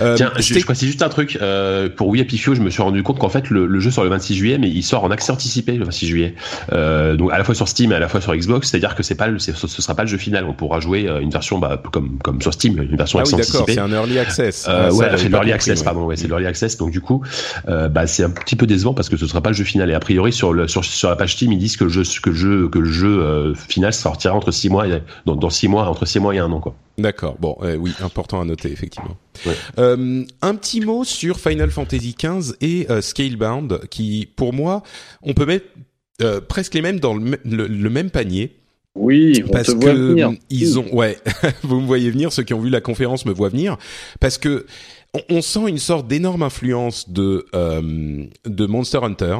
euh, tiens, je, je précise juste un truc. Euh, pour Oui Happy je me suis rendu compte qu'en fait, le, le, jeu sort le 26 juillet, mais il sort en accès anticipé le 26 juillet. Euh, donc à la fois sur Steam et à la fois sur Xbox. C'est-à-dire que c'est pas, le, ce sera pas le jeu final. On pourra jouer euh, une version, bah, comme comme sur Steam, une version ah oui, d'accord. C'est un early access. Euh, ouais, c'est l'early access, pardon. Ouais, c'est l'early access. Donc du coup, euh, bah, c'est un petit peu décevant parce que ce sera pas le jeu final. Et a priori sur le sur sur la page Steam, ils disent que le jeu que le jeu que le jeu final sortira entre six mois, dans, dans six mois, entre six mois et un an, quoi. D'accord. Bon, euh, oui, important à noter effectivement. Euh, un petit mot sur Final Fantasy XV et euh, Scalebound, qui, pour moi, on peut mettre euh, presque les mêmes dans le, le, même panier. Oui, on parce te que venir. ils ont, ouais, vous me voyez venir. Ceux qui ont vu la conférence me voient venir, parce que on, on sent une sorte d'énorme influence de de Monster Hunter,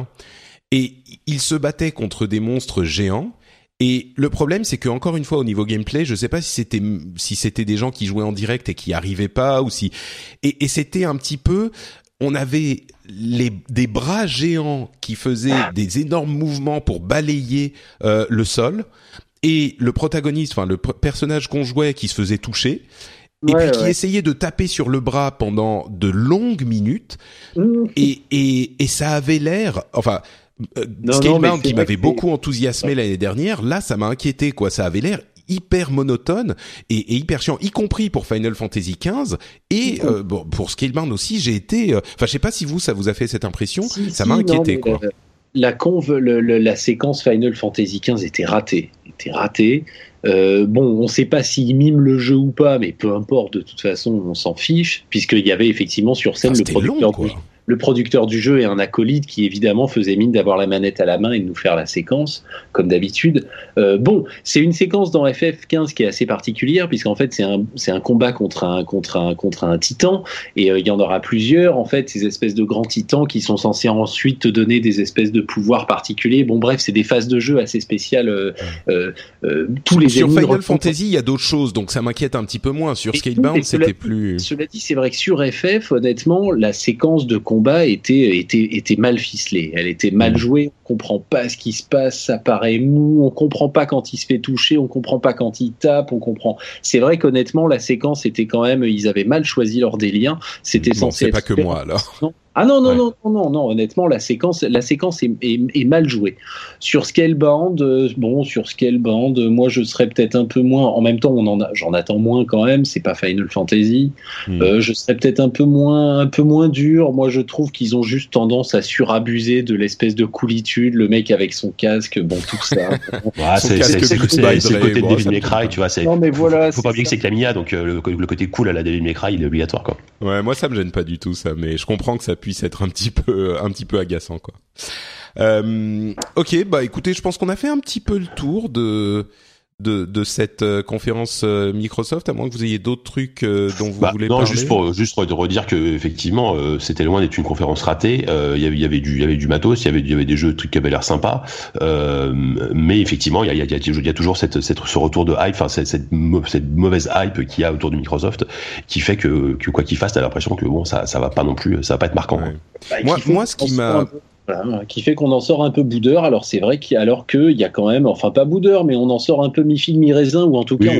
et ils se battaient contre des monstres géants et le problème, c'est que encore une fois, au niveau gameplay, je sais pas si c'était si c'était des gens qui jouaient en direct et qui arrivaient pas, ou si et, et c'était un petit peu, on avait les, des bras géants qui faisaient des énormes mouvements pour balayer euh, le sol, et le protagoniste, enfin le personnage qu'on jouait, qui se faisait toucher. Et puis qui essayait de taper sur le bras pendant de longues minutes, mmh. et, et, et ça avait l'air, enfin, euh, Scalebound qui m'avait beaucoup enthousiasmé l'année dernière, là ça m'a inquiété quoi, ça avait l'air hyper monotone et, et, hyper chiant, y compris pour Final Fantasy XV et euh, bon, pour Scalebound aussi. J'ai été, euh, enfin je sais pas si vous ça vous a fait cette impression, ça m'a inquiété quoi. La, conve, le, la séquence Final Fantasy XV était ratée, était ratée. Euh, bon, on ne sait pas s'il mime le jeu ou pas, mais peu importe, de toute façon, on s'en fiche, puisqu'il y avait effectivement sur scène ah, le producteur long, le producteur du jeu est un acolyte qui évidemment faisait mine d'avoir la manette à la main et de nous faire la séquence, comme d'habitude. Euh, bon, c'est une séquence dans FF15 qui est assez particulière, puisqu'en fait c'est un, c'est un combat contre un, contre un, contre un titan, et euh, il y en aura plusieurs, en fait, ces espèces de grands titans qui sont censés ensuite te donner des espèces de pouvoirs particuliers. Bon, bref, c'est des phases de jeu assez spéciales. Euh tous les Sur Final Fantasy, il y a d'autres choses, donc ça m'inquiète un petit peu moins. Sur Scalebound, c'était plus... Cela dit, c'est vrai que sur FF, honnêtement, la séquence de combat était, était, était mal ficelée. Elle était mal mmh. jouée. On comprend pas ce qui se passe. Ça paraît mou. On comprend pas quand il se fait toucher. On comprend pas quand il tape. On comprend. C'est vrai qu'honnêtement, la séquence était quand même. Ils avaient mal choisi leur délire. C'était censé. C'est pas que moi alors. Ah non, non, non, non, non, honnêtement, la séquence, la séquence est, est, mal jouée. Sur Scalebound, euh, bon, sur Scalebound, euh, moi je serais peut-être un peu moins, en même temps, on en a, j'en attends moins quand même, c'est pas Final Fantasy. Hmm. Euh, je serais peut-être un peu moins, un peu moins dur. Moi je trouve qu'ils ont juste tendance à surabuser de l'espèce de coolitude, le mec avec son casque, bon, tout ça. c'est le côté de David May Cry, tu vois. Non, mais voilà. Faut pas oublier que c'est Camilla, donc le, le, côté cool à la May Cry, il est obligatoire, quoi. Ouais, moi ça me gêne pas du tout, ça, mais je comprends que ça puisse être un petit peu un petit peu agaçant quoi. Euh, ok, bah écoutez, je pense qu'on a fait un petit peu le tour de de, de cette euh, conférence euh, Microsoft, à moins que vous ayez d'autres trucs euh, dont vous bah, voulez non, parler. Non, juste pour juste redire que effectivement, c'était loin d'être une conférence ratée. Il y avait il y avait du il y avait du matos, il y avait il y avait des jeux, trucs qui avaient l'air sympas. mais effectivement, il y a il y a, il y a toujours cette, cette ce retour de hype, enfin cette, cette, mauvaise hype qu'il y a autour de Microsoft, qui fait que, que quoi qu'il fasse, t'as l'impression que bon, ça ça va pas non plus, ça va pas être marquant. Bah, moi moi, ce qui m'a qui fait qu'on en sort un peu boudeur. Alors c'est vrai qu'il alors qu'il y a quand même, enfin pas boudeur, mais on en sort un peu mi-figue mi-raisin ou en tout cas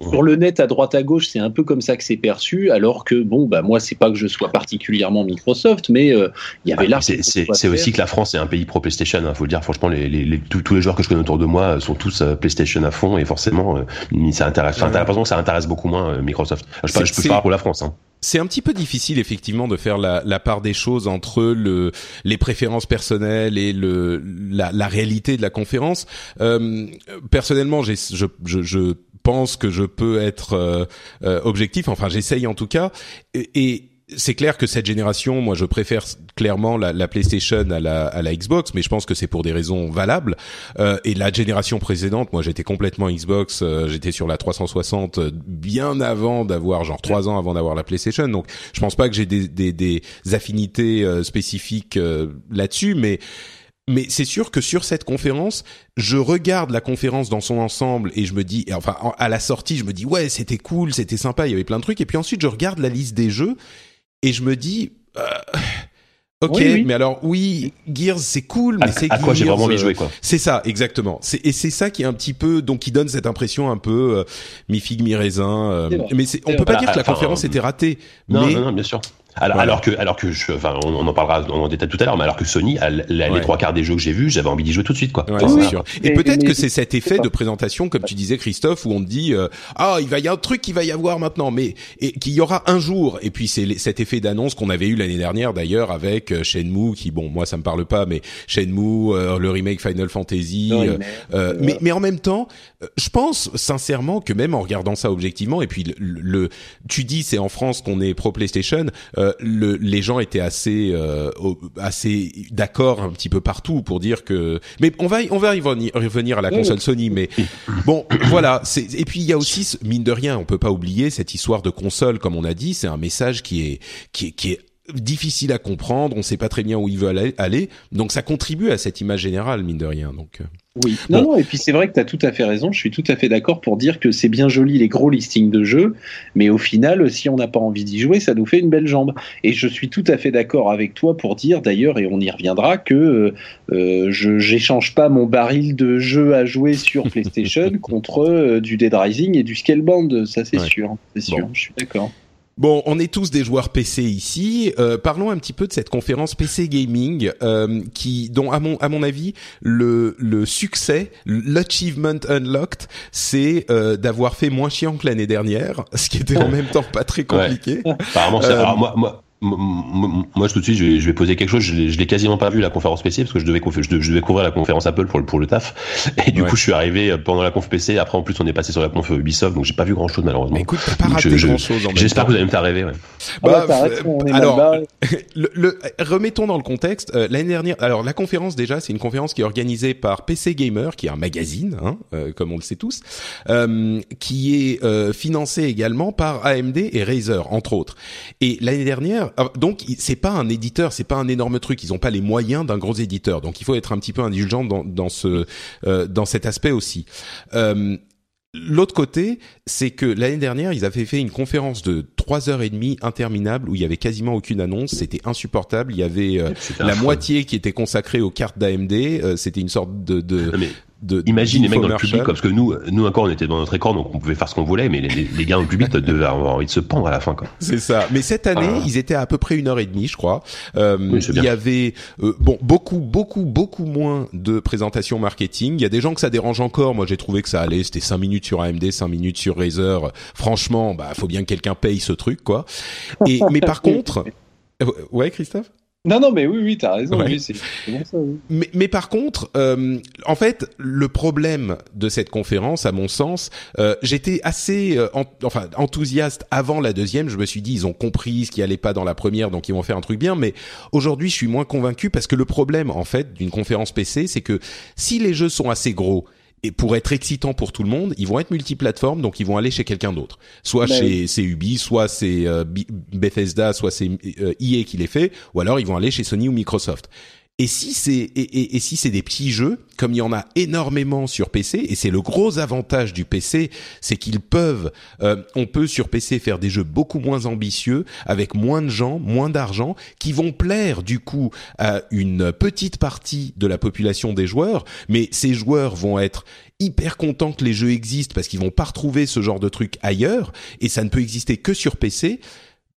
sur le net à droite à gauche, c'est un peu comme ça que c'est perçu. Alors que bon, bah moi c'est pas que je sois particulièrement Microsoft, mais euh, il y avait ah, là. C'est aussi que la France est un pays pro PlayStation. Il hein, faut le dire. Franchement, les, les, tous, les joueurs que je connais autour de moi sont tous euh, PlayStation à fond et forcément, euh, ça intéresse. Enfin, t'as l'impression que ça intéresse beaucoup moins Microsoft. Je, je peux parler pour la France. Hein c'est un petit peu difficile effectivement de faire la, la, part des choses entre le les préférences personnelles et le la, la réalité de la conférence. Euh, personnellement, j'ai je, je, je pense que je peux être euh, euh, objectif. Enfin, j'essaye en tout cas. Et, c'est clair que cette génération, moi, je préfère clairement la, la PlayStation à la, à la, Xbox, mais je pense que c'est pour des raisons valables. Euh, et la génération précédente, moi, j'étais complètement Xbox. Euh, j'étais sur la 360 euh, bien avant d'avoir, genre trois ans avant d'avoir la PlayStation. Donc, je pense pas que j'ai des, des, des affinités euh, spécifiques là-dessus, mais mais c'est sûr que sur cette conférence, je regarde la conférence dans son ensemble et je me dis, enfin à la sortie, je me dis ouais c'était cool, c'était sympa, il y avait plein de trucs. Et puis ensuite je regarde la liste des jeux et je me dis, euh, ok, mais alors oui, Gears c'est cool, mais c'est à quoi j'ai vraiment envie de jouer quoi. C'est ça, exactement. Et c'est ça qui est un petit peu, donc qui donne cette impression un peu euh, mi figue mi raisin. Euh, mais on peut pas dire que la conférence était ratée. Non, mais... non, non, bien sûr. Alors, alors que, alors que je, enfin, on, on en parlera en détail tout à l'heure, mais alors que Sony, a, les trois quarts des jeux que j'ai vus, j'avais envie d'y jouer tout de suite, quoi. Ouais, sûr. Et, peut-être que c'est cet effet de présentation, comme tu disais, Christophe, où on te dit, euh, ah, il va y avoir un truc qui va y avoir maintenant, mais et qu'il y aura un jour. Et puis c'est cet effet d'annonce qu'on avait eu l'année dernière, d'ailleurs, avec euh, Shenmue, qui, bon, moi ça me parle pas, mais Shenmue, euh, le remake Final Fantasy. Euh, mais, mais en même temps, je pense sincèrement que même en regardant ça objectivement, et puis le, le tu dis c'est en France qu'on est pro PlayStation, le, les gens étaient assez euh, assez d'accord un petit peu partout pour dire que mais on va on va y revenir à la console Sony mais bon voilà c'est et puis il y a aussi mine de rien on peut pas oublier cette histoire de console comme on a dit c'est un message qui est qui est, qui est difficile à comprendre, on sait pas très bien où il veut aller, donc ça contribue à cette image générale mine de rien. Donc euh. oui, non, non, et puis c'est vrai que tu as tout à fait raison. Je suis tout à fait d'accord pour dire que c'est bien joli les gros listings de jeux, mais au final, si on n'a pas envie d'y jouer, ça nous fait une belle jambe. Et je suis tout à fait d'accord avec toi pour dire d'ailleurs, et on y reviendra, que euh, euh je j'échange pas mon baril de jeux à jouer sur PlayStation contre euh, du Dead Rising et du Scalebound, ça c'est sûr, c'est sûr. Je suis d'accord. Bon, on est tous des joueurs PC ici. Euh, parlons un petit peu de cette conférence PC gaming, euh, qui, dont à mon à mon avis, le le succès, l'achievement unlocked, c'est euh, d'avoir fait moins chiant que l'année dernière, ce qui était en même temps pas très compliqué. Apparemment, alors moi, moi, moi, tout de suite, je vais, poser quelque chose. Je l'ai quasiment pas vu la conférence PC parce que je devais, je devais couvrir la conférence Apple pour le, pour le taf. Et du coup, je suis arrivé euh, pendant la conf PC. Après, en plus, on est passé sur la conf Ubisoft, donc j'ai pas vu grand chose malheureusement. écoute, t'as pas raté grand chose. J'espère que vous allez me faire rêver. Ouais. Bah, bah, alors, le, le, remettons dans le contexte. Euh, L'année dernière, alors la conférence déjà, c'est une conférence qui est organisée par PC Gamer, qui est un magazine, hein, euh, comme on le sait tous, euh, qui est euh, financé également par AMD et Razer, entre autres. Et l'année dernière, ah, donc c'est pas un éditeur, c'est pas un énorme truc. Ils ont pas les moyens d'un gros éditeur, donc il faut être un petit peu indulgent dans, dans ce euh, dans cet aspect aussi. Euh, L'autre côté, c'est que l'année dernière, ils avaient fait une conférence de trois heures et demie interminable où il y avait quasiment aucune annonce. C'était insupportable. Il y avait euh, la moitié qui était consacrée aux cartes d'AMD. Euh, c'était une sorte de, de, Imagine les mecs dans le public, parce que nous, nous encore, on était dans notre écran, donc on pouvait faire ce qu'on voulait, mais les, les, gars dans le public devaient avoir envie de se pendre à la fin. C'est ça. Mais cette année, ils étaient à, peu près une heure et demie, je crois. Euh, il y avait euh, bon beaucoup, beaucoup, beaucoup moins de présentations marketing. Il y a des gens que ça dérange encore. Moi, j'ai trouvé que ça allait. C'était cinq minutes sur AMD, cinq minutes sur Razer. Franchement, bah, faut bien que quelqu'un paye ce truc, quoi. Et mais par contre, ouais, Christophe? Non, non, mais oui, oui, t'as raison. Oui, c'est ça. Mais, mais par contre, euh, en fait, le problème de cette conférence, à mon sens, euh, j'étais assez, euh, enfin, enthousiaste avant la deuxième. Je me suis dit, ils ont compris ce qui allait pas dans la première, donc ils vont faire un truc bien. Mais aujourd'hui, je suis moins convaincu parce que le problème, en fait, d'une conférence PC, c'est que si les jeux sont assez gros et pour être excitant pour tout le monde, ils vont être multiplateformes, donc ils vont aller chez quelqu'un d'autre. Soit bah chez c'est Ubi, soit c'est euh, Bethesda, soit c'est euh, EA qui les fait, ou alors ils vont aller chez Sony ou Microsoft. Et si c'est et, si c'est des petits jeux, comme il y en a énormément sur PC, et c'est le gros avantage du PC, c'est qu'ils peuvent, euh, on peut sur PC faire des jeux beaucoup moins ambitieux, avec moins de gens, moins d'argent, qui vont plaire du coup à une petite partie de la population des joueurs, mais ces joueurs vont être hyper contents que les jeux existent parce qu'ils vont pas retrouver ce genre de truc ailleurs, et ça ne peut exister que sur PC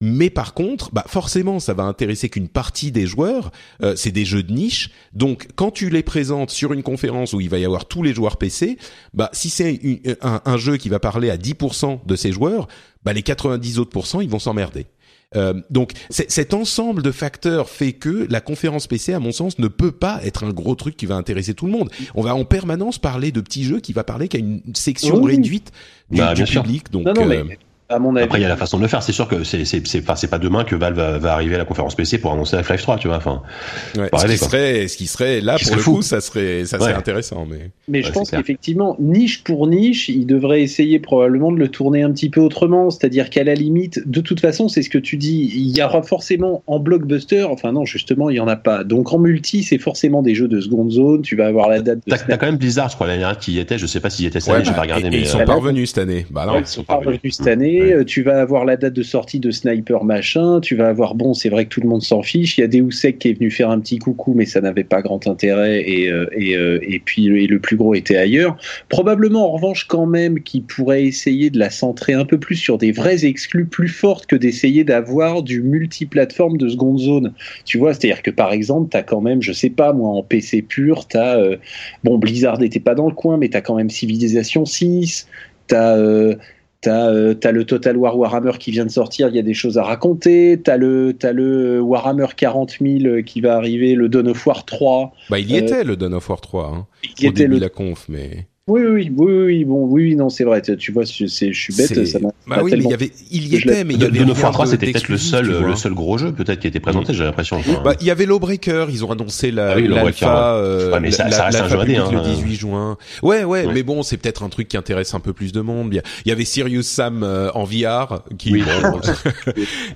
Mais par contre, bah forcément, ça va intéresser qu'une partie des joueurs. Euh, c'est des jeux de niche, donc quand tu les présentes sur une conférence où il va y avoir tous les joueurs PC, bah si c'est un, un, jeu qui va parler à 10% de ces joueurs, bah les 90 autres ils vont s'emmerder. Euh, donc cet ensemble de facteurs fait que la conférence PC, à mon sens, ne peut pas être un gros truc qui va intéresser tout le monde. On va en permanence parler de petits jeux qui va parler qu'à une section réduite du, bah, public. Donc, euh, mon Après, il y a la façon de le faire. C'est sûr que c'est c'est c'est pas, pas demain que Valve va, va, arriver à la conférence PC pour annoncer Half-Life 3, tu vois. Enfin, ouais, ce, qui serait, ce qui serait là pour le coup, ça serait ça serait intéressant. Mais mais je pense qu'effectivement, niche pour niche, il devrait essayer probablement de le tourner un petit peu autrement. C'est-à-dire qu'à la limite, de toute façon, c'est ce que tu dis. Il y aura forcément en blockbuster. Enfin non, justement, il y en a pas. Donc en multi, c'est forcément des jeux de seconde zone. Tu vas avoir la date. T'as as quand même Blizzard, je crois l'année dernière qui y était. Je sais pas s'il y était cette année. J'ai pas regardé. mais ils sont pas revenus cette année. Bah non, ils sont pas revenus cette année. Tu vas avoir la date de sortie de Sniper machin, tu vas avoir bon, c'est vrai que tout le monde s'en fiche. Il y a Deus Ex qui est venu faire un petit coucou, mais ça n'avait pas grand intérêt et euh, et, euh, et puis le plus gros était ailleurs. Probablement en revanche quand même qui pourrait essayer de la centrer un peu plus sur des vrais exclus plus fortes que d'essayer d'avoir du multiplateforme de seconde zone. Tu vois, c'est-à-dire que par exemple, tu as quand même, je sais pas moi, en PC pur, tu as euh, bon Blizzard n'était pas dans le coin, mais tu as quand même Civilization 6, T'as euh, T'as euh, le Total War Warhammer qui vient de sortir, il y a des choses à raconter. T'as le, as le Warhammer 40 000 qui va arriver, le Dawn of War 3. Bah, il y était le Dawn of War 3. Hein, il y était le... la conf, mais. Oui, oui, oui, oui, bon, oui, non, c'est vrai. Tu vois, je, je suis bête. Ça bah oui, mais il y avait, il y était, mais il y avait. De 3, c'était peut-être le seul, le seul gros jeu, peut-être, qui était présenté, j'ai l'impression. Bah, il y avait Lawbreaker, ils ont annoncé la, ah oui, l'alpha, euh, ouais, mais ça, ça reste un jeu hein. le 18 juin. Ouais, ouais, mais bon, c'est peut-être un truc qui intéresse un peu plus de monde. Il y avait Sirius Sam euh, en VR, qui, il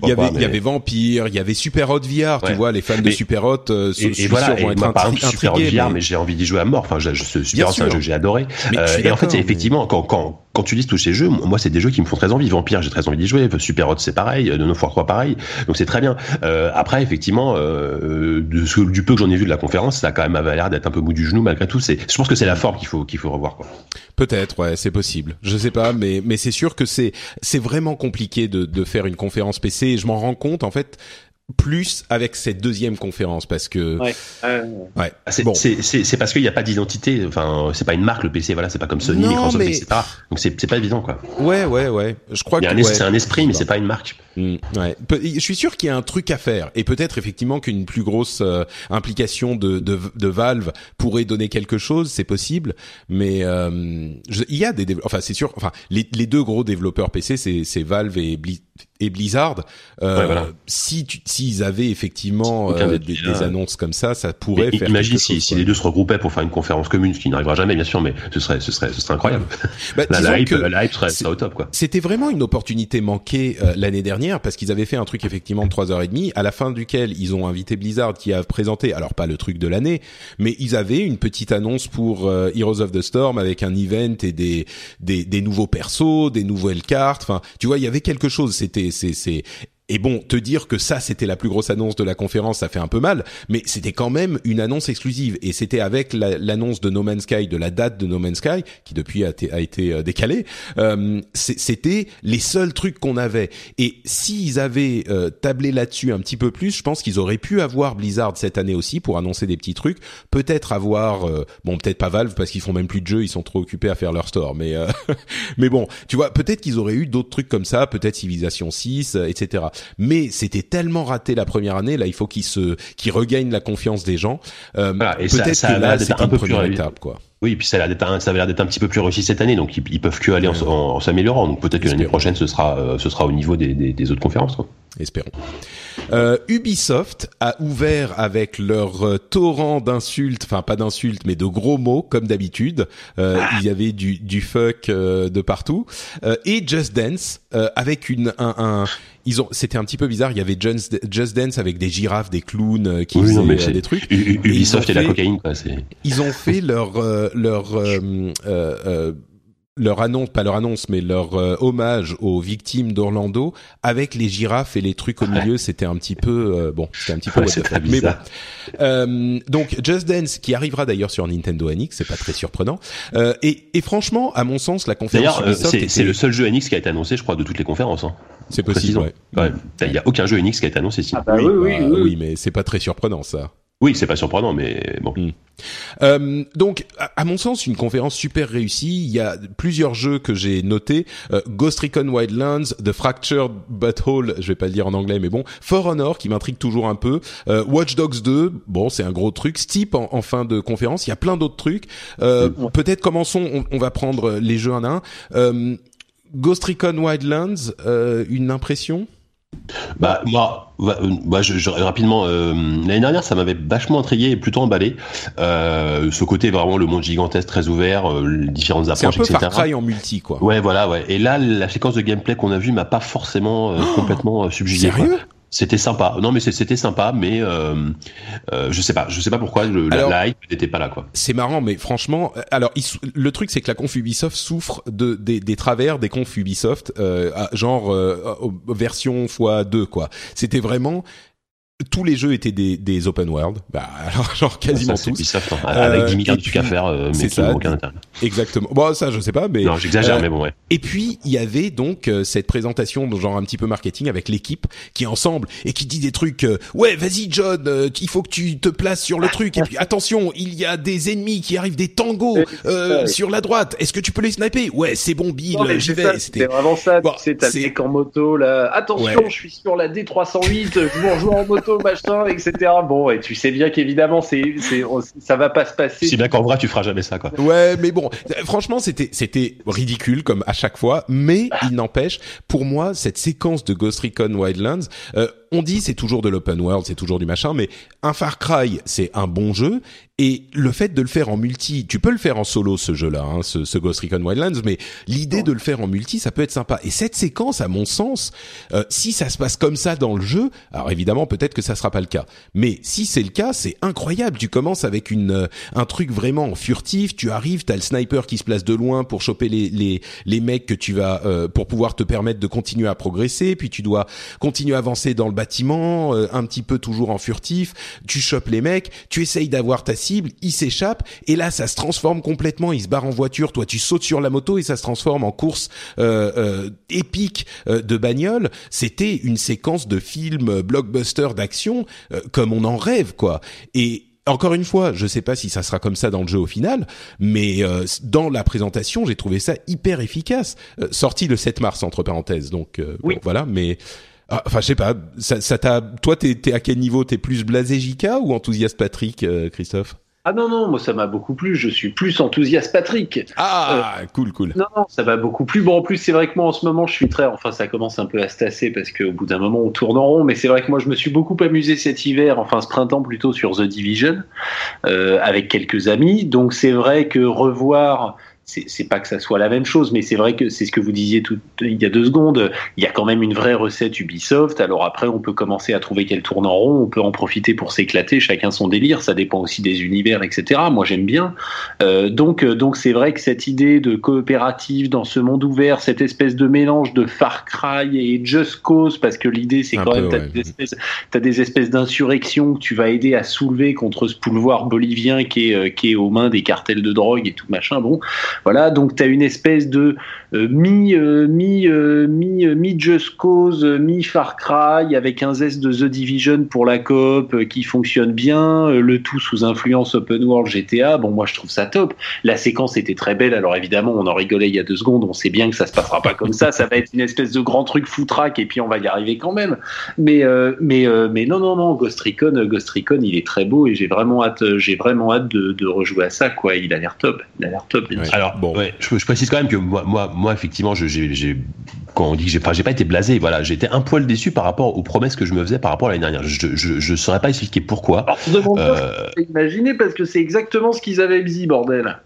y avait, il y avait Vampire, il y avait Super Hot VR, tu vois, les fans de Super Hot, euh, et voilà, vont être par exemple, Super Hot VR, mais j'ai envie d'y jouer à mort. Enfin, Super Hot, c'est un jeu que j'ai adoré. Et en fait, effectivement, quand, quand, quand tu lis tous ces jeux, moi, c'est des jeux qui me font très envie. Vampire, j'ai très envie d'y jouer. Super Hot, c'est pareil. De War 3, pareil. Donc c'est très bien. Euh, après, effectivement, euh, de, du peu que j'en ai vu de la conférence, ça a quand même avait l'air d'être un peu mou du genou malgré tout. C'est, je pense que c'est la forme qu'il faut qu'il faut revoir. Quoi. Peut-être, ouais, c'est possible. Je sais pas, mais mais c'est sûr que c'est c'est vraiment compliqué de de faire une conférence PC. Je m'en rends compte en fait plus avec cette deuxième conférence parce que ouais, ouais. Ah, c'est bon. c'est parce qu'il n'y a pas d'identité enfin c'est pas une marque le PC voilà c'est pas comme Sony Microsoft etc donc c'est pas évident quoi. Ouais ouais ouais. Je crois que c'est un esprit mais c'est pas une marque. Mmh, ouais. Je suis sûr qu'il y a un truc à faire et peut-être effectivement qu'une plus grosse euh, implication de, de, de Valve pourrait donner quelque chose c'est possible mais euh, il y a des enfin c'est sûr enfin les, les deux gros développeurs PC c'est Valve et Blizz et Blizzard, euh, si tu, s'ils avaient effectivement euh, des, des, annonces comme ça, ça pourrait faire. Imagine si, si les deux se regroupaient pour faire une conférence commune, ce qui n'arrivera jamais, bien sûr, mais ce serait, ce serait, ce serait incroyable. Bah, la, hype, la hype serait, serait, au top, quoi. C'était vraiment une opportunité manquée euh, l'année dernière parce qu'ils avaient fait un truc effectivement de trois heures et demie, à la fin duquel ils ont invité Blizzard qui a présenté, alors pas le truc de l'année, mais ils avaient une petite annonce pour euh, Heroes of the Storm avec un event et des, des, des nouveaux persos, des nouvelles cartes. Enfin, tu vois, il y avait quelque chose. C'était c'est et bon, te dire que ça c'était la plus grosse annonce de la conférence, ça fait un peu mal, mais c'était quand même une annonce exclusive et c'était avec l'annonce de No Man's Sky, de la date de No Man's Sky qui depuis a, été euh, décalée. Euh, c'était les seuls trucs qu'on avait. Et s'ils avaient euh, tablé là-dessus un petit peu plus, je pense qu'ils auraient pu avoir Blizzard cette année aussi pour annoncer des petits trucs. Peut-être avoir, euh, bon, peut-être pas Valve parce qu'ils font même plus de jeux, ils sont trop occupés à faire leur store. Mais mais bon, tu vois, peut-être qu'ils auraient eu d'autres trucs comme ça, peut-être Civilization 6, etc mais c'était tellement raté la première année. Là, il faut qu'il se, qu'il regagne la confiance des gens. Euh, peut-être que là, c'est un peu première plus étape, quoi. Oui, puis ça, a l'air ça avait l'air d'être un petit peu plus réussi cette année, donc ils, peuvent que aller en, s'améliorant. Donc peut-être que l'année prochaine, ce sera, euh, ce sera au niveau des, des, des autres conférences. Quoi. Espérons. Euh, Ubisoft a ouvert avec leur euh, torrent d'insultes, enfin pas d'insultes, mais de gros mots comme d'habitude. Euh, ah. Il y avait du, du fuck de partout et Just Dance avec une un, un ils ont c'était un petit peu bizarre. Il y avait Just, Just Dance avec des girafes, des clowns qui faisaient des trucs. Ubisoft et, la cocaïne quoi. Ils ont fait leur leur leur annonce, pas leur annonce, mais leur euh, hommage aux victimes d'Orlando avec les girafes et les trucs au milieu, c'était un petit peu euh, bon, c'était un petit peu ouais, mais bon. Euh, donc Just Dance qui arrivera d'ailleurs sur Nintendo NX, c'est pas très surprenant. et, et, franchement, à mon sens, la conférence D'ailleurs, c'est le seul jeu NX qui a été annoncé, je crois, de toutes les conférences. Hein. C'est possible. Ouais. Il y a aucun jeu Enix qui a été annoncé ici. Ah bah oui, oui, bah, oui, oui, mais c'est pas très surprenant ça. Oui, c'est pas surprenant, mais bon. Mm. Euh, donc, à, à mon sens, une conférence super réussie. Il y a plusieurs jeux que j'ai notés euh, Ghost Recon Wildlands, The Fractured Butthole, je vais pas le dire en anglais, mais bon, For Honor qui m'intrigue toujours un peu, euh, Watch Dogs 2, bon, c'est un gros truc. Steep en, en fin de conférence. Il y a plein d'autres trucs. Euh, Peut-être commençons. On, on, va prendre les jeux un à un. Euh, Ghost Recon Wildlands, euh, une impression? Bah moi, bah, je, je, rapidement, euh, l'année dernière, ça m'avait vachement intrigué et plutôt emballé. Euh, ce côté vraiment le monde gigantesque, très ouvert, euh, les différentes approches, C'est un peu etc. Far Cry en multi, quoi. Ouais, voilà, ouais. Et là, la séquence de gameplay qu'on a vue m'a pas forcément euh, complètement euh, subjugué. Sérieux? quoi. C'était sympa. Non, mais c'était sympa, mais euh, euh, je sais pas, je sais pas pourquoi le, Alors, la, hype n'était pas là, quoi. C'est marrant, mais franchement, euh, alors il, le truc c'est que la conf Ubisoft souffre de des, des travers des confs Ubisoft, euh, genre euh, version x2 quoi. C'était vraiment tous les jeux étaient des, des open world, bah alors genre quasiment ça, tous. Ubisoft, hein, avec 10 milliards de trucs à faire, euh, mais c'est ça, aucun intérêt. Exactement. Bon, ça je sais pas, mais non, j'exagère, euh, mais bon, ouais. Et puis il y avait donc euh, cette présentation, genre un petit peu marketing avec l'équipe qui est ensemble et qui dit des trucs. euh, ouais, vas-y John, euh, il faut que tu te places sur le truc. Et puis attention, il y a des ennemis qui arrivent, des tangos euh, sur la droite. Est-ce que tu peux les sniper Ouais, c'est bon, Bill, j'y vais. C'était vraiment ça. Bon, tu sais, t'as c'est- le mec en moto là. Attention, Ouais. je suis sur la D308. Je vous en moto, machin, etc. Bon, et tu sais bien qu'évidemment, c'est, c'est, ça va pas se passer. Si bien qu'en vrai, tu feras jamais ça, quoi. Ouais, mais bon, franchement, c'était c'était ridicule comme à chaque fois, mais il n'empêche, pour moi, cette séquence de Ghost Recon Wildlands, euh, on dit c'est toujours de l'open world, c'est toujours du machin, mais un Far Cry, c'est un bon jeu, et le fait de le faire en multi, tu peux le faire en solo ce jeu-là, hein, ce, ce Ghost Recon Wildlands, mais l'idée de le faire en multi, ça peut être sympa. Et cette séquence, à mon sens, euh, si ça se passe comme ça dans le jeu, alors évidemment peut-être que ça sera pas le cas, mais si c'est le cas, c'est incroyable. Tu commences avec une euh, un truc vraiment furtif, tu arrives, t'as le sniper qui se place de loin pour choper les les les mecs que tu vas euh, pour pouvoir te permettre de continuer à progresser, puis tu dois continuer à avancer dans le bâtiment, euh, un petit peu toujours en furtif. Tu chopes les mecs, tu essayes d'avoir ta cible, ils s'échappent, et là ça se transforme complètement. Ils se barrent en voiture, toi tu sautes sur la moto et ça se transforme en course euh, euh, épique euh, de bagnole. C'était une séquence de film blockbuster d'action euh, comme on en rêve quoi. Et encore une fois, je sais pas si ça sera comme ça dans le jeu au final, mais euh, dans la présentation, j'ai trouvé ça hyper efficace. Euh, sorti le 7 mars entre parenthèses, donc euh, Oui. bon, voilà. Mais ah, enfin, je sais pas. Ça, ça t'a. Toi, t'es t'es à quel niveau? T'es plus blasé JK ou enthousiaste Patrick, euh, Christophe? Ah non, non, moi ça m'a beaucoup plu. Je suis plus enthousiaste, Patrick. Ah, cool, cool. Non, non, ça va beaucoup plus. Bon, en plus, c'est vrai que moi, en ce moment, je suis très. Enfin, ça commence un peu à se tasser parce qu'au bout d'un moment, on tourne en rond. Mais c'est vrai que moi, je me suis beaucoup amusé cet hiver, enfin, ce printemps plutôt, sur The Division, euh, avec quelques amis. Donc, c'est vrai que revoir. C'est pas que ça soit la même chose, mais c'est vrai que c'est ce que vous disiez tout, il y a deux secondes. Il y a quand même une vraie recette Ubisoft. Alors après, on peut commencer à trouver qu'elle tourne en rond. On peut en profiter pour s'éclater. Chacun son délire. Ça dépend aussi des univers, etc. Moi, j'aime bien. Euh, donc, euh, donc c'est vrai que cette idée de coopérative dans ce monde ouvert, cette espèce de mélange de Far Cry et Just Cause, parce que l'idée c'est quand même t'as ouais. des espèces, t'as des espèces d'insurrections que tu vas aider à soulever contre ce pouvoir bolivien qui est euh, qui est aux mains des cartels de drogue et tout machin. Bon, voilà, donc t'as une espèce de euh, mi euh, mi euh, mi euh, mi Just Cause, mi Far Cry avec un zeste de The Division pour la coop qui fonctionne bien, euh, le tout sous influence open world GTA. Bon, moi je trouve ça top. La séquence était très belle. Alors évidemment, on en rigolait il y a deux secondes. On sait bien que ça se passera pas comme ça. Ça va être une espèce de grand truc foutraque et puis on va y arriver quand même. Mais euh, mais euh, mais non non non, Ghost Recon, Ghost Recon, il est très beau et j'ai vraiment hâte, j'ai vraiment hâte de, de rejouer à ça quoi. Il a l'air top. Il a l'air top. bien sûr. Alors, Bon. ouais, je, je précise quand même que moi, moi, moi effectivement, je- j'ai, j'ai, quand on dit que j'ai, enfin, j'ai pas été blasé, voilà, j'étais un poil déçu par rapport aux promesses que je me faisais par rapport à l'année dernière. Je, je, je saurais pas expliquer pourquoi. Alors, Euh, imaginé parce que c'est exactement ce qu'ils avaient dit, bordel.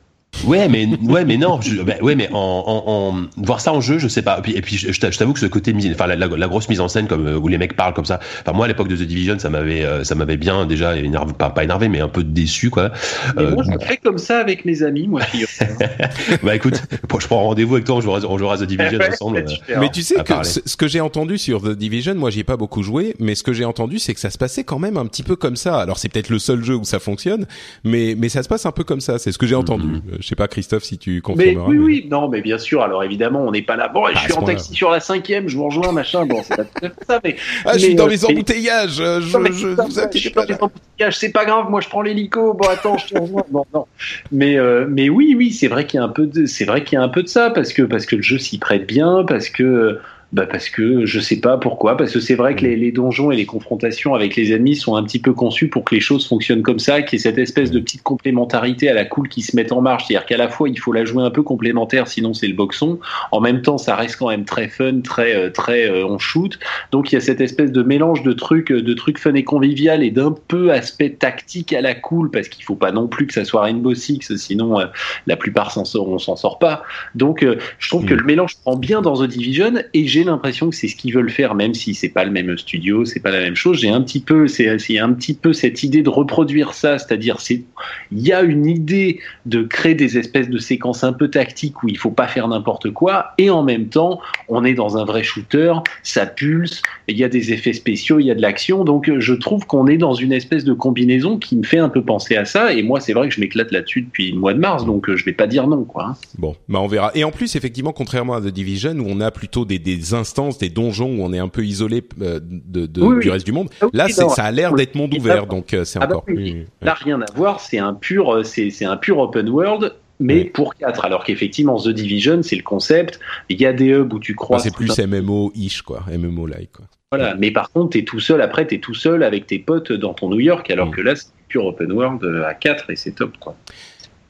Ouais, mais, ouais, mais non, je, ben, ouais, mais en, en, en- voir ça en jeu, je sais pas. Et puis, et puis je, je t'a- je t'avoue que ce côté mise, enfin, la, la, la grosse mise en scène, comme euh, où les mecs parlent comme ça. Enfin, moi, à l'époque de The Division, ça m'avait, euh, ça m'avait bien déjà énervé, pas, pas énervé, mais un peu déçu, quoi. Mais Euh, moi, je fais comme ça avec mes amis, moi, bah écoute, je prends rendez-vous avec toi, on jouera, on jouera à The Division ensemble. euh. Mais tu sais que parler. ce, que j'ai entendu sur The Division, moi j'y ai pas beaucoup joué, mais ce que j'ai entendu c'est que ça se passait quand même un petit peu comme ça. Alors c'est peut-être le seul jeu où ça fonctionne, mais mais ça se passe un peu comme ça. C'est ce que j'ai entendu. Mhm. Euh, Je sais pas, Christophe, si tu confirmeras. Mais, oui, oui, non, mais bien sûr. Alors évidemment, on n'est pas là. Bon, je suis en taxi sur la cinquième, je vous rejoins, machin. Bon, c'est pas ça, mais. Ah, je suis dans les embouteillages. Je, je, vous inquiétez pas. Dans les embouteillages, c'est pas grave. Moi, je prends l'hélico. Bon, attends, je te rejoins. Non, non. Mais, mais oui, oui, c'est vrai qu'il y a un peu de, c'est vrai qu'il y a un peu de ça parce que parce que le jeu s'y prête bien, parce que bah parce que je sais pas pourquoi, parce que c'est vrai que les, les, donjons et les confrontations avec les ennemis sont un petit peu conçus pour que les choses fonctionnent comme ça, qu'il y ait cette espèce de petite complémentarité à la cool qui se met en marche. C'est-à-dire qu'à la fois il faut la jouer un peu complémentaire, sinon c'est le boxon. En même temps, ça reste quand même très fun, très euh, très euh, on shoot. Donc il y a cette espèce de mélange de trucs, de trucs fun et convivial et d'un peu aspect tactique à la cool, parce qu'il faut pas non plus que ça soit Rainbow Six, sinon euh, la plupart s'en sort, on s'en sort pas. Donc je trouve que le mélange prend bien dans The Division et j'ai l'impression que c'est ce qu'ils veulent faire, même si c'est pas le même studio, c'est pas la même chose. J'ai un petit peu, c'est un petit peu cette idée de reproduire ça, c'est-à-dire c'est, il y a une idée de créer des espèces de séquences un peu tactiques où il faut pas faire n'importe quoi, et en même temps, on est dans un vrai shooter, ça pulse, il y a des effets spéciaux, il y a de l'action, donc je trouve qu'on est dans une espèce de combinaison qui me fait un peu penser à ça, et moi c'est vrai que je m'éclate là-dessus depuis le mois de mars, donc je vais pas dire non, quoi. Hein. Bon, bah on verra. Et en plus, effectivement, contrairement à The Division où on a plutôt des, des instances, des donjons où on est un peu isolé euh, de, de du reste du monde. Ah Là, ça a l'air d'être monde ouvert, donc euh, c'est ah bah encore plus. Là, rien à voir. C'est un pur, euh, c'est un pur open world mais pour 4. Alors qu'effectivement, The Division, c'est le concept. Il y a des hubs où tu crois. c'est plus MMO-ish, quoi. MMO-like, quoi. Voilà. Mais par contre, t'es tout seul. Après, t'es tout seul avec tes potes dans ton New York, alors mm. que là, c'est pur open world à 4 et c'est top, quoi.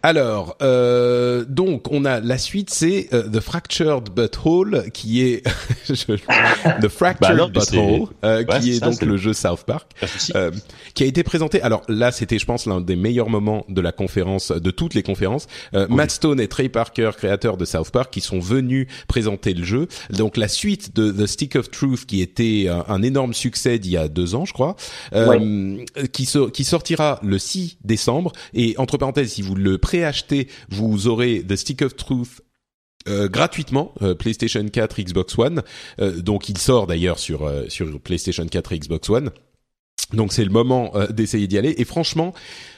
Alors, euh, donc on a la suite, c'est euh, The Fractured Butthole, qui est The Fractured bah Butthole, euh, qui est donc le... jeu South Park, euh, qui a été présenté. Alors là, c'était, je pense, l'un des meilleurs moments de la conférence, de toutes les conférences. Matt Stone et Trey Parker, créateurs de South Park, qui sont venus présenter le jeu. Donc la suite de The Stick of Truth, qui était un, énorme succès d'il y a deux ans, je crois, qui, qui sortira le 6 décembre. Et entre parenthèses, si vous le acheter, vous aurez The Stick of Truth euh, gratuitement euh, PlayStation 4, Xbox One. Euh, donc il sort d'ailleurs sur sur PlayStation 4 et Xbox One. Donc c'est le moment d'essayer d'y aller. Et franchement,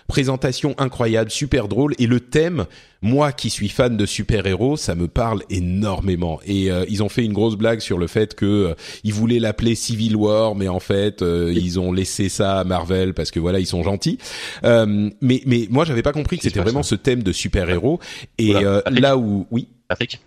Présentation incroyable, super drôle et le thème, moi qui suis fan de super-héros, ça me parle énormément. Et euh, ils ont fait une grosse blague sur le fait que euh, ils voulaient l'appeler Civil War, mais en fait euh, ils ont laissé ça à Marvel parce que voilà ils sont gentils. mais mais moi j'avais pas compris que c'était vraiment ce thème de super-héros. Et là où oui. Patrick,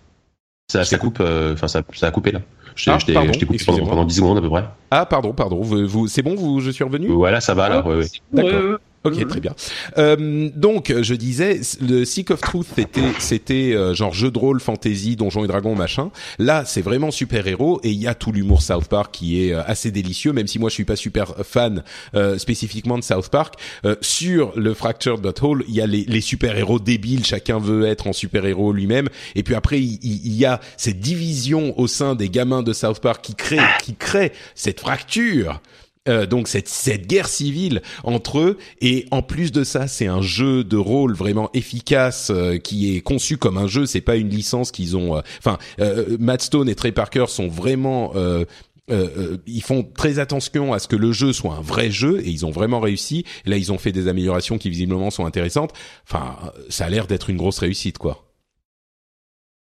ça, ça coupe, enfin ça, ça a coupé là. Je, ah, t'ai coupé pendant, 10 secondes à peu près. Ah pardon, pardon. Vous, vous c'est bon, vous, je suis revenu? Voilà, ça va là. Ouais, ouais. D'accord. Ok, mhm. très bien. Euh, donc, je disais, le Seek of Truth, c'était, c'était euh, genre jeu de rôle, fantasy, donjons et dragons, machin. Là, c'est vraiment super héros et il y a tout l'humour South Park qui est euh, assez délicieux, même si moi je suis pas super fan euh, spécifiquement de South Park. sur le Fractured But Whole, il y a les, les super héros débiles, chacun veut être en super héros lui-même. Et puis après, il, il, y a cette division au sein des gamins de South Park qui crée, qui crée cette fracture euh, donc cette, cette guerre civile entre eux et en plus de ça c'est un jeu de rôle vraiment efficace euh, qui est conçu comme un jeu c'est pas une licence qu'ils ont euh, enfin Matt Stone et Trey Parker sont vraiment ils font très attention à ce que le jeu soit un vrai jeu et ils ont vraiment réussi. là, ils ont fait des améliorations qui visiblement sont intéressantes. Enfin, ça a l'air d'être une grosse réussite, quoi.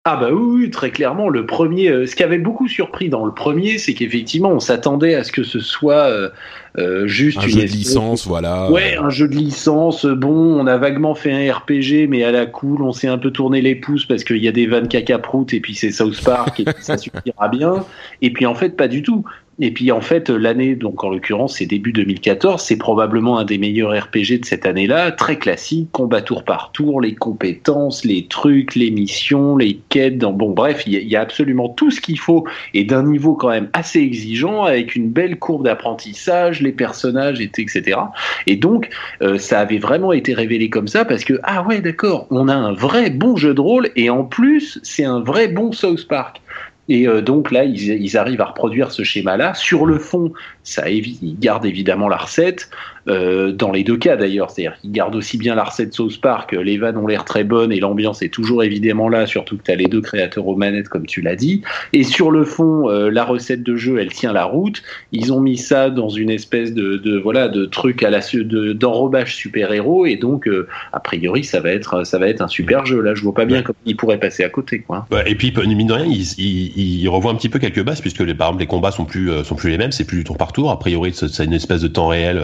Ah bah oui, très clairement. Le premier, euh, ce qui avait beaucoup surpris dans le premier, c'est qu'effectivement, on s'attendait à ce que ce soit euh, euh juste un une jeu de licence, voilà. Ouais, un jeu de licence. Bon, on a vaguement fait un RPG, mais à la cool, on s'est un peu tourné les pouces parce qu'il y a des vannes caca et puis c'est South Park et ça suffira bien. Et puis en fait, pas du tout. Et puis en fait, l'année, donc en l'occurrence, c'est début 2014, c'est probablement un des meilleurs RPG de cette année-là, très classique, combat tour par tour, les compétences, les trucs, les missions, les quêtes, dans, bon bref, il y, a absolument tout ce qu'il faut et d'un niveau quand même assez exigeant, avec une belle courbe d'apprentissage, les personnages, etc. Et donc, euh, ça avait vraiment été révélé comme ça parce que, ah ouais, d'accord, on a un vrai bon jeu de rôle et en plus, c'est un vrai bon South Park. Et euh, donc là, ils, ils, arrivent à reproduire ce schéma-là. Sur le fond, ça ils gardent évidemment la recette. Euh, dans les deux cas d'ailleurs, c'est-à-dire qu'ils gardent aussi bien la recette South Park, les vannes ont l'air très bonnes et l'ambiance est toujours évidemment là, surtout que tu as les deux créateurs aux manettes comme tu l'as dit. Et sur le fond, euh, la recette de jeu, elle tient la route. Ils ont mis ça dans une espèce de, de voilà de truc à la d'enrobage super-héros et donc euh, a priori ça va être ça va être un super jeu. Là, je vois pas bien comment il pourrait passer à côté quoi. et puis mine de rien, il, revoit un petit peu quelques bases puisque les, par exemple les combats sont plus sont plus les mêmes, c'est plus du tour par tour. A priori, c'est une espèce de temps réel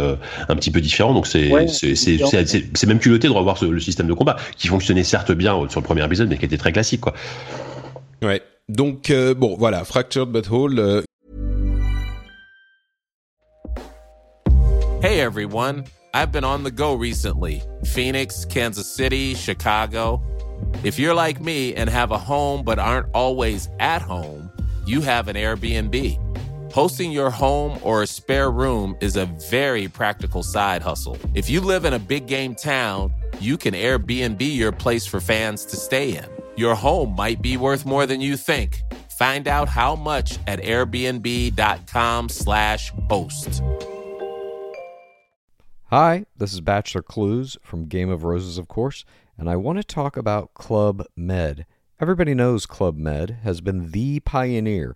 un petit peu différent. Donc c'est c'est même culotté de revoir le système de combat qui fonctionnait certes bien sur le premier épisode, mais qui était très classique quoi. Ouais. Donc euh, bon voilà, Fractured But Whole. Euh... Hey everyone, I've been on the go recently. Phoenix, Kansas City, Chicago. If you're like me and have a home but aren't always at home, you have an Airbnb. Hosting your home or a spare room is a very practical side hustle. If you live in a big game town, you can Airbnb your place for fans to stay in. Your home might be worth more than you think. Find out how much at airbnb.com/slash host. Hi, this is Bachelor Clues from Game of Roses, of course, and I want to talk about Club Med. Everybody knows Club Med has been the pioneer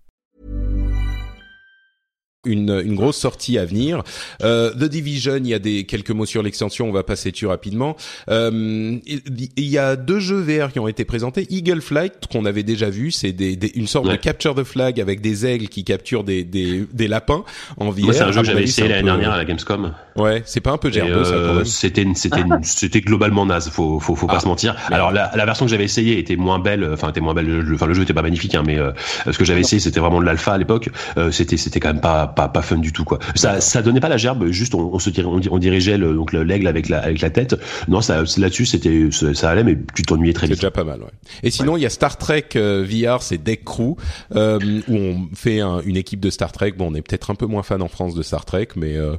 Une, une, grosse sortie à venir. Euh, The Division, il y a des quelques mots sur l'extension, on va passer dessus rapidement. Euh, il, y a deux jeux VR qui ont été présentés. Eagle Flight, qu'on avait déjà vu, c'est des, des, une sorte de capture the flag avec des aigles qui capturent des, des, des lapins en VR. Moi, c'est un jeu que j'avais essayé l'année dernière à la Gamescom. Ouais, c'est pas un peu gerbeux ça quand même. C'était c'était c'était globalement naze, faut faut, faut pas ah. se mentir. Alors la, la, version que j'avais essayé était moins belle, enfin était moins belle. Le, enfin le jeu était pas magnifique, hein, mais euh, ce que j'avais essayé c'était vraiment de l'alpha à l'époque. Euh, c'était c'était quand même pas pas pas fun du tout quoi. Ça ça donnait pas la gerbe, juste on, on se on, dirigeait le, donc l'aigle avec la avec la tête. Non, ça là-dessus c'était ça allait, mais tu t'ennuyais très vite. C'est déjà pas mal, ouais. Et sinon il y a Star Trek euh, VR, c'est Deck Crew euh, où on fait un, une équipe de Star Trek. Bon, on est peut-être un peu moins fan en France de Star Trek, mais euh...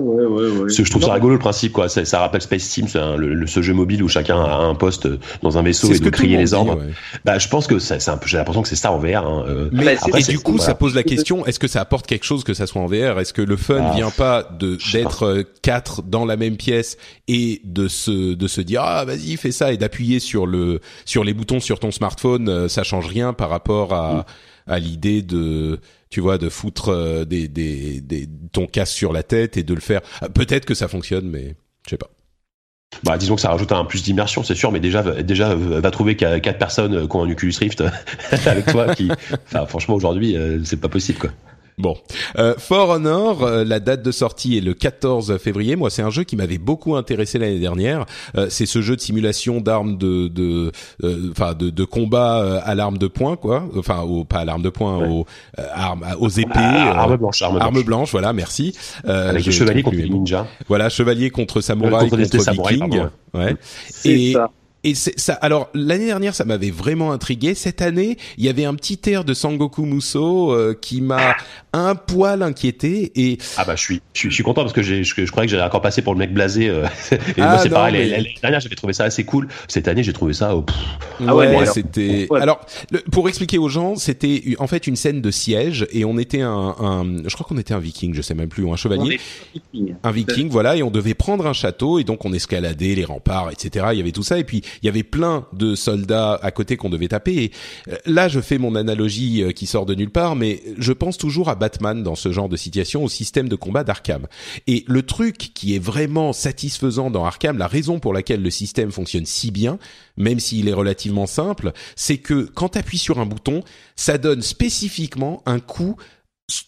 ouais ouais. Je trouve ça rigolo le principe quoi. Ça, ça rappelle Space Team, un, le, ce jeu mobile où chacun a un poste dans un vaisseau et de crier les ordres. Bah je pense que c'est un peu j'ai l'impression que c'est ça en VR. Hein. Euh, mais après, et du coup, ça pose la question est-ce que ça apporte quelque chose que ça soit en VR Est-ce que le fun ah, vient pas de d'être euh, quatre dans la même pièce et de se de se dire ah vas-y fais ça et d'appuyer sur le sur les boutons sur ton smartphone, euh, ça change rien par rapport à mm. à l'idée de tu vois de foutre des, des, des ton casque sur la tête et de le faire. Peut-être que ça fonctionne, mais je sais pas. Bah, disons que ça rajoute un plus d'immersion, c'est sûr, mais déjà, déjà, va trouver quatre personnes qui ont un Oculus Rift avec toi, qui, franchement, aujourd'hui, c'est pas possible, quoi. Bon, euh, For Honor, euh, la date de sortie est le 14 février. Moi, c'est un jeu qui m'avait beaucoup intéressé l'année dernière. Euh, c'est ce jeu de simulation d'armes de, de, euh, enfin, de, de, combat à l'arme de poing, quoi. Enfin, au, pas à l'arme de poing, aux armes, aux épées. Ah, arme blanche, arme, arme blanche. voilà, merci. Avec les chevaliers contre les ninjas. Voilà, chevalier contre samouraï contre, contre viking. Ouais. Et ça et c'est ça. Alors l'année dernière, ça m'avait vraiment intrigué. Cette année, il y avait un petit air de Sangoku Muso euh, qui m'a un poil inquiété. Et ah bah je suis je suis, content parce que j'ai je, croyais que j'allais encore passer pour le mec blasé. Euh, et moi ah c'est pareil. L'année dernière, j'avais trouvé ça assez cool. Cette année, j'ai trouvé ça. Oh, ah ouais, ouais c'était. Alors pour expliquer aux gens, c'était en fait une scène de siège et on était un, un je crois qu'on était un viking, je sais même plus, ou un chevalier. Un viking, voilà, et on devait prendre un château et donc on escaladait les remparts, etc. Il y avait tout ça et puis il y avait plein de soldats à côté qu'on devait taper. Et euh, là, je fais mon analogie euh, qui sort de nulle part, mais je pense toujours à Batman dans ce genre de situation, au système de combat d'Arkham. Et le truc qui est vraiment satisfaisant dans Arkham, la raison pour laquelle le système fonctionne si bien, même s'il est relativement simple, c'est que quand tu appuies sur un bouton, ça donne spécifiquement un coup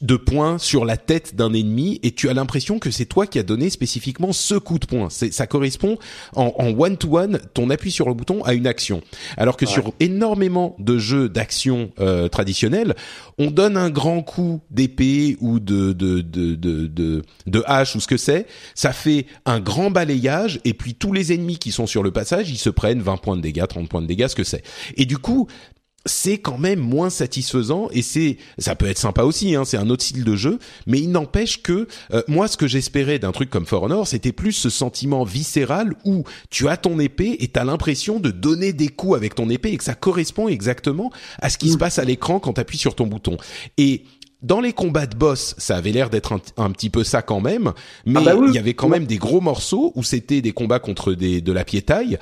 de poing sur la tête d'un ennemi et tu as l'impression que c'est toi qui as donné spécifiquement ce coup de poing. Ça correspond en one to one, ton appui sur le bouton à une action. Alors que sur énormément de jeux d'action euh, traditionnels, on donne un grand coup d'épée ou de de, de de de de hache ou ce que c'est, ça fait un grand balayage et puis tous les ennemis qui sont sur le passage, ils se prennent 20 points de dégâts, 30 points de dégâts, ce que c'est. Et du coup, c'est quand même moins satisfaisant et c'est ça peut être sympa aussi hein, c'est un autre style de jeu mais il n'empêche que euh, moi ce que j'espérais d'un truc comme For Honor c'était plus ce sentiment viscéral où tu as ton épée et t'as l'impression de donner des coups avec ton épée et que ça correspond exactement à ce qui se mm. passe à l'écran quand tu appuies sur ton bouton. Et dans les combats de boss, ça avait l'air d'être un, petit peu ça quand même, mais ah bah il y avait quand même des gros morceaux où c'était des combats contre des de la piétaille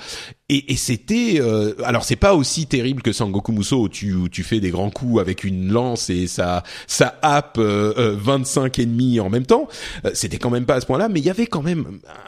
et, et c'était euh, alors c'est pas aussi terrible que Sangoku Muso où tu où tu fais des grands coups avec une lance et ça ça happe euh, 25 euh, ennemis en même temps. Euh, c'était quand même pas à ce point-là, mais il y avait quand même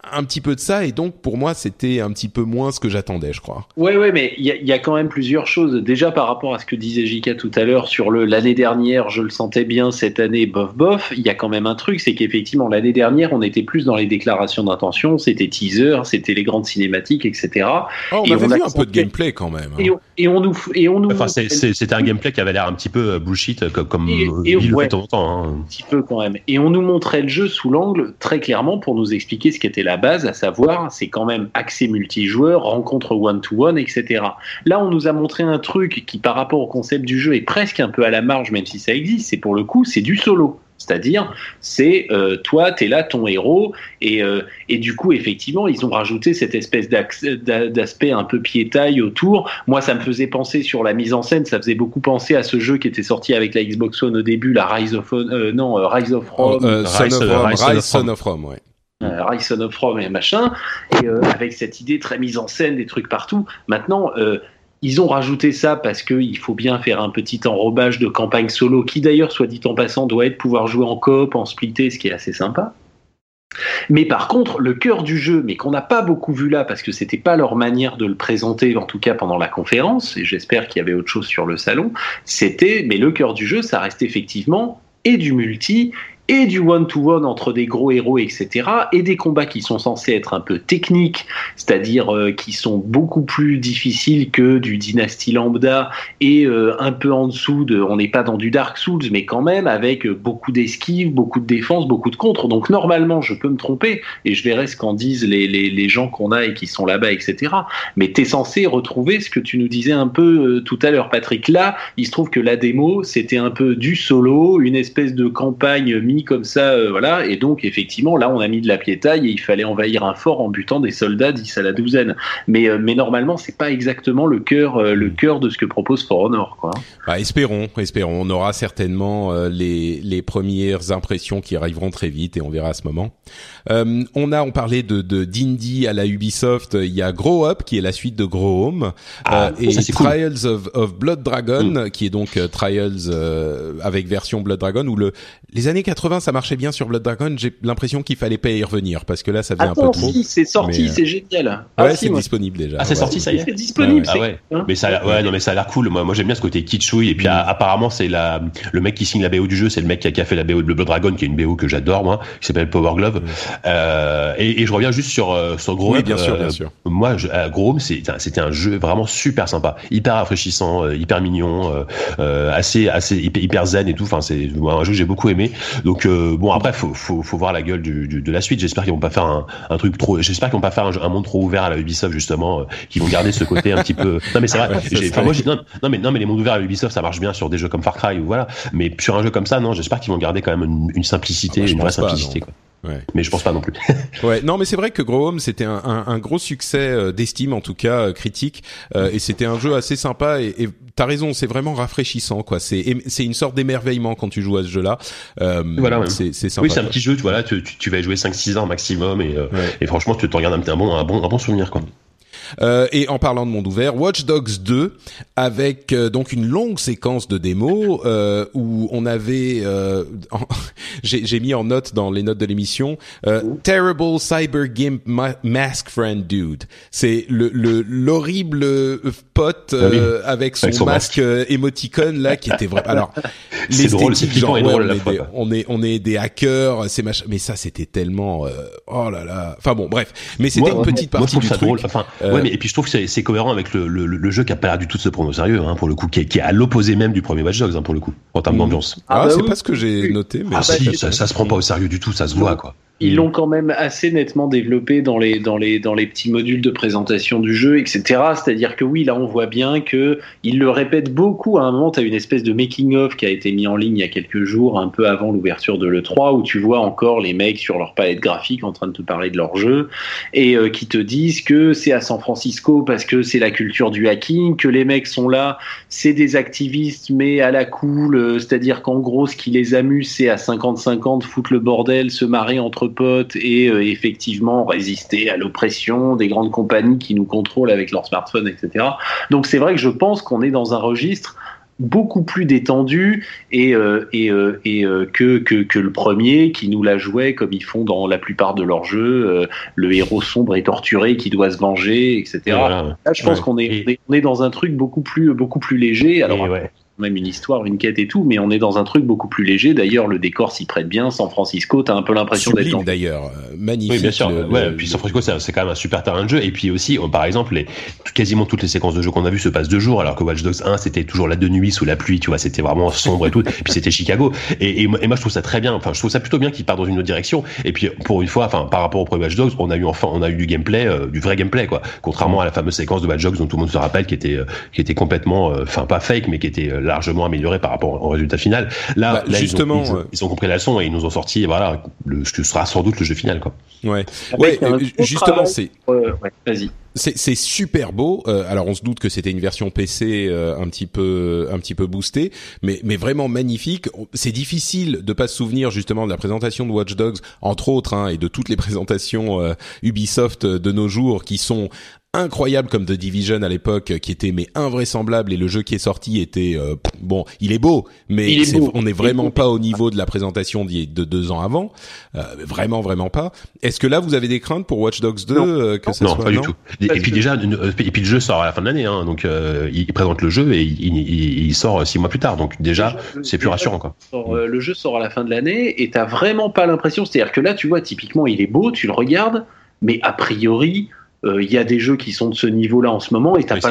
un petit peu de ça et donc pour moi c'était un petit peu moins ce que j'attendais, je crois. Ouais ouais, mais il y a, y a, quand même plusieurs choses. Déjà par rapport à ce que disait Jika tout à l'heure sur le l'année dernière, je le sentais bien cette année bof bof. Il y a quand même un truc, c'est qu'effectivement l'année dernière on était plus dans les déclarations d'intention, c'était teaser, c'était les grandes cinématiques, etc. Oh, on avait vu un peu de gameplay quand même. Hein. Et, on, nous, et on nous. Enfin, c'était un gameplay qui avait l'air un petit peu euh, bullshit, comme, comme et, et le temps en temps. Hein. Un petit peu quand même. Et on nous montrait le jeu sous l'angle très clairement pour nous expliquer ce qu'était la base, à savoir, c'est quand même accès multijoueur, rencontre one-to-one, etc. Là, on nous a montré un truc qui, par rapport au concept du jeu, est presque un peu à la marge, même si ça existe. C'est pour le coup, c'est du solo. C'est-à-dire, c'est euh, toi, tu es là, ton héros, et, euh, et du coup, effectivement, ils ont rajouté cette espèce d'aspect un peu piétaille autour. Moi, ça me faisait penser sur la mise en scène, ça faisait beaucoup penser à ce jeu qui était sorti avec la Xbox One au début, la Rise of euh, non Rise of Rome, Rise, Son of Rome, ouais. Rise Son of Rome et machin, et avec cette idée très mise en scène, des trucs partout. Maintenant, ils ont rajouté ça parce qu'il faut bien faire un petit enrobage de campagne solo, qui d'ailleurs, soit dit en passant, doit être pouvoir jouer en coop, en splitté, ce qui est assez sympa. Mais par contre, le cœur du jeu, mais qu'on n'a pas beaucoup vu là parce que c'était pas leur manière de le présenter, en tout cas pendant la conférence, et j'espère qu'il y avait autre chose sur le salon, c'était, mais le cœur du jeu, ça reste effectivement et du multi et du one-to-one entre des gros héros, etc., et des combats qui sont censés être un peu techniques, c'est-à-dire euh, qui sont beaucoup plus difficiles que du Dynasty Lambda, et euh, un peu en dessous de, on n'est pas dans du Dark Souls, mais quand même avec beaucoup d'esquives, beaucoup de défense, beaucoup de contre. Donc normalement, je peux me tromper, et je verrai ce qu'en disent les, les, les gens qu'on a et qui sont là-bas, etc. Mais tu es censé retrouver ce que tu nous disais un peu euh, tout à l'heure, Patrick. Là, il se trouve que la démo, c'était un peu du solo, une espèce de campagne comme ça, euh, voilà. Et donc, effectivement, là, on a mis de la piétaille et il fallait envahir un fort en butant des soldats dix à la douzaine. Mais, euh, mais normalement, c'est pas exactement le cœur, euh, le cœur de ce que propose For Honor, quoi. Bah, espérons, espérons. On aura certainement les, les premières impressions qui arriveront très vite et on verra à ce moment. On a, on parlait de d'indie à la Ubisoft. Il y a Grow Up qui est la suite de Grow Home ah, et Trials of, of, Blood Dragon mm. qui est donc Trials avec version Blood Dragon où le les années 80 ça marchait bien sur Blood Dragon. J'ai l'impression qu'il fallait pas y revenir parce que là, ça faisait un peu trop. Si, c'est sorti, c'est génial. ouais, ah, c'est disponible déjà. Ah, c'est sorti, ça y est. C'est disponible. Ah ouais. Hein mais ça, ouais, non, mais ça a l'air cool. Moi, moi, j'aime bien ce côté kitschouille. Et puis, mm. apparemment, c'est la, le mec qui signe la BO du jeu, c'est le mec qui a, fait la BO de Blood Dragon, qui est une BO que j'adore, moi, qui s'appelle Power Glove. Mm. Euh, et, et, je reviens juste sur, euh, sur oui, bien sûr, bien euh, sûr. Moi, je, euh, c'était un jeu vraiment super sympa, hyper rafraîchissant, hyper mignon, assez, assez hyper, zen et tout. Enfin, c'est un jeu que j'ai beaucoup aimé. Donc, bon, après, faut, faut, faut voir la gueule du, du, de la suite. J'espère qu'ils vont pas faire un, un truc trop. J'espère qu'ils vont pas faire un, un, monde trop ouvert à la Ubisoft justement, euh, qu'ils vont garder ce côté un petit peu. Non mais c'est vrai. Enfin, moi, non, non, mais non mais les mondes ouverts à Ubisoft ça marche bien sur des jeux comme Far Cry ou voilà. Mais sur un jeu comme ça, non, j'espère qu'ils vont garder quand même une, une simplicité, ah bah, une vraie simplicité. Quoi. Ouais. Mais je pense pas non plus. ouais, non, mais c'est vrai que Grow Home c'était un, un, un, gros succès euh, d'estime en tout cas euh, critique, euh, et c'était un jeu assez sympa. Et, et t'as raison, c'est vraiment rafraîchissant quoi. C'est c'est une sorte d'émerveillement quand tu joues à ce jeu-là. Euh, voilà, c'est c'est sympa. Oui, c'est un petit jeu. Tu vois tu, tu, vas y jouer 5-6 ans maximum, et, et franchement, tu te regardes un, un bon un bon un bon souvenir quoi. Euh, et en parlant de monde ouvert, Watch Dogs 2 avec euh, donc une longue séquence de démos euh, où on avait, euh, j'ai mis en note dans les notes de l'émission, terrible cyber gimp mask friend dude. C'est le l'horrible pote ah avec son, masque, émoticône là qui était vrai. Alors l'esthétique genre on, est, on est des hackers, c'est machin. Mais ça c'était tellement oh là là. Enfin bon bref. Mais c'était une petite partie du truc. Drôle. Enfin, ouais mais et puis je trouve que c'est cohérent avec le, le, le, jeu qui a pas l'air du tout de se prendre au sérieux, hein, pour le coup, qui est, qui est à l'opposé même du premier Watch Dogs, hein, pour le coup, en termes mmh. d'ambiance. Ah, ah bah c'est pas ce que j'ai noté, mais ah, bah, ça, ça, se prend pas au sérieux du tout, ça se voit, quoi. Ils l'ont quand même assez nettement développé dans les, dans les, dans les petits modules de présentation du jeu, etc. C'est-à-dire que oui, là, on voit bien que ils le répètent beaucoup. À un moment, tu as une espèce de making-of qui a été mis en ligne il y a quelques jours, un peu avant l'ouverture de l'E3, où tu vois encore les mecs sur leur palette graphique en train de te parler de leur jeu, et euh, qui te disent que c'est à San Francisco parce que c'est la culture du hacking, que les mecs sont là, c'est des activistes, mais à la cool, euh, c'est-à-dire qu'en gros, ce qui les amuse, c'est à 50-50 foutre le bordel, se marrer entre potes et euh, effectivement résister à l'oppression des grandes compagnies qui nous contrôlent avec leurs smartphones, etc. Donc c'est vrai que je pense qu'on est dans un registre beaucoup plus détendu et, euh, et, euh, et que, que, que, le premier qui nous la jouait comme ils font dans la plupart de leurs jeux, le héros sombre et torturé qui doit se venger, etc. Là, je pense qu'on est, on est dans un truc beaucoup plus beaucoup plus léger. Alors même une histoire, une quête et tout, mais on est dans un truc beaucoup plus léger. D'ailleurs, le décor s'y prête bien. San Francisco, t'as un peu l'impression d'être dans... d'ailleurs, euh, magnifique. Oui, bien sûr. ouais, puis San Francisco, c'est quand même un super terrain de jeu. Et puis aussi, par exemple, les, quasiment toutes les séquences de jeu qu'on a vues se passent deux jours, alors que Watch Dogs 1, c'était toujours la de nuit sous la pluie, tu vois, c'était vraiment sombre et tout. et puis c'était Chicago. Et, et, moi, je trouve ça très bien. Enfin, je trouve ça plutôt bien qu'il part dans une autre direction. Et puis, pour une fois, enfin, par rapport au premier Watch Dogs, on a eu enfin, on a eu du gameplay, euh, du vrai gameplay, quoi. Contrairement à la fameuse séquence de Watch Dogs dont tout le monde se rappelle, qui était, euh, qui était complètement, enfin, pas fake, mais qui était largement améliorée par rapport au résultat final. Là, bah, justement, ils ont, compris la leçon et ils nous ont sorti, voilà, le, ce que sera sans doute le jeu final, quoi. Ouais, ouais, euh, justement, c'est. ouais, vas-y. C'est super beau. Euh, alors on se doute que c'était une version PC euh, un petit peu un petit peu boostée, mais mais vraiment magnifique. C'est difficile de pas se souvenir justement de la présentation de Watch Dogs entre autres hein, et de toutes les présentations Ubisoft de nos jours qui sont incroyable comme The Division à l'époque qui était mais invraisemblable et le jeu qui est sorti était euh, bon il est beau mais on n'est vraiment pas au niveau de la présentation de deux ans avant. Euh, vraiment vraiment pas. Est-ce que là vous avez des craintes pour Watch Dogs 2 euh, que ça non, soit pas du tout. Et, puis déjà et puis le jeu sort à la fin de l'année hein, donc il, présente le jeu et il, il, sort six mois plus tard. Donc déjà c'est plus rassurant quoi. le jeu sort à la fin de l'année et t'as vraiment pas l'impression. C'est à dire que là tu vois typiquement il est beau tu le regardes mais a priori il euh, y a des jeux qui sont de ce niveau-là en ce moment et t'as pas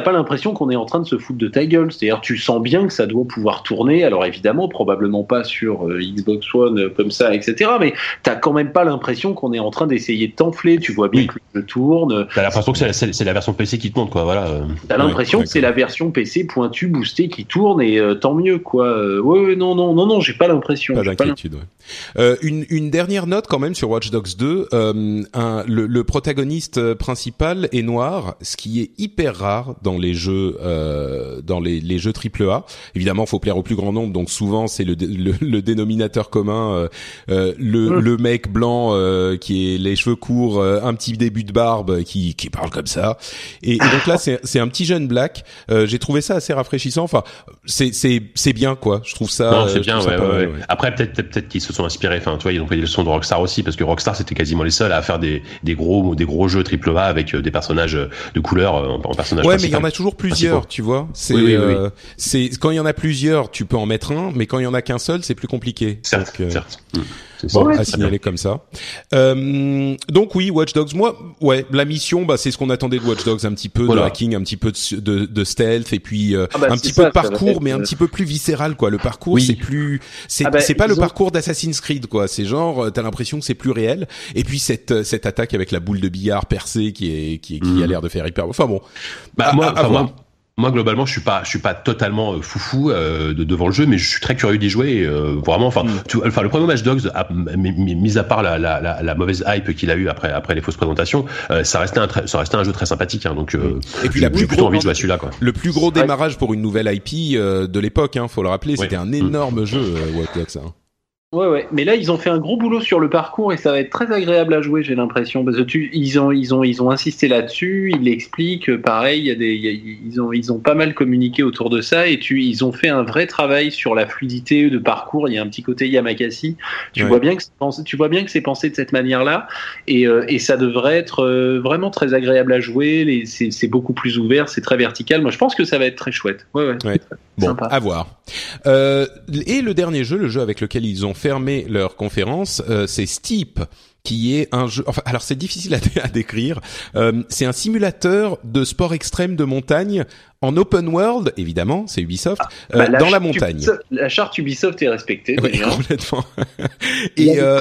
pas l'impression qu'on est en train de se foutre de ta gueule. C'est-à-dire tu sens bien que ça doit pouvoir tourner. Alors évidemment, probablement pas sur euh, Xbox One euh, comme ça, etc. Mais t'as quand même pas l'impression qu'on est en train d'essayer de t'enfler. Tu vois bien que le jeu tourne. T'as l'impression que c'est la, version PC qui te montre, quoi. Voilà. T'as l'impression que c'est la version PC pointue, boostée qui tourne et tant mieux, quoi. ouais, non, non, non, non, j'ai pas l'impression. Pas d'inquiétude. Ouais. une, une dernière note quand même sur Watch Dogs 2. un, le, le protagoniste euh, principal est noir, ce qui est hyper rare dans les jeux euh, dans les, les jeux AAA. Évidemment, faut plaire au plus grand nombre, donc souvent c'est le, le, dénominateur commun, euh, euh le, mmh. le mec blanc euh, qui est les cheveux courts, un petit début de barbe, qui, qui parle comme ça. Et, donc là, c'est un petit jeune black. J'ai trouvé ça assez rafraîchissant. Enfin, c'est c'est bien quoi. Je trouve ça. c'est bien. Ouais, ouais, Après, peut-être peut-être qu'ils se sont inspirés. Enfin, tu vois, ils ont pris des leçons de Rockstar aussi, parce que Rockstar c'était quasiment les seuls à faire des des gros des gros jeu triple A avec euh, des personnages euh, de couleur euh, en, personnages. Ouais, mais il y en a toujours plusieurs, tu vois. C'est c'est quand il y en a plusieurs, tu peux en mettre un, mais quand il y en a qu'un seul, c'est plus compliqué. Certes, certes. Hmm. Bon, à signaler comme ça. Euh, donc oui, Watch Dogs. Moi, ouais, la mission, bah, c'est ce qu'on attendait de Watch Dogs, un petit peu de hacking, un petit peu de, de, de stealth, et puis ah bah, un petit peu de parcours, mais un petit peu plus viscéral, quoi. Le parcours, c'est plus, c'est ah bah, pas le parcours d'Assassin's Creed, quoi. C'est genre, t'as l'impression que c'est plus réel. Et puis cette cette attaque avec la boule de billard percé qui est qui, qui a mhm. l'air de faire hyper. Enfin bon. Bah, moi, moi, globalement, je suis pas, je suis pas totalement euh, foufou euh, de, devant le jeu, mais je suis très curieux d'y jouer. Euh, vraiment, enfin, mm. enfin, le premier match Dogs, mis à part la, la, la, mauvaise hype qu'il a eu après après les fausses présentations, ça restait un ça restait un jeu très sympathique. Hein, donc, et puis la plus plutôt envie de jouer celui-là. Quoi. Le plus gros démarrage pour une nouvelle IP de l'époque, hein, faut le rappeler, c'était un énorme mm. jeu, Watch Dogs. Hein. Ouais, ouais. Mais là, ils ont fait un gros boulot sur le parcours et ça va être très agréable à jouer, j'ai l'impression. Parce que tu, ils ont, ils ont, ils ont insisté là-dessus. Ils l'expliquent. Pareil, il y a des, il y a- ils ont, ils ont pas mal communiqué autour de ça et tu, ils ont fait un vrai travail sur la fluidité de parcours. Il y a un petit côté Yamakasi. Tu Ouais. vois bien que c'est pensé, tu vois bien que c'est pensé de cette manière-là et, euh, et ça devrait être euh, vraiment très agréable à jouer. C'est, c'est beaucoup plus ouvert, c'est très vertical. Moi, je pense que ça va être très chouette. Ouais, ouais. Ouais. Bon, Sympa. à voir. Euh, et le dernier jeu, le jeu avec lequel ils ont fermé leur conférence, euh, c'est Steep qui est un jeu. Enfin, alors c'est difficile à, dé- à décrire. Euh, c'est un simulateur de sport extrême de montagne en open world, évidemment, c'est Ubisoft, euh, Bah, dans la montagne. Ubisoft- la charte Ubisoft est respectée. Déjà. complètement. Il y a des- euh,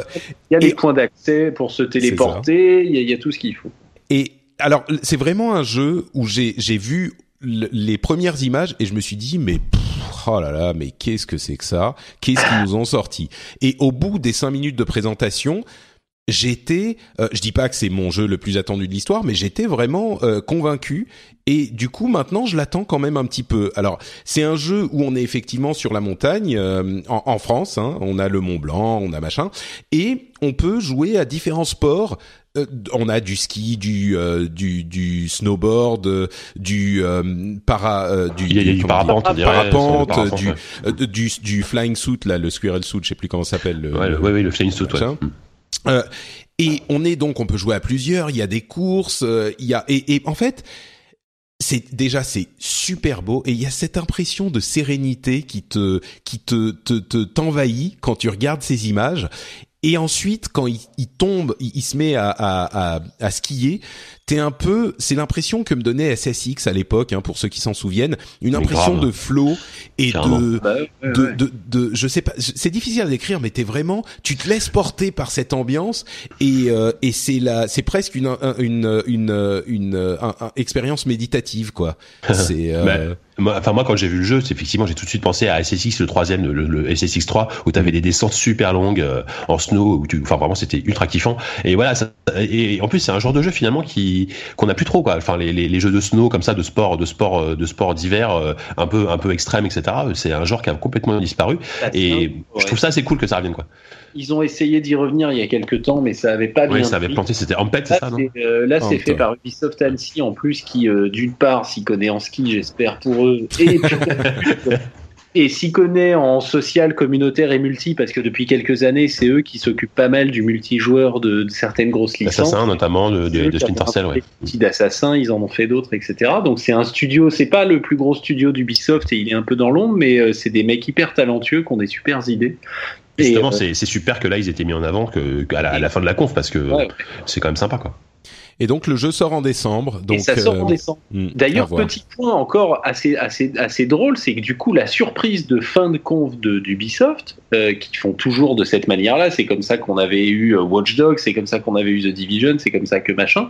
Il y a des Et- points d'accès pour se téléporter, il y, a- il y a tout ce qu'il faut. Et alors, c'est vraiment un jeu où j'ai vu les premières images et je me suis dit mais pff, oh là là mais qu'est-ce que c'est que ça? Qu'est-ce qu'ils nous ont sorti? Et au bout des cinq minutes de présentation, j'étais, euh, je dis pas que c'est mon jeu le plus attendu de l'histoire, mais j'étais vraiment euh, convaincu. Et du coup, maintenant, je l'attends quand même un petit peu. Alors, c'est un jeu où on est effectivement sur la montagne euh, en, en France. Hein, on a le Mont Blanc, on a machin, et on peut jouer à différents sports. Euh, on a du ski, du euh, du, du snowboard, euh, du euh, para, euh, du, Il y a- il y a du parapente, du, ouais. euh, du du flying suit là, le squirrel suit, je sais plus comment ça s'appelle. le- Ouais, le- ouais, le flying suit, ouais. Euh, et on est donc, on peut jouer à plusieurs. Il y a des courses, il y a et, et en fait, c'est déjà c'est super beau et il y a cette impression de sérénité qui te qui te te te- t'envahit quand tu regardes ces images. Et ensuite, quand il, tombe, il, il se met à skier. T'es un peu, c'est l'impression que me donnait SSX à l'époque, hein, pour ceux qui s'en souviennent, une impression grave. de flow et de Bah, ouais, de, ouais. de, de, je sais pas, c'est difficile à décrire, mais t'es vraiment, tu te laisses porter par cette ambiance et euh, et c'est la, c'est presque une un- une une une, un- un- expérience méditative quoi. C'est euh, Bah, moi, enfin moi quand j'ai vu le jeu, c'est effectivement j'ai tout de suite pensé à SSX le troisième, le, le SSX 3 où t'avais des descentes super longues euh, en snow, où tu, enfin vraiment c'était ultra kiffant. Et voilà, ça, et, en plus c'est un genre de jeu finalement qui qu'on a plus trop quoi. Enfin les, les, les jeux de snow comme ça, de sport, de sport, euh, de sport d'hiver, euh, un peu un peu extrême, etc. C'est un genre qui a complètement disparu. Et Ouais. je trouve ça assez cool que ça revienne quoi. Ils ont essayé d'y revenir il y a quelques temps, mais ça avait pas bien. Oui, ça avait pris. planté, c'était Ampet, c'est Là, ça non c'est euh, là, c'est fait par Ubisoft Annecy en plus, qui euh, d'une part s'y connaît en ski, j'espère pour eux, et puis, et s'y connaît en social, communautaire et multi, parce que depuis quelques années, c'est eux qui s'occupent pas mal du multijoueur de, de certaines grosses licences. Assassin notamment de, de, de Splinter Cell, ouais. d'Assassin, ils en ont fait d'autres, etc. Donc c'est un studio, c'est pas le plus gros studio d'Ubisoft et il est un peu dans l'ombre, mais euh, c'est des mecs hyper talentueux qui ont des super idées. Et Justement, euh, c'est super que là ils étaient mis en avant que, qu'à la, à la fin de la conf parce que ouais, c'est quand même sympa quoi. Et donc le jeu sort en décembre. Donc et ça sort en euh, décembre. hmm, D'ailleurs, petit point encore assez, assez, assez drôle, c'est que du coup, la surprise de fin de conf de- d'Ubisoft, euh, qui font toujours de cette manière-là, c'est comme ça qu'on avait eu euh, Watch Dogs, c'est comme ça qu'on avait eu The Division, c'est comme ça que machin,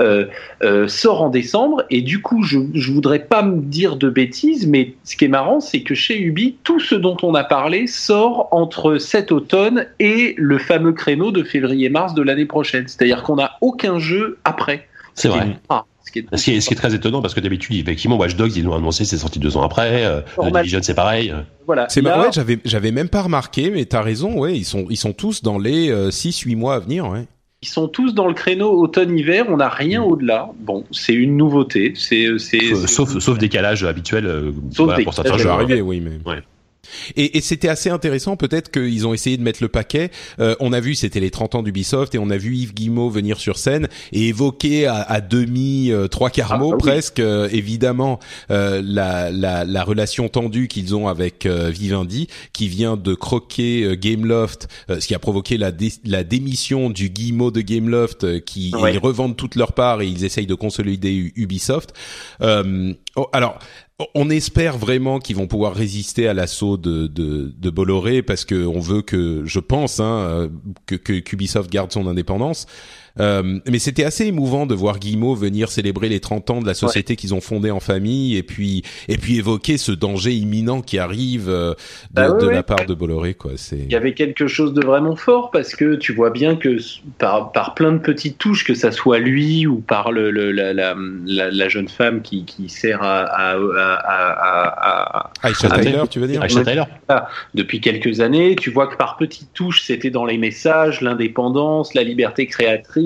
euh, euh, sort en décembre. Et du coup, je, je voudrais pas me dire de bêtises, mais ce qui est marrant, c'est que chez Ubi, tout ce dont on a parlé sort entre cet automne et le fameux créneau de février-mars de l'année prochaine. C'est-à-dire qu'on n'a aucun jeu après. C'est vrai. ah, ce qui est- Ce qui, est, ce qui est très étonnant parce que d'habitude, effectivement, Watch Dogs, ils l'ont annoncé, c'est sorti deux ans après. Euh, The. Division, c'est pareil. Voilà. C'est marrant, ouais, j'avais j'avais même pas remarqué, mais t'as raison, ouais, ils sont ils sont tous dans les 6-8 mois à venir, ouais. Ils sont tous dans le créneau automne-hiver, on n'a rien au-delà. Bon, c'est une nouveauté. C'est, c'est, Euh, c'est- Sauf, sauf décalage habituel euh, Sauf voilà, pour certains jeux. arriver, oui, mais. Ouais. Et, et c'était assez intéressant, peut-être qu'ils ont essayé de mettre le paquet. Euh, on a vu, c'était les 30 ans d'Ubisoft, et on a vu Yves Guillemot venir sur scène et évoquer à, à demi, euh, trois quarts Ah, mots oui. presque, euh, évidemment, euh, la, la, la relation tendue qu'ils ont avec euh, Vivendi, qui vient de croquer euh, Gameloft, euh, ce qui a provoqué la, dé- la démission du Guillemot de Gameloft, euh, qui Ouais. ils revendent toute leur part et ils essayent de consolider Ubisoft. Euh, oh, alors, on espère vraiment qu'ils vont pouvoir résister à l'assaut de, de, de Bolloré parce que on veut que, je pense, hein, euh, que, que qu'Ubisoft garde son indépendance. Euh, mais c'était assez émouvant de voir Guillemot venir célébrer les 30 ans de la société qu'ils ont fondée en famille et puis et puis évoquer ce danger imminent qui arrive euh, de, Bah ouais, de ouais. la part de Bolloré quoi. C'est Il y avait quelque chose de vraiment fort parce que tu vois bien que par, par plein de petites touches, que ça soit lui ou par le, le- la, la, la, la jeune femme qui, qui sert à, à, à, à- à- Aisha Ah, Tyler, tu veux dire Aisha Tyler. depuis quelques années, tu vois que par petites touches, c'était dans les messages, l'indépendance, la liberté créatrice.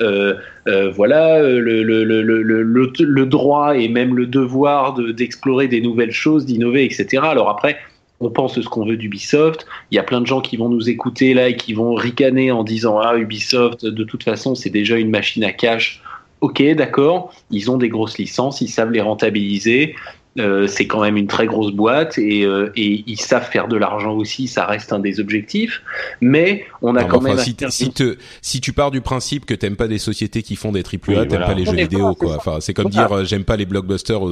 Euh, euh, voilà euh, le, le, le, le, droit et même le devoir de- d'explorer des nouvelles choses, d'innover, etc. Alors après, on pense ce qu'on veut d'Ubisoft. Il y a plein de gens qui vont nous écouter là et qui vont ricaner en disant ah Ubisoft, de toute façon, c'est déjà une machine à cash. Ok, d'accord, ils ont des grosses licences, ils savent les rentabiliser. Euh, c'est quand même une très grosse boîte et, euh, et ils savent faire de l'argent aussi, ça reste un des objectifs. Mais on a Non, quand enfin, même. si, si, te, si tu pars du principe que t'aimes pas des sociétés qui font des triple A, Oui, t'aimes voilà. pas les jeux vidéo, quoi. Enfin, c'est comme Voilà. dire euh, j'aime pas les blockbusters au,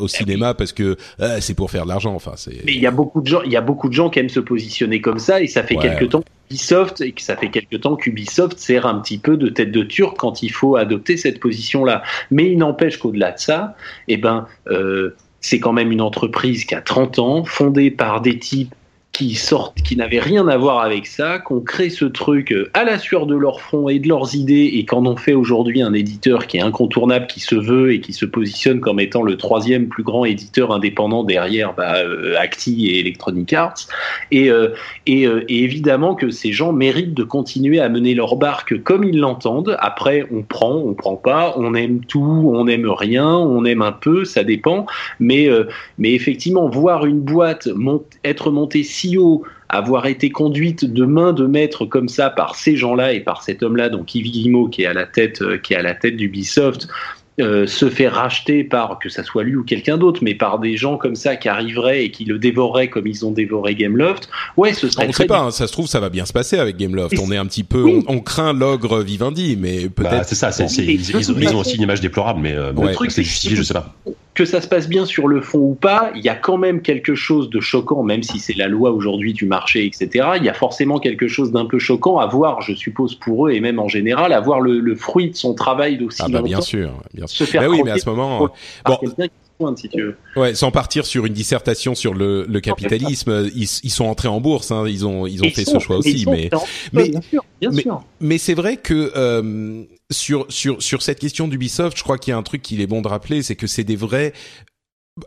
au cinéma parce que euh, c'est pour faire de l'argent. Enfin, c'est. Mais il y a beaucoup de gens, il y a beaucoup de gens qui aiment se positionner comme ça, et ça fait Ouais, quelque ouais. temps qu'Ubisoft et que ça fait quelque temps qu'Ubisoft sert un petit peu de tête de turc quand il faut adopter cette position-là. Mais il n'empêche qu'au-delà de ça, eh ben, euh, c'est quand même une entreprise qui a 30 ans, fondée par des types qui sortent, qui n'avaient rien à voir avec ça, qu'on crée ce truc euh, à la sueur de leur front et de leurs idées, et qu'en ont fait aujourd'hui un éditeur qui est incontournable, qui se veut et qui se positionne comme étant le troisième plus grand éditeur indépendant derrière bah, euh, Acti et Electronic Arts. Et, euh, et, évidemment que ces gens méritent de continuer à mener leur barque comme ils l'entendent. Après, on prend, on prend pas, on aime tout, on aime rien, on aime un peu, ça dépend. Mais, effectivement, voir une boîte être montée haut, avoir été conduite de main de maître comme ça par ces gens-là et par cet homme-là, donc Yves Guillemot, qui est à la tête, euh, qui est à la tête d'Ubisoft, euh, se fait racheter par, que ça soit lui ou quelqu'un d'autre, mais par des gens comme ça qui arriveraient et qui le dévoreraient comme ils ont dévoré Gameloft, ouais, ce serait on très sait pas, hein, ça se trouve, ça va bien se passer avec Gameloft. Et On est un petit peu, oui. on, on craint l'ogre Vivendi, mais Bah, peut-être. c'est ça, c'est, ils, ils ont, ils ont façon- aussi une image déplorable, mais euh, Ouais. c'est justifié, je sais pas. Que ça se passe bien sur le fond ou pas, il y a quand même quelque chose de choquant, même si c'est la loi aujourd'hui du marché, etc. Il y a forcément quelque chose d'un peu choquant à voir, je suppose, pour eux et même en général, à voir le, le fruit de son travail d'aussi ah bah longtemps. bien sûr, bien sûr. Se faire Bah oui, mais à ce moment, bon, si tu veux. ouais, sans partir sur une dissertation sur le, le capitalisme, ils, ils sont entrés en bourse, hein, ils ont, ils ont Ils fait sont- ce choix aussi, mais. mais- bien sûr, bien mais- sûr. Mais c'est vrai que euh, sur sur sur cette question d'Ubisoft, je crois qu'il y a un truc qu'il est bon de rappeler, c'est que c'est des vrais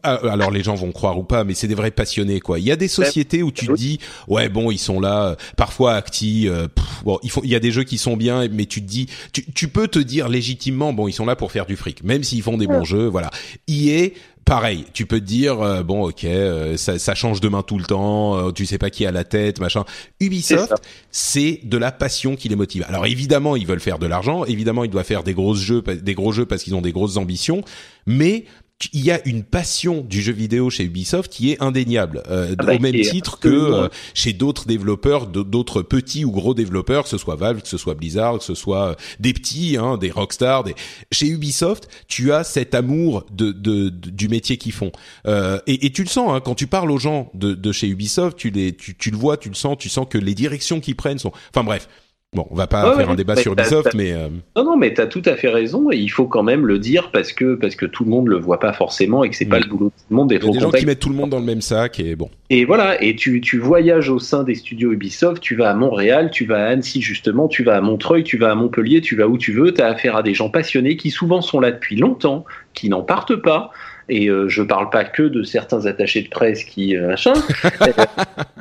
ah, alors les gens vont croire ou pas, mais c'est des vrais passionnés quoi. Il y a des sociétés où tu te dis ouais bon ils sont là, euh, parfois Acti, euh, pff, bon il faut il y a des jeux qui sont bien, mais tu te dis tu tu peux te dire légitimement bon ils sont là pour faire du fric, même s'ils font des bons jeux, voilà. EA Pareil, tu peux te dire euh, bon ok euh, ça, ça change de main tout le temps, euh, tu sais pas qui à la tête machin. Ubisoft c'est de la passion qui les motive. Alors évidemment, ils veulent faire de l'argent, évidemment, ils doivent faire des gros jeux, des gros jeux parce qu'ils ont des grosses ambitions, mais il y a une passion du jeu vidéo chez Ubisoft qui est indéniable, euh, Ah bah, au même titre que euh, chez d'autres développeurs, d'autres petits ou gros développeurs, que ce soit Valve, que ce soit Blizzard, que ce soit euh, des petits, hein, des Rockstar. Des... Chez Ubisoft, tu as cet amour de, de, de- du métier qu'ils font, euh, et, et tu le sens hein, quand tu parles aux gens de, de chez Ubisoft, tu les, tu, tu le vois, tu le sens, tu sens que les directions qu'ils prennent sont. Enfin bref. Bon, on va pas Ouais, faire ouais, un débat sur t'as- Ubisoft, t'as- mais euh, Non, non, mais tu as tout à fait raison et il faut quand même le dire parce que, parce que tout le monde le voit pas forcément et que c'est pas Mm. le boulot de tout le monde il y a des gens qui mettent tout le monde dans le même sac et bon. Et voilà, et tu, tu voyages au sein des studios Ubisoft, tu vas à Montréal, tu vas à Annecy justement, tu vas à Montreuil, tu vas à Montpellier, tu vas où tu veux, tu as affaire à des gens passionnés qui souvent sont là depuis longtemps, qui n'en partent pas. Et euh, je parle pas que de certains attachés de presse qui euh, machin. Euh,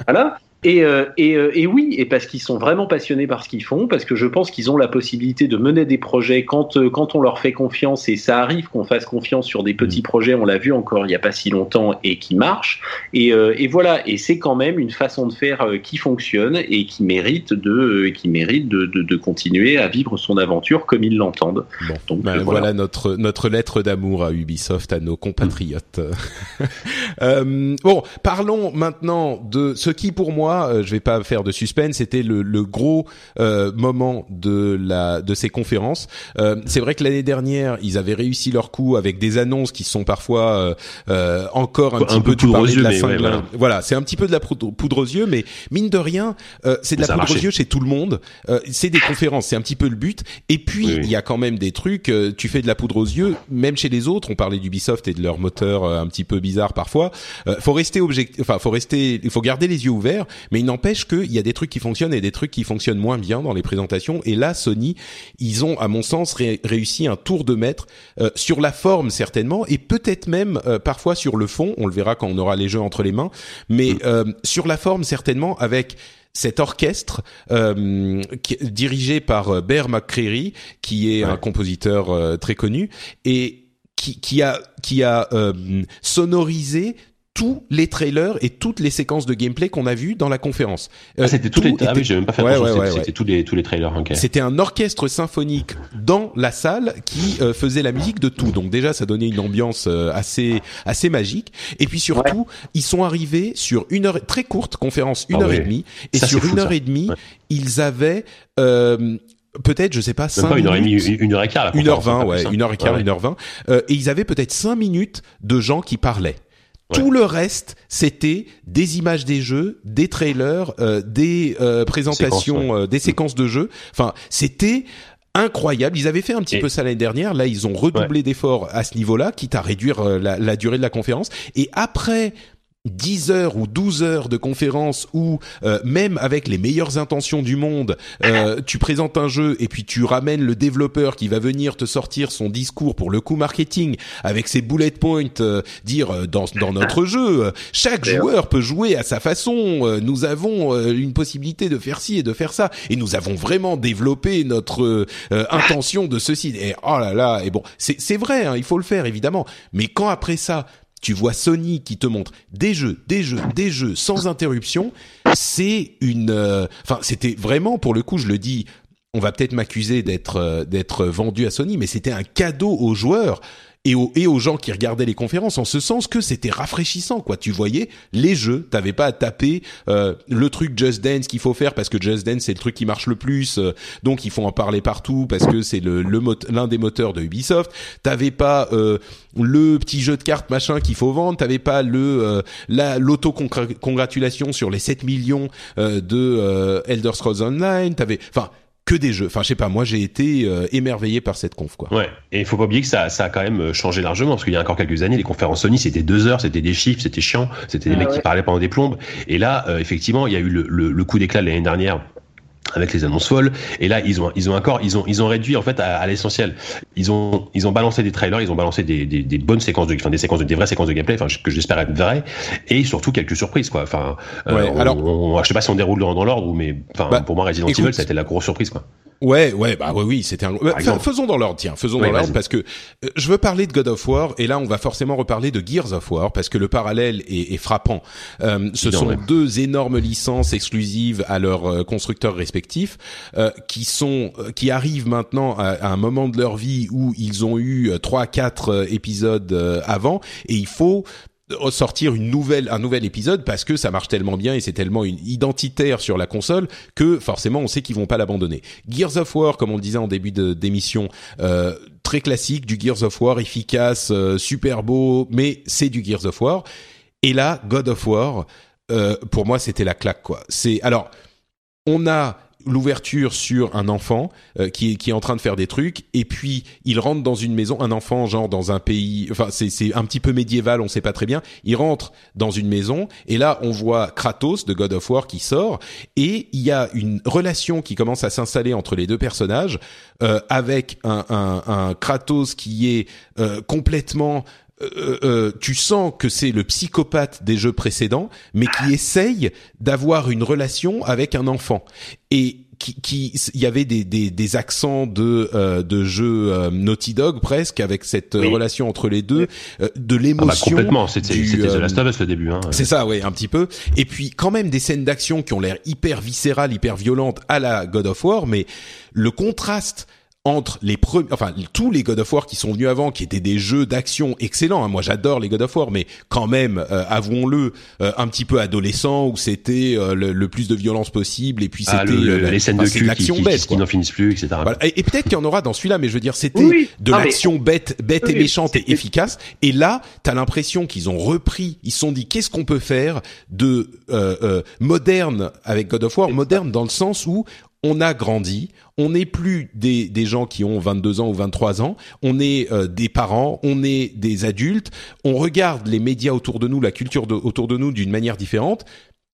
voilà. Et, euh, et, euh, et oui, et parce qu'ils sont vraiment passionnés par ce qu'ils font, parce que je pense qu'ils ont la possibilité de mener des projets quand, euh, quand on leur fait confiance, et ça arrive qu'on fasse confiance sur des petits projets, on l'a vu encore il n'y a pas si longtemps, et qui marchent. Et, euh, et voilà, et c'est quand même une façon de faire euh, qui fonctionne et qui mérite de, qui mérite de, de, de continuer à vivre son aventure comme ils l'entendent. Bon, Donc, ben, voilà. voilà. notre notre lettre d'amour à Ubisoft, à nos compatriotes. Euh, bon, parlons maintenant de ce qui pour moi moi, euh, je vais pas faire de suspense, c'était le, le gros euh, moment de la de ces conférences. Euh, c'est vrai que l'année dernière, ils avaient réussi leur coup avec des annonces qui sont parfois euh, encore un, Un petit peu peu de la fin ouais, voilà. voilà, c'est un petit peu de la poudre aux yeux, mais mine de rien, euh, c'est de la poudre aux yeux chez tout le monde. Euh, c'est des conférences, c'est un petit peu le but. Et puis oui. il y a quand même des trucs. euh, tu fais de la poudre aux yeux, même chez les autres. On parlait d'Ubisoft et de leur moteur un petit peu bizarre parfois. Euh, faut rester objectif. Enfin, faut rester. Il faut garder les yeux ouverts. Mais il n'empêche qu'il y a des trucs qui fonctionnent et des trucs qui fonctionnent moins bien dans les présentations. Et là, Sony, ils ont, à mon sens, ré- réussi un tour de maître euh, sur la forme certainement et peut-être même euh, parfois sur le fond. On le verra quand on aura les jeux entre les mains. Mais euh, sur la forme certainement avec cet orchestre euh, qui, dirigé par euh, Bear McCreary, qui est Ouais. un compositeur euh, très connu et qui, qui a qui a euh, sonorisé tous les trailers et toutes les séquences de gameplay qu'on a vues dans la conférence. Euh, Ah, c'était tous les. tout Ah oui, était- j'ai même pas fait Ouais, attention. ouais, c'était ouais, c'était tous les tous les trailers. ok. c'était un orchestre symphonique dans la salle qui euh, faisait la musique de tout. Donc déjà, ça donnait une ambiance euh, assez assez magique. Et puis surtout, ils sont arrivés sur une heure très courte conférence, une Ah heure et demie. Et Ça, sur fou, une heure ça. et demie, ils avaient euh, peut-être, je sais pas, cinq pas une heure et demie, une heure et quart. Une heure vingt, ouais, une heure et quart, une heure vingt. Euh, et ils avaient peut-être cinq minutes de gens qui parlaient. Tout le reste, c'était des images des jeux, des trailers, euh, des euh, présentations, Séquences, euh, des séquences de jeux. Enfin, c'était incroyable. Ils avaient fait un petit Et- peu ça l'année dernière. Là, ils ont redoublé d'efforts à ce niveau-là, quitte à réduire euh, la, la durée de la conférence. Et après 10 heures ou 12 heures de conférence où euh, même avec les meilleures intentions du monde, euh, tu présentes un jeu et puis tu ramènes le développeur qui va venir te sortir son discours pour le coup marketing avec ses bullet points, euh, dire euh, dans, dans notre jeu, euh, chaque joueur peut jouer à sa façon, euh, nous avons euh, une possibilité de faire ci et de faire ça et nous avons vraiment développé notre intention de ceci et oh là là et bon c'est c'est vrai hein, il faut le faire évidemment. Mais quand après ça tu vois Sony qui te montre des jeux, des jeux, des jeux sans interruption, c'est une, euh, enfin c'était vraiment pour le coup, je le dis, on va peut-être m'accuser d'être euh, d'être vendu à Sony, mais c'était un cadeau aux joueurs et aux, et aux gens qui regardaient les conférences en ce sens que c'était rafraîchissant quoi. Tu voyais les jeux. T'avais pas à taper euh, le truc Just Dance qu'il faut faire parce que Just Dance c'est le truc qui marche le plus euh, donc il faut en parler partout parce que c'est le l'un des moteurs de Ubisoft. T'avais pas euh, le petit jeu de cartes machin qu'il faut vendre. T'avais pas le euh, la l'auto congratulation sur les 7 millions euh, de euh, Elder Scrolls Online. T'avais enfin que des jeux enfin je sais pas moi j'ai été euh, émerveillé par cette conf quoi Ouais, et il faut pas oublier que ça, ça a quand même euh, changé largement parce qu'il y a encore quelques années, les conférences Sony c'était deux heures, c'était des chiffres, c'était chiant, c'était des Ah mecs ouais. qui parlaient pendant des plombes. Et là, euh, effectivement, il y a eu le, le, le coup d'éclat de l'année dernière avec les annonces folles. Et là, ils ont, ils ont encore, ils ont, ils ont réduit en fait à, à l'essentiel. Ils ont, ils ont balancé des trailers, ils ont balancé des, des, des bonnes séquences de, enfin des séquences de, des vraies séquences de gameplay, enfin que j'espère être vraies, et surtout quelques surprises quoi. Enfin, euh, Ouais, on- alors- on- je sais pas si on déroule dans, dans l'ordre, mais enfin Bah, pour moi Resident écoute, Evil ça a été la grosse surprise quoi. Ouais, ouais, bah oui, oui, c'était un. Exemple. faisons dans l'ordre, tiens, faisons Oui, dans l'ordre parce que euh, je veux parler de God of War et là on va forcément reparler de Gears of War parce que le parallèle est, est frappant. Euh, ce sont ouais. deux énormes licences exclusives à leurs euh, constructeurs respectifs euh, qui sont euh, qui arrivent maintenant à, un moment de leur vie où ils ont eu euh, trois, quatre épisodes avant et il faut sortir une nouvelle un nouvel épisode parce que ça marche tellement bien et c'est tellement une identitaire sur la console que forcément on sait qu'ils vont pas l'abandonner. Gears of War comme on le disait en début d'émission très classique du Gears of War efficace super beau mais c'est du Gears of War et là God of War pour moi c'était la claque quoi. C'est alors on a l'ouverture sur un enfant euh, qui est qui est en train de faire des trucs et puis il rentre dans une maison un enfant genre dans un pays enfin c'est c'est un petit peu médiéval on sait pas très bien. Il rentre dans une maison et là on voit Kratos de God of War qui sort et il y a une relation qui commence à s'installer entre les deux personnages euh, avec un, un, un Kratos qui est euh, complètement euh, euh, tu sens que c'est le psychopathe des jeux précédents, mais qui essaye d'avoir une relation avec un enfant et qui, qui il y avait des, des, des accents de euh, de jeux euh, Naughty Dog presque avec cette euh, Oui. relation entre les deux, euh, de Ah bah, l'émotion. complètement, c'était c'était The euh, Last of Us le début. Hein. c'est ça, ouais, un petit peu. Et puis quand même des scènes d'action qui ont l'air hyper viscérales, hyper violentes à la God of War, mais le contraste entre les premiers, enfin tous les God of War qui sont venus avant, qui étaient des jeux d'action excellents. Hein. Moi, j'adore les God of War, mais quand même, euh, avouons-le, euh, un petit peu adolescent où c'était euh, le, plus de violence possible et puis ah, c'était les scènes de cul qui, bête, qui, n'en finissent plus, etc. Et, peut-être qu'il y en aura dans celui-là, mais je veux dire, c'était de l'action bête, bête et méchante et efficace. Et là, t'as l'impression qu'ils ont repris, ils se sont dit, qu'est-ce qu'on peut faire de moderne avec God of War, moderne dans le sens où on a grandi, on n'est plus des, des gens qui ont 22 ans ou 23 ans, on est euh, des parents, on est des adultes, on regarde les médias autour de nous, la culture autour de nous d'une manière différente.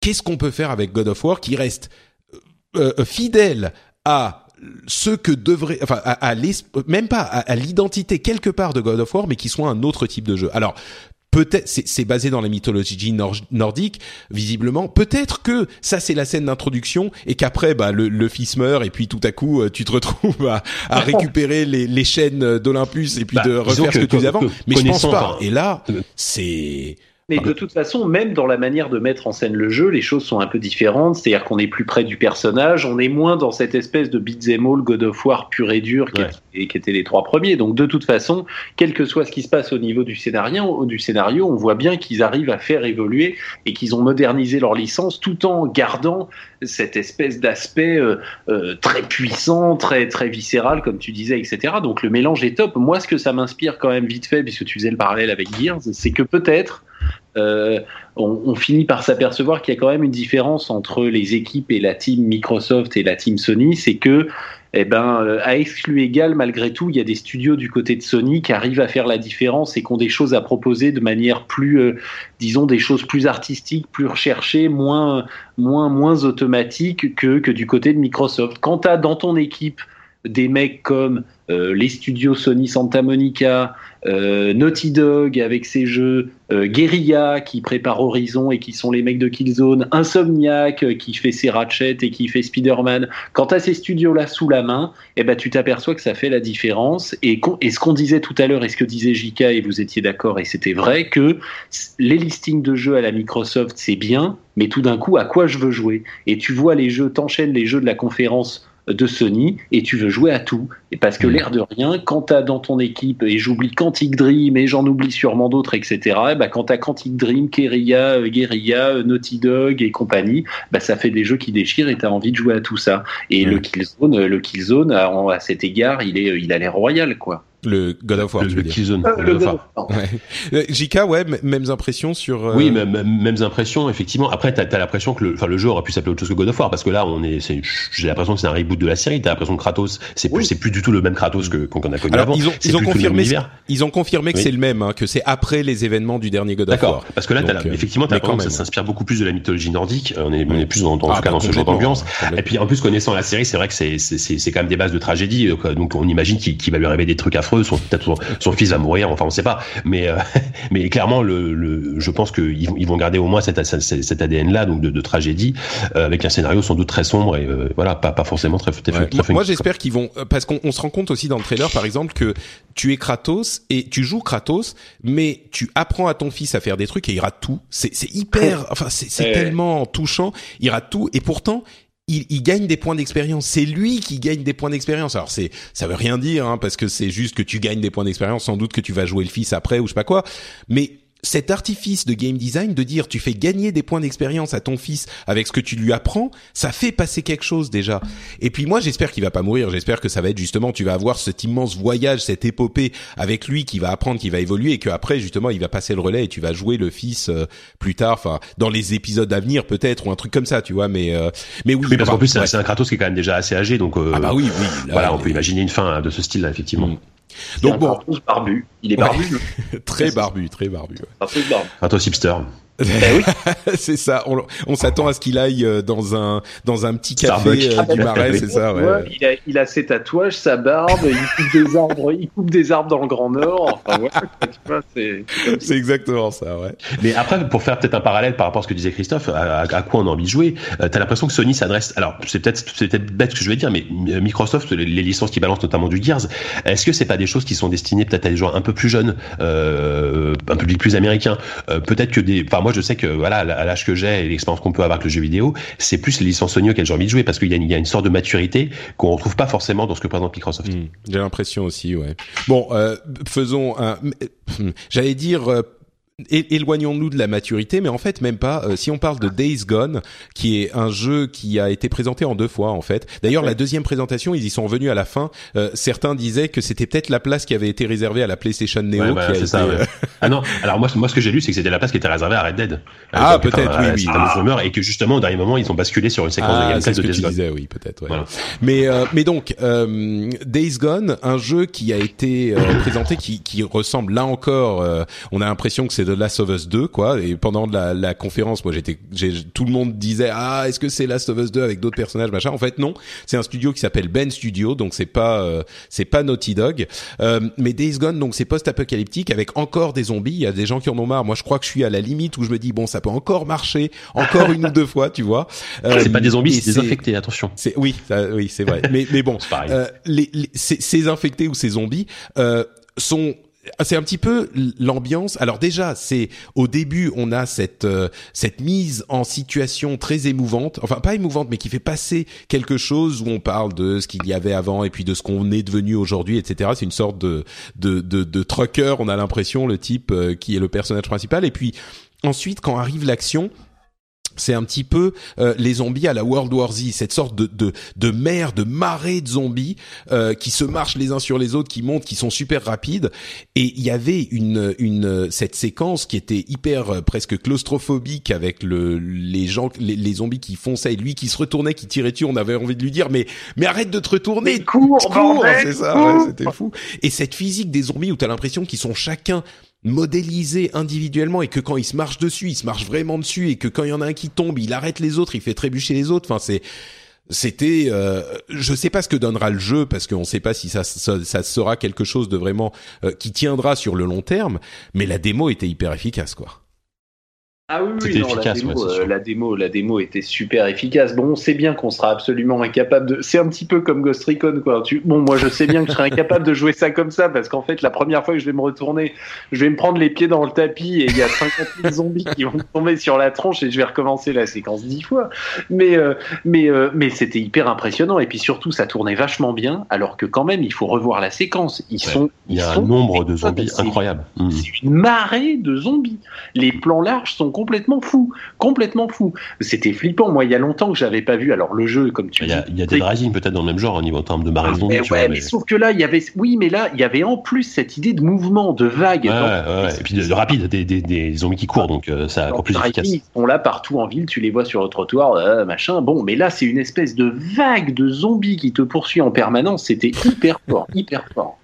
Qu'est-ce qu'on peut faire avec God of War qui reste euh, euh, fidèle à ce que devrait, enfin, à, même pas à l'identité quelque part de God of War, mais qui soit un autre type de jeu? Alors, peut-être c'est basé dans la mythologie nordique visiblement. Peut-être que ça c'est la scène d'introduction et qu'après bah le, le, fils meurt et puis tout à coup euh, tu te retrouves à, à récupérer les, les chaînes d'Olympus et puis bah, de refaire ce que, tu faisais avant. mais je pense pas. et là c'est mais de toute façon, même dans la manière de mettre en scène le jeu, les choses sont un peu différentes. C'est-à-dire qu'on est plus près du personnage, on est moins dans cette espèce de beat'em all God of War pur et dur qui, qui, étaient les trois premiers. Donc de toute façon, quel que soit ce qui se passe au niveau du scénario, du scénario on voit bien qu'ils arrivent à faire évoluer et qu'ils ont modernisé leur licence tout en gardant cette espèce d'aspect euh, euh, très puissant, très très viscéral, comme tu disais, etc. Donc le mélange est top. Moi, ce que ça m'inspire quand même vite fait, puisque tu faisais le parallèle avec Gears, c'est que peut-être euh, on, finit par s'apercevoir qu'il y a quand même une différence entre les équipes et la team Microsoft et la team Sony, c'est que eh ben, euh, à exclu égal, malgré tout, il y a des studios du côté de Sony qui arrivent à faire la différence et qui ont des choses à proposer de manière plus, euh, disons, des choses plus artistiques, plus recherchées, moins, moins, moins automatiques que, que du côté de Microsoft. Quant à dans ton équipe des mecs comme les studios Sony Santa Monica, euh, Naughty Dog avec ses jeux, euh, Guerrilla qui prépare Horizon et qui sont les mecs de Killzone, Insomniac qui fait ses Ratchet et qui fait Spider-Man. Quant à ces studios-là sous la main, eh ben, tu t'aperçois que ça fait la différence. Et, et ce qu'on disait tout à l'heure et ce que disait JK, et vous étiez d'accord, et c'était vrai, que les listings de jeux à la Microsoft, c'est bien, mais tout d'un coup, à quoi je veux jouer? Et tu vois les jeux, t'enchaînes les jeux de la conférence de Sony et tu veux jouer à tout. Et parce que mm. l'air de rien, quand tu as dans ton équipe, et j'oublie Quantic Dream et j'en oublie sûrement d'autres, etc., et bah, quand tu as Quantic Dream, Keria, euh, Guerilla, euh, Naughty Dog et compagnie, bah, ça fait des jeux qui déchirent et tu as envie de jouer à tout ça. Et mm. le Killzone, le Killzone à, à cet égard, il, est, il a l'air royal, quoi. Le God of War, le, tu veux le Killzone. Euh, le God of War. Ouais. JK, ouais, mêmes impressions sur. Euh... Oui, mêmes, impressions, effectivement. Après, t'as as, l'impression que le, enfin, le jeu aurait pu s'appeler autre chose que God of War, parce que là, on est, j'ai l'impression que c'est un reboot de la série. T'as l'impression que Kratos, c'est plus, c'est plus du tout le même Kratos que qu'on a connu Alors, avant. Ils ont, ils ont confirmé, ils ont confirmé que c'est le même, hein, que c'est après les événements du dernier God of War. D'accord. Parce que là, Donc, as, effectivement, t'as l'impression que ça s'inspire beaucoup plus de la mythologie nordique. On est, on est plus dans, dans, ah, cas, dans ce genre d'ambiance. Et puis, en plus, connaissant la série, c'est vrai que c'est, c'est, c'est quand même des bases de tragédie. Donc, on imagine qu'il va lui arriver des trucs affreux. Son fils va mourir, enfin on sait pas, mais euh, mais clairement le, le je pense qu'ils ils vont garder au moins cet, cet ADN là donc de, de tragédie euh, avec un scénario sans doute très sombre et euh, voilà pas pas forcément très très, très Moi, j'espère qu'ils vont parce qu'on se rend compte aussi dans le trailer par exemple que tu es Kratos et tu joues Kratos mais tu apprends à ton fils à faire des trucs et il rate tout. C'est c'est hyper enfin c'est tellement touchant, il rate tout et pourtant il, il, gagne des points d'expérience. C'est lui qui gagne des points d'expérience. Alors c'est, ça veut rien dire, hein, parce que c'est juste que tu gagnes des points d'expérience. Sans doute que tu vas jouer le fils après ou je sais pas quoi. Mais cet artifice de game design de dire tu fais gagner des points d'expérience à ton fils avec ce que tu lui apprends, ça fait passer quelque chose déjà. Et puis moi j'espère qu'il va pas mourir, j'espère que ça va être justement tu vas avoir cet immense voyage, cette épopée avec lui qui va apprendre, qui va évoluer et qu'après justement il va passer le relais et tu vas jouer le fils euh, plus tard, enfin dans les épisodes à venir peut-être ou un truc comme ça, tu vois. Mais euh, mais oui. parce qu'en plus c'est un Kratos qui est quand même déjà assez âgé, donc euh, ah bah oui oui. voilà, on peut imaginer une fin de ce style-là effectivement. Mm. Donc bon, barbu. Il est barbu. très barbu, très barbu. Ouais. Un peu barbu. Ben oui. c'est ça. On, on s'attend à ce qu'il aille euh, dans un dans un petit café euh, du Marais, c'est ça. Ouais. il, a, il a ses tatouages, sa barbe, il coupe des arbres, il coupe des arbres dans le Grand Nord. Enfin, ouais, c'est exactement ça, ouais. Mais après, pour faire peut-être un parallèle par rapport à ce que disait Christophe, à, à quoi on a envie de jouer, euh, t'as l'impression que Sony s'adresse. Alors, c'est peut-être c'est peut-être bête ce que je vais dire, mais Microsoft, les, les licences qui balancent notamment du Gears, est-ce que c'est pas des choses qui sont destinées peut-être à des gens un peu plus jeunes, euh, un public plus américain, peut-être que des, enfin moi, je sais que voilà, à l'âge que j'ai et l'expérience qu'on peut avoir avec le jeu vidéo, c'est plus les licences Sony auxquelles j'ai envie de jouer parce qu'il y, a une sorte de maturité qu'on retrouve pas forcément dans ce que présente Microsoft. Mmh, j'ai l'impression aussi, ouais. Bon, euh, faisons un. J'allais dire euh, éloignons-nous de la maturité, mais en fait même pas. Euh, si on parle de Days Gone, qui est un jeu qui a été présenté en deux fois en fait. D'ailleurs, la deuxième présentation, ils y sont venus à la fin. Euh, certains disaient que c'était peut-être la place qui avait été réservée à la PlayStation Neo. Ouais, bah, ça, euh, ah non, alors moi, moi ce que j'ai lu, c'est que c'était la place qui était réservée à Red Dead. Ah peut-être, oui, oui. Ah. Rumeur, et que justement au dernier moment, ils ont basculé sur une séquence ah, de gameplay de Days Gone. Disais, oui, peut-être. Ouais. Voilà. Mais mais donc Days Gone, un jeu qui a été présenté, qui, qui ressemble là encore. on a l'impression que c'est de Last of Us 2 quoi. Et pendant la, la conférence, moi, j'étais, tout le monde disait ah, est-ce que c'est Last of Us 2 avec d'autres personnages, machin. En fait, non. C'est un studio qui s'appelle Ben Studio, donc c'est pas, euh, c'est pas Naughty Dog. Euh, mais Days Gone, donc c'est post-apocalyptique avec encore des zombies. Il y a des gens qui en ont marre. Moi, je crois que je suis à la limite où je me dis bon, ça peut encore marcher, encore une ou deux fois, tu vois. Euh, c'est pas des zombies, c'est des infectés. Attention. C'est oui, oui, c'est vrai. mais mais bon, euh, les, les, ces, ces infectés ou ces zombies euh, sont c'est un petit peu l'ambiance. Alors déjà, c'est au début, on a cette euh, cette mise en situation très émouvante, enfin pas émouvante, mais qui fait passer quelque chose où on parle de ce qu'il y avait avant et puis de ce qu'on est devenu aujourd'hui, etc. C'est une sorte de de de, de trucker. On a l'impression le type euh, qui est le personnage principal. Et puis ensuite, quand arrive l'action, c'est un petit peu euh, les zombies à la World War Z, cette sorte de de, de mer, de marée de zombies euh, qui se marchent les uns sur les autres, qui montent, qui sont super rapides. Et il y avait une une cette séquence qui était hyper euh, presque claustrophobique avec le les gens les, les, zombies qui fonçaient et lui qui se retournait, qui tirait dessus. On avait envie de lui dire mais mais arrête de te retourner, cours, cours, c'est ça, ouais, c'était fou. Et cette physique des zombies où t'as l'impression qu'ils sont chacun modélisé individuellement et que quand il se marche dessus, il se marche vraiment dessus et que quand il y en a un qui tombe, il arrête les autres, il fait trébucher les autres. Enfin, c'est c'était euh, je sais pas ce que donnera le jeu parce qu'on sait pas si ça, ça, ça sera quelque chose de vraiment euh, qui tiendra sur le long terme mais la démo était hyper efficace quoi. Ah oui, oui non, efficace, la, démo, ouais, euh, la, démo, la démo était super efficace. Bon, on sait bien qu'on sera absolument incapable de. C'est un petit peu comme Ghost Recon, quoi. Tu... Bon, moi, je sais bien que je serai incapable de jouer ça comme ça parce qu'en fait, la première fois que je vais me retourner, je vais me prendre les pieds dans le tapis et il y a 50 000 zombies qui vont tomber sur la tronche et je vais recommencer la séquence dix fois. Mais, euh, mais, euh, mais c'était hyper impressionnant et puis surtout, ça tournait vachement bien. Alors que quand même, il faut revoir la séquence. Ils ouais. sont. Il y a un nombre de zombies incroyable. Mmh. C'est une marée de zombies. Les plans larges sont complètement fou, complètement fou. C'était flippant. Moi, il y a longtemps que j'avais pas vu. Alors le jeu, comme tu il y a, dis, il y a des Rising peut-être dans le même genre au niveau en termes de marée mais, ouais, vois, mais... mais, sauf que là, il y avait, oui, mais là, il y avait en plus cette idée de mouvement, de vague, ouais, ouais, et puis de, de rapide, des, des, des, zombies qui courent, donc euh, ça encore plus efficace. Ils sont là partout en ville, tu les vois sur le trottoir, euh, machin. Bon, mais là, c'est une espèce de vague de zombies qui te poursuit en permanence. C'était hyper fort, hyper fort.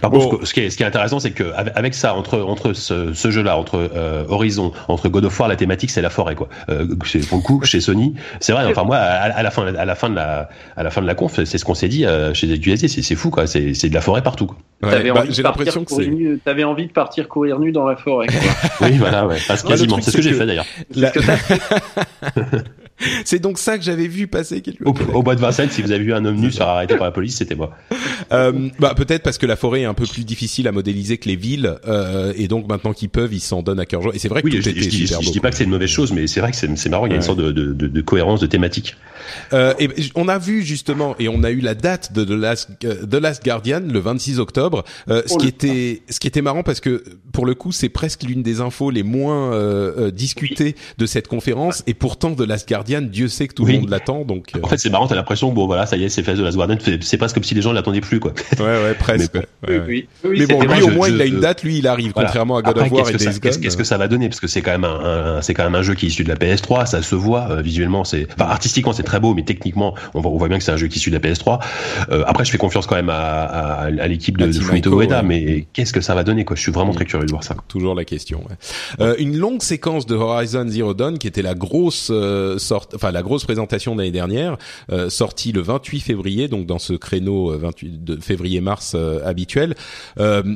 Par bon. contre, ce qui est, ce qui est intéressant, c'est que avec ça, entre entre ce, ce jeu-là, entre euh, Horizon, entre God of War, la thématique c'est la forêt, quoi. Euh, pour le coup, chez Sony, c'est vrai. Enfin moi, à, à, la fin, à la fin de la, à la fin de la conf, c'est ce qu'on s'est dit euh, chez USD, c'est c'est fou, quoi. C'est c'est de la forêt partout. Quoi. Ouais, bah, j'ai l'impression que c'est. T'avais envie de partir courir nu dans la forêt. oui, voilà, ouais. Parce quasiment. C'est ce que, que j'ai fait d'ailleurs. La... c'est donc ça que j'avais vu passer quelque au, au bois de Vincennes, si vous avez vu un homme nu se faire arrêter par la police, c'était moi. Euh, bah peut-être parce que la forêt est un peu plus difficile à modéliser que les villes, euh, et donc maintenant qu'ils peuvent, ils s'en donnent à cœur joie. Et c'est vrai que oui, tout je, était je, je, super je beau, dis pas que c'est une mauvaise chose, mais c'est vrai que c'est marrant. Il y a une sorte de, de, de, de cohérence, de thématique. Euh, et on a vu justement, et on a eu la date de The Last, euh, The Last Guardian le 26 octobre, euh, ce Oh, qui était, ce qui était marrant parce que pour le coup, c'est presque l'une des infos les moins euh, euh, discutées de cette conférence, et pourtant The Last Guardian, Dieu sait que tout le Oui. monde l'attend, donc euh, En fait, c'est marrant. T'as l'impression, bon voilà, ça y est, c'est fait de la Guardian. C'est presque comme si les gens l'attendaient plus, quoi. ouais, ouais, presque. Mais ouais, Oui, ouais. oui, oui, Mais bon, lui au moins je- il a une date, lui il arrive, Voilà. contrairement à God Après, of War qu'est-ce et que ça- Days qu'est-ce Gone. qu'est-ce que ça va donner? Parce que c'est quand même un, un- c'est quand même un jeu qui est issu de la PS3, ça se voit euh, visuellement, c'est, enfin artistiquement c'est très beau, mais techniquement on voit, on voit bien que c'est un jeu qui est issu de la PS3. Euh, après, je fais confiance quand même à, à, à l'équipe de, de Fumito Ueda, ouais. mais qu'est-ce que ça va donner quoi? Je suis vraiment très curieux de voir ça. Toujours la question. une longue séquence de Horizon Zero Dawn qui était la grosse enfin la grosse présentation de l'année dernière, euh, sortie le 28 février, donc dans ce créneau euh, 28 de février-mars euh, habituel.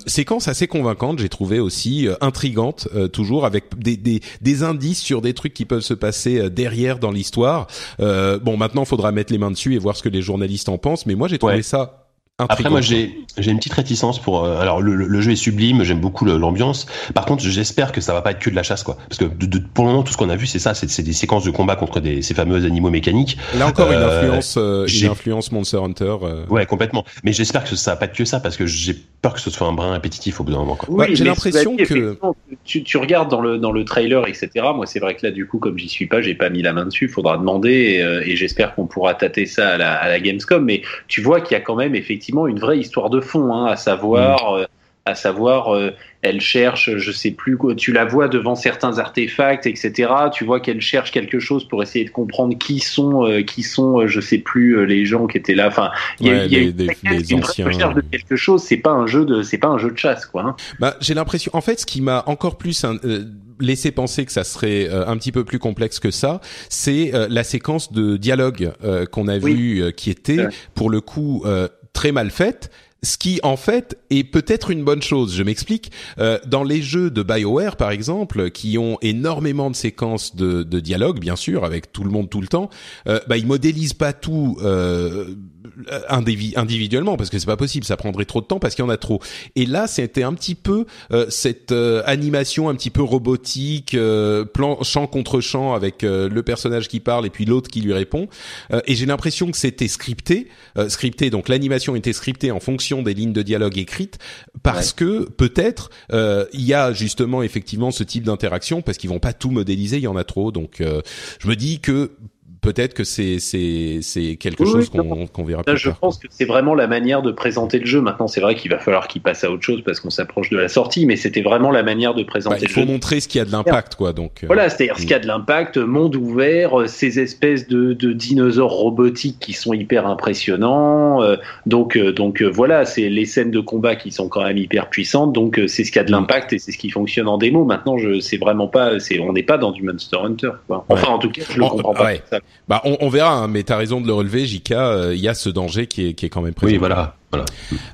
Séquence assez convaincante, j'ai trouvé aussi intrigante, toujours avec des, des, des indices sur des trucs qui peuvent se passer derrière dans l'histoire. Bon, maintenant, faudra mettre les mains dessus et voir ce que les journalistes en pensent, mais moi j'ai trouvé Ouais. ça Après, moi, j'ai j'ai une petite réticence pour. Euh, alors, le, le, jeu est sublime, j'aime beaucoup l'ambiance. Par contre, j'espère que ça va pas être que de la chasse, quoi. Parce que de, pour le moment, tout ce qu'on a vu, c'est ça, c'est des séquences de combat contre des, ces fameux animaux mécaniques. Là encore, une euh, influence, euh, une influence Monster Hunter. Ouais, complètement. Mais j'espère que ça va pas être que ça, parce que j'ai peur que ce soit un brin répétitif au bout d'un moment. Quoi. Oui, j'ai l'impression que tu, tu, regardes dans le dans le trailer, etc. Moi, c'est vrai que là, du coup, comme j'y suis pas, j'ai pas mis la main dessus. Faudra demander, et, et j'espère qu'on pourra tâter ça à la, à la Gamescom. Mais tu vois qu'il y a quand même effectivement une vraie histoire de fond, hein, à savoir, mm. euh, à savoir, euh, elle cherche, je sais plus tu la vois devant certains artefacts, etc. Tu vois qu'elle cherche quelque chose pour essayer de comprendre qui sont, euh, qui sont, je sais plus les gens qui étaient là. Enfin, il y a, y a une, recherche de quelque chose. C'est pas un jeu de, c'est pas un jeu de chasse, quoi. Hein. Bah, j'ai l'impression, en fait, ce qui m'a encore plus laissé penser que ça serait un petit peu plus complexe que ça, c'est la séquence de dialogue qu'on a vu qui était pour le coup très mal faite ce qui en fait est peut-être une bonne chose. Je m'explique. Euh, dans les jeux de Bioware, par exemple, qui ont énormément de séquences de, de dialogue, bien sûr, avec tout le monde tout le temps, euh, bah, ils modélisent pas tout euh, individuellement parce que c'est pas possible. Ça prendrait trop de temps parce qu'il y en a trop. Et là, c'était un petit peu euh, cette euh, animation un petit peu robotique, plan champ contre champ avec le personnage qui parle et puis l'autre qui lui répond. et j'ai l'impression que c'était scripté, scripté. Donc l'animation était scriptée en fonction des lignes de dialogue écrites parce que peut-être euh, il y a justement effectivement ce type d'interaction parce qu'ils vont pas tout modéliser, il y en a trop. Donc euh, je me dis que peut-être que c'est c'est c'est quelque chose qu'on qu'on verra plus Je pense que c'est vraiment la manière de présenter le jeu. Maintenant, c'est vrai qu'il va falloir qu'il passe à autre chose parce qu'on s'approche de la sortie, mais c'était vraiment la manière de présenter le jeu. Il faut montrer ce qui a de l'impact, quoi. Donc euh, voilà, c'est-à-dire ce qui a de l'impact, monde ouvert, euh, ces espèces de, de dinosaures robotiques qui sont hyper impressionnants. Euh, donc donc voilà, c'est les scènes de combat qui sont quand même hyper puissantes. Donc c'est ce qui a de l'impact et c'est ce qui fonctionne en démo. Maintenant, je c'est vraiment pas, c'est on n'est pas dans du Monster Hunter. Quoi. Enfin, en tout cas, je le comprends pas. Bah, on, verra, hein, mais t'as raison de le relever, Jika. Euh, il y a ce danger qui est, qui est quand même présent. Oui, voilà. Voilà.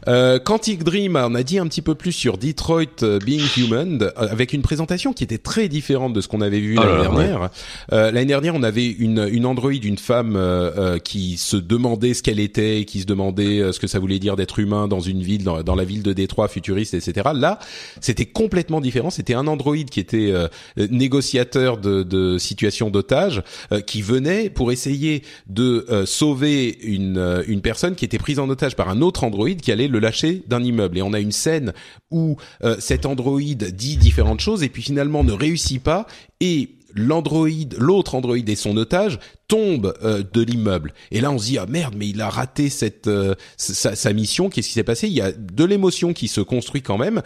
Euh, Quantic Dream, on a dit un petit peu plus sur Detroit euh, Being Human, euh, avec une présentation qui était très différente de ce qu'on avait vu ah l'année dernière. Euh, l'année dernière, on avait une, une Android, une femme euh, qui se demandait ce qu'elle était, qui se demandait ce que ça voulait dire d'être humain dans une ville, dans, dans, la ville de Détroit, futuriste, etc. Là, c'était complètement différent. C'était un Android qui était négociateur de, de situations d'otages, qui venait pour essayer de sauver une, une personne qui était prise en otage par un autre Android qui allait le lâcher d'un immeuble. Et on a une scène où euh, cet Android dit différentes choses et puis finalement ne réussit pas et l'Android, l'autre Android et son otage tombent euh, de l'immeuble. Et là, on se dit ah merde, mais il a raté cette euh, sa, sa, mission. Qu'est-ce qui s'est passé? Il y a de l'émotion qui se construit quand même.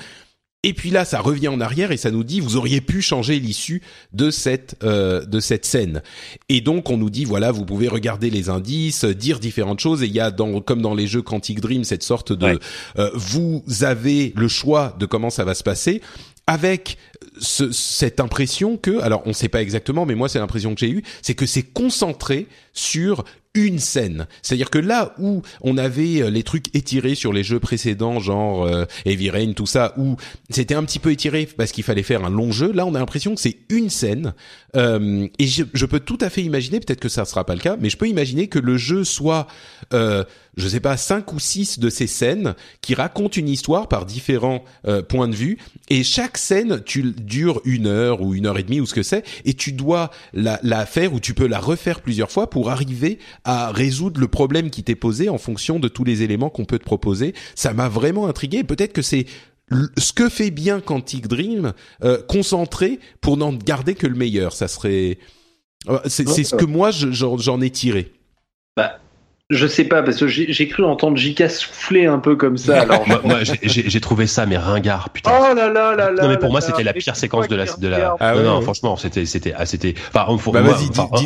Et puis là, ça revient en arrière et ça nous dit vous auriez pu changer l'issue de cette euh, de cette scène. Et donc on nous dit voilà vous pouvez regarder les indices, dire différentes choses et il y a dans comme dans les jeux Quantic Dream cette sorte de euh, vous avez le choix de comment ça va se passer avec ce, cette impression que, alors on ne sait pas exactement, mais moi c'est l'impression que j'ai eue, c'est que c'est concentré sur une scène. C'est-à-dire que là où on avait euh, les trucs étirés sur les jeux précédents, genre euh, Heavy Rain, tout ça, où c'était un petit peu étiré parce qu'il fallait faire un long jeu, là on a l'impression que c'est une scène. Euh, et je, je, peux tout à fait imaginer, peut-être que ça ne sera pas le cas, mais je peux imaginer que le jeu soit, euh, je sais pas, cinq ou six de ces scènes qui racontent une histoire par différents euh, points de vue, et chaque scène tu dure une heure ou une heure et demie ou ce que c'est, et tu dois la, la faire ou tu peux la refaire plusieurs fois pour arriver à résoudre le problème qui t'est posé en fonction de tous les éléments qu'on peut te proposer. Ça m'a vraiment intrigué. Peut-être que c'est ce que fait bien Quantic Dream euh, concentré pour n'en garder que le meilleur. Ça serait, euh, c'est ce que moi j'en ai tiré. Bah, je sais pas, parce que j'ai cru entendre Jika souffler un peu comme ça. Alors moi, j'ai trouvé ça, mais ringard, putain. Oh là là là là. Non, mais pour moi, c'était la pire séquence de la. De la... Ah, non, non, franchement, c'était, c'était, ah, c'était. Enfin, pour bah, moi,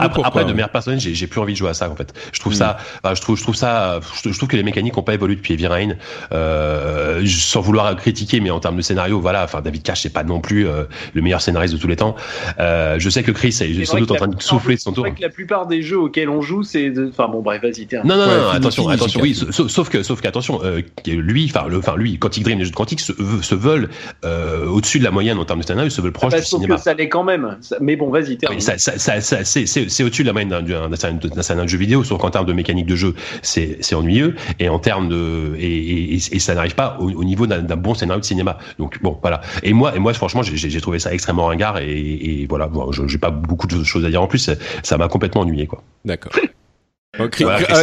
après, après, de meilleure personne, j'ai plus envie de jouer à ça, en fait. Je trouve mm. ça, je trouve, je trouve ça, je, trouve que les mécaniques ont pas évolué depuis Heavy Rain. Euh, sans vouloir critiquer, mais en termes de scénario, voilà. Enfin, David Cage, c'est pas non plus euh, le meilleur scénariste de tous les temps. Euh, je sais que Chris est sans doute en train de souffler de son tour. C'est vrai que la plupart des jeux auxquels on joue, c'est, enfin bon, bref, vas-y, non, non, non attention, attention, oui, sauf, que, sauf qu'attention, euh, lui, enfin, le, enfin, lui, Quantic Dream, les jeux de Quantic se, se veulent euh, au-dessus de la moyenne en termes de scénario, ils se veulent proches ah bah, du cinéma. Que ça l'est quand même. Mais bon, vas-y, termine. ça, ça, ça, c'est au-dessus de la moyenne d'un scénario de jeu vidéo, sauf qu'en termes de mécanique de jeu, c'est ennuyeux, et en termes de, et, et, et ça n'arrive pas au, au niveau d'un bon scénario de cinéma. Donc bon, voilà. Et moi, et moi, franchement, j'ai trouvé ça extrêmement ringard, et, et voilà, bon, j'ai pas beaucoup de choses à dire en plus. Ça m'a complètement ennuyé, quoi. D'accord.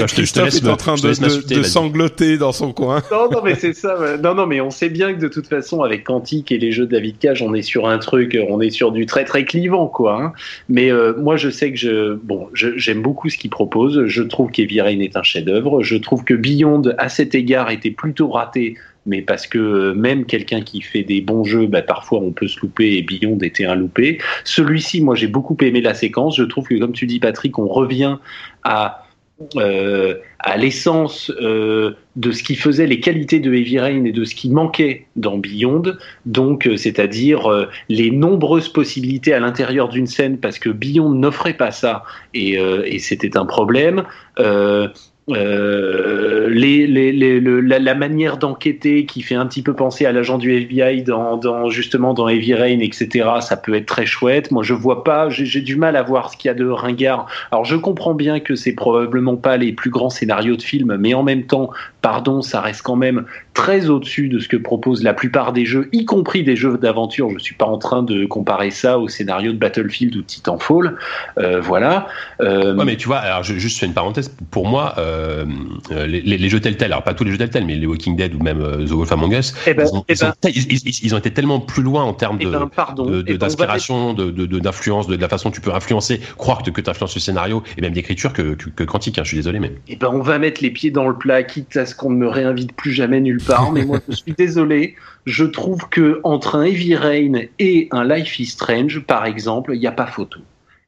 Christophe, est en train de, sangloter dans son coin. Non, non, mais c'est ça. Non, non, mais on sait bien que de toute façon, avec Quantique et les jeux de David Cage, on est sur un truc, on est sur du très très clivant, quoi. Hein. Mais euh, moi, je sais que je, bon, j'aime beaucoup ce qu'il propose. Je trouve qu'Heavy Rain est un chef-d'œuvre. Je trouve que Beyond, à cet égard, était plutôt raté mais parce que même quelqu'un qui fait des bons jeux, bah, parfois on peut se louper et Beyond était un loupé. Celui-ci, moi j'ai beaucoup aimé la séquence. Je trouve que comme tu dis Patrick, on revient à euh, à l'essence euh, de ce qui faisait les qualités de Heavy Rain et de ce qui manquait dans Beyond, donc euh, c'est-à-dire euh, les nombreuses possibilités à l'intérieur d'une scène parce que Beyond n'offrait pas ça et, et c'était un problème. Euh, les, les, les, la, la, manière d'enquêter qui fait un petit peu penser à l'agent du FBI dans, dans, justement dans Heavy Rain, etc. Ça peut être très chouette. Moi, je vois pas, j'ai du mal à voir ce qu'il y a de ringard. Alors, je comprends bien que c'est probablement pas les plus grands scénarios de films, mais en même temps, pardon, ça reste quand même très au-dessus de ce que proposent la plupart des jeux, y compris des jeux d'aventure. Je suis pas en train de comparer ça au scénario de Battlefield ou Titanfall. Euh, voilà. Euh... Ouais, mais tu vois, alors je, juste fais une parenthèse. Pour moi, euh, les, les, jeux Telltale, alors pas tous les jeux Telltale, mais les Walking Dead ou même euh, The Wolf Among Us, eh ben, ils, ont, eh ben, ils, ont, été tellement plus loin en termes eh de, ben, d'inspiration, de, d'influence, de, de, la façon dont tu peux influencer, croire que, que tu influences le scénario et même d'écriture que, que, que Quantique. Hein, je suis désolé, mais. Eh ben, on va mettre les pieds dans le plat, quitte à qu'on ne me réinvite plus jamais nulle part. mais moi, je suis désolé. Je trouve que entre un Heavy Rain et un Life is Strange, par exemple, il n'y a pas photo.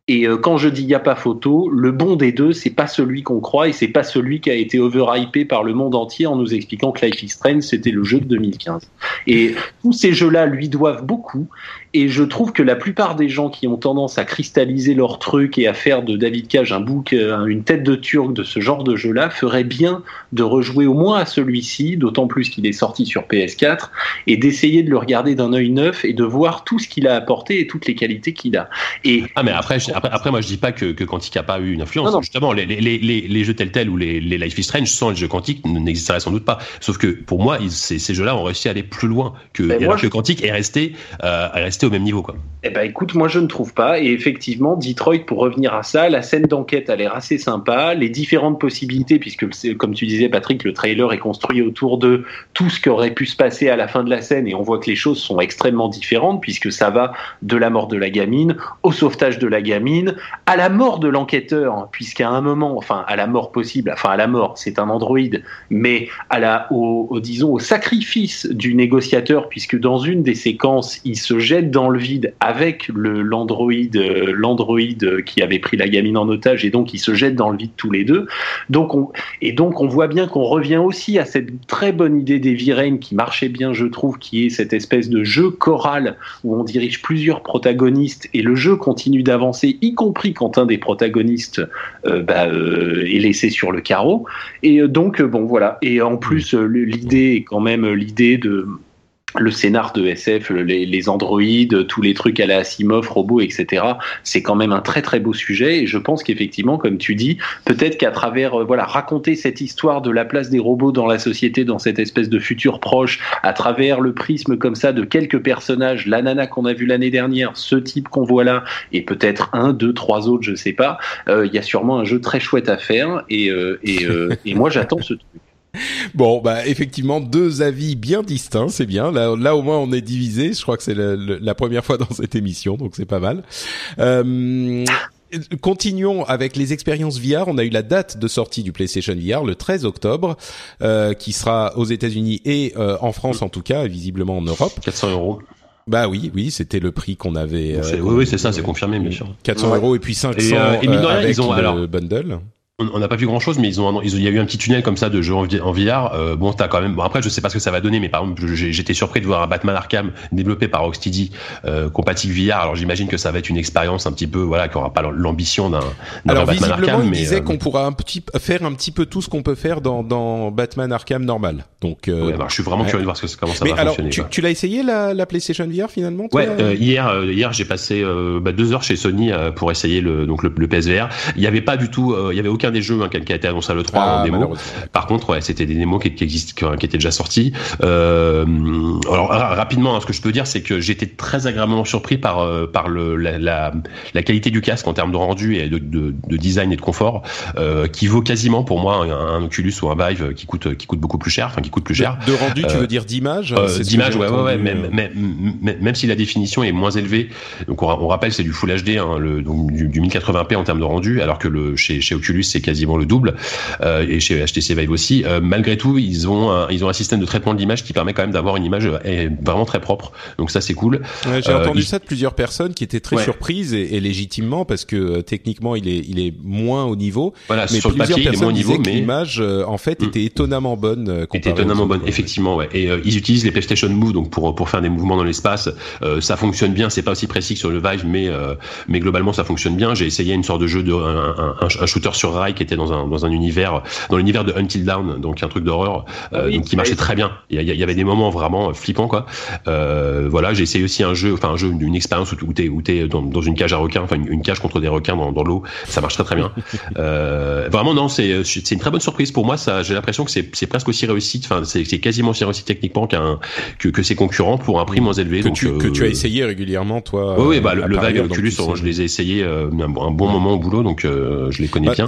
Et euh, quand je dis il n'y a pas photo, le bon des deux, c'est pas celui qu'on croit et c'est pas celui qui a été overhypé par le monde entier en nous expliquant que Life is Strange c'était le jeu de 2015. Et tous ces jeux-là lui doivent beaucoup et je trouve que la plupart des gens qui ont tendance à cristalliser leur truc et à faire de David Cage un bouc, euh, une tête de turc de ce genre de jeu-là, feraient bien de rejouer au moins à celui-ci, d'autant plus qu'il est sorti sur PS4, et d'essayer de le regarder d'un œil neuf et de voir tout ce qu'il a apporté et toutes les qualités qu'il a. Et ah mais après, après, après, moi je dis pas que, que Quantic a pas eu une influence. Justement, les, les, les, les, jeux tels tels ou les, les Life is Strange sans les jeux Quantic n'existeraient sans doute pas. Sauf que pour moi, ils, ces, ces jeux-là ont réussi à aller plus loin que, moi, que Quantic est resté, euh, est resté au même niveau. Quoi. Eh ben, écoute, moi je ne trouve pas. Et effectivement, Detroit, pour revenir à ça, la scène d'enquête a l'air assez sympa. Les différentes possibilités, puisque comme tu disais, Patrick, le trailer est construit autour de tout ce qui aurait pu se passer à la fin de la scène. Et on voit que les choses sont extrêmement différentes, puisque ça va de la mort de la gamine au sauvetage de la gamine, à la mort de l'enquêteur, puisqu'à un moment, enfin, à la mort possible, enfin, à la mort, c'est un androïde, mais à la, au, disons, au sacrifice du négociateur, puisque dans une des séquences, il se jette dans le vide avec le l'androïde euh, l'androïde qui avait pris la gamine en otage et donc ils se jettent dans le vide tous les deux. Donc on, et donc on voit bien qu'on revient aussi à cette très bonne idée des Rain qui marchait bien, je trouve, qui est cette espèce de jeu choral où on dirige plusieurs protagonistes et le jeu continue d'avancer, y compris quand un des protagonistes euh, bah, euh, est laissé sur le carreau. Et donc bon voilà. Et en plus l'idée est quand même l'idée de le scénar de SF, les, les, androïdes, tous les trucs à la Asimov, robots, etc. C'est quand même un très très beau sujet et je pense qu'effectivement, comme tu dis, peut-être qu'à travers euh, voilà raconter cette histoire de la place des robots dans la société, dans cette espèce de futur proche, à travers le prisme comme ça de quelques personnages, la nana qu'on a vu l'année dernière, ce type qu'on voit là, et peut-être un, deux, trois autres, je sais pas. Euh, il y a sûrement un jeu très chouette à faire et, euh, et, et moi j'attends ce truc. Bon, bah effectivement, deux avis bien distincts, c'est bien. Là, là au moins on est divisé. Je crois que c'est la première fois dans cette émission, donc c'est pas mal. Euh, continuons avec les expériences VR. On a eu la date de sortie du PlayStation VR le 13 octobre, euh, qui sera aux États-Unis et euh, en France en tout cas, visiblement en Europe. 400 euros. Bah oui, oui, c'était le prix qu'on avait. oui, oui, c'est ça, c'est confirmé, bien sûr. 400 euros et puis 500 et, euh, et avec ils ont, le bundle. On n'a pas vu grand chose, mais ils ont, ils il y a eu un petit tunnel comme ça de jeux en, VR. Euh, bon, t'as quand même. Bon, après, je sais pas ce que ça va donner, mais par exemple, j'étais surpris de voir un Batman Arkham développé par Rocksteady, euh, compatible VR. Alors, j'imagine que ça va être une expérience un petit peu, voilà, qui aura pas l'ambition d'un. Alors, Batman visiblement, Arkham, il disait euh, qu'on pourra un petit faire un petit peu tout ce qu'on peut faire dans, dans Batman Arkham normal. Donc, ouais, bah, je suis vraiment curieux de voir ce, comment ça va alors, fonctionner. Tu, tu l'as essayé la, la, PlayStation VR finalement toi, Ouais, hier, hier, j'ai passé bah, deux heures chez Sony pour essayer le donc le, le PSVR. Il y avait pas du tout, il y avait aucun des jeux hein, qui a été annoncé à l'E3 en ah, démo. Par contre, ouais, c'était des démos qui, qui existent, qui, étaient déjà sortis. Euh, alors rapidement, hein, ce que je peux dire, c'est que j'étais très agréablement surpris par euh, par le la, la, la, qualité du casque en termes de rendu et de, de, de design et de confort, euh, qui vaut quasiment pour moi un, Oculus ou un Vive qui coûte qui coûte beaucoup plus cher, enfin qui coûte plus cher. De, rendu, tu veux dire d'image euh, D'image, ouais, ouais, ouais, même, même, même, si la définition est moins élevée. Donc on, on rappelle, c'est du Full HD, hein, le, donc du, du 1080p en termes de rendu, alors que le chez chez Oculus c'est quasiment le double. Euh, et chez HTC Vive aussi. Euh, malgré tout, ils ont un, ils ont un système de traitement de l'image qui permet quand même d'avoir une image euh, vraiment très propre. Donc ça c'est cool. J'ai entendu ça de plusieurs personnes qui étaient très surprises et, légitimement parce que techniquement il est il est moins au niveau. Voilà, mais sur le papier il est moins au niveau, mais l'image en fait mm. était étonnamment bonne. était étonnamment bonne, effectivement. Ouais. Et ils utilisent les PlayStation Move donc pour pour faire des mouvements dans l'espace. ça fonctionne bien. C'est pas aussi précis que sur le Vive, mais mais globalement ça fonctionne bien. J'ai essayé une sorte de jeu de un, un, un, shooter sur qui était dans un dans un univers dans l'univers de Until Dawn, donc un truc d'horreur euh, ah qui marchait très bien. Il y, avait des moments vraiment flippants quoi. Euh, voilà, j'ai essayé aussi un jeu, enfin un jeu, une expérience où t'es où t'es dans, dans une cage à requins, enfin une, cage contre des requins dans, dans l'eau. Ça marche très très bien. euh, vraiment non, c'est c'est une très bonne surprise pour moi. Ça, j'ai l'impression que c'est c'est presque aussi réussi. Enfin c'est quasiment aussi réussi techniquement qu'un que, que ses concurrents pour un prix moins élevé. Que tu que tu as euh, essayé régulièrement toi. Oui, oui bah le, le Vive Oculus, je les ai essayés euh, un, bon moment au boulot, donc je les connais bah, bien.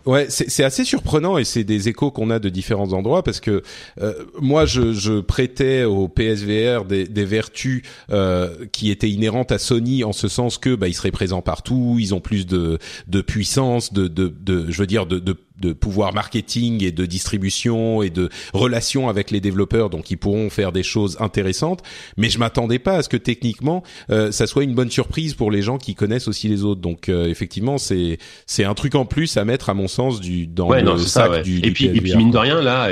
Ouais, c'est assez surprenant et c'est des échos qu'on a de différents endroits parce que euh, moi je, je, prêtais au PSVR des, des vertus euh, qui étaient inhérentes à Sony en ce sens que bah ils seraient présents partout, ils ont plus de, de puissance, de, de, de je veux dire de, de de pouvoir marketing et de distribution et de relations avec les développeurs, donc ils pourront faire des choses intéressantes. Mais je m'attendais pas à ce que techniquement euh, ça soit une bonne surprise pour les gens qui connaissent aussi les autres. Donc euh, effectivement, c'est c'est un truc en plus à mettre à mon sens du dans le sac du, et puis et puis mine de rien là,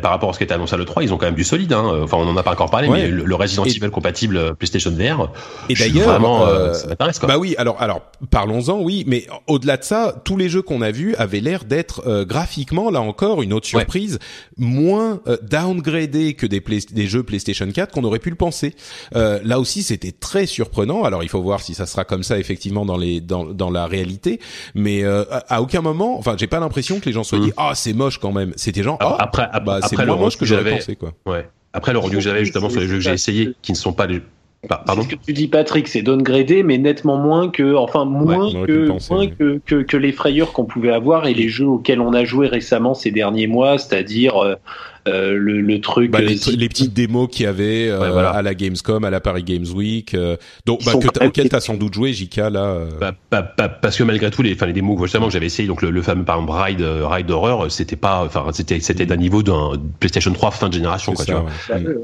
par rapport à ce qui était annoncé à le 3, ils ont quand même du solide. Hein. Enfin, on en a pas encore parlé, mais le, Resident Evil compatible PlayStation VR. Et d'ailleurs, euh, ça m'intéresse. Bah oui, alors alors parlons-en, oui, mais au-delà de ça, tous les jeux qu'on a vus avaient l'air d'être euh, graphiquement, là encore, une autre surprise, moins euh, downgradé que des, des jeux PlayStation 4 qu'on aurait pu le penser. Euh, là aussi, c'était très surprenant. Alors, il faut voir si ça sera comme ça effectivement dans les dans, dans la réalité, mais à, aucun moment, enfin, j'ai pas l'impression que les gens soient dit mm. ah c'est moche quand même. C'était genre ah, après, bah, c'est moins moche que j'avais pensé quoi. Ouais. Après le rendu que j'avais justement sur les jeux que j'ai essayé, qui ne sont pas les bah, pardon. Ce que tu dis, Patrick, c'est downgradé, mais nettement moins que, enfin moins que, moins que, que, que, les frayeurs qu'on pouvait avoir et les jeux auxquels on a joué récemment ces derniers mois, c'est-à-dire euh, euh, le, le, truc. Bah, les, les, petites démos qu'il y avait euh, voilà. à la Gamescom, à la Paris Games Week, euh, donc bah, que auquel t'as sans doute joué, JK là. Bah, parce que malgré tout, les, enfin les démos justement que j'avais essayé, donc le, le, fameux par exemple Ride, Ride d'horreur, c'était pas, enfin c'était c'était d'un niveau d'un PlayStation 3 fin de génération quoi. tu vois.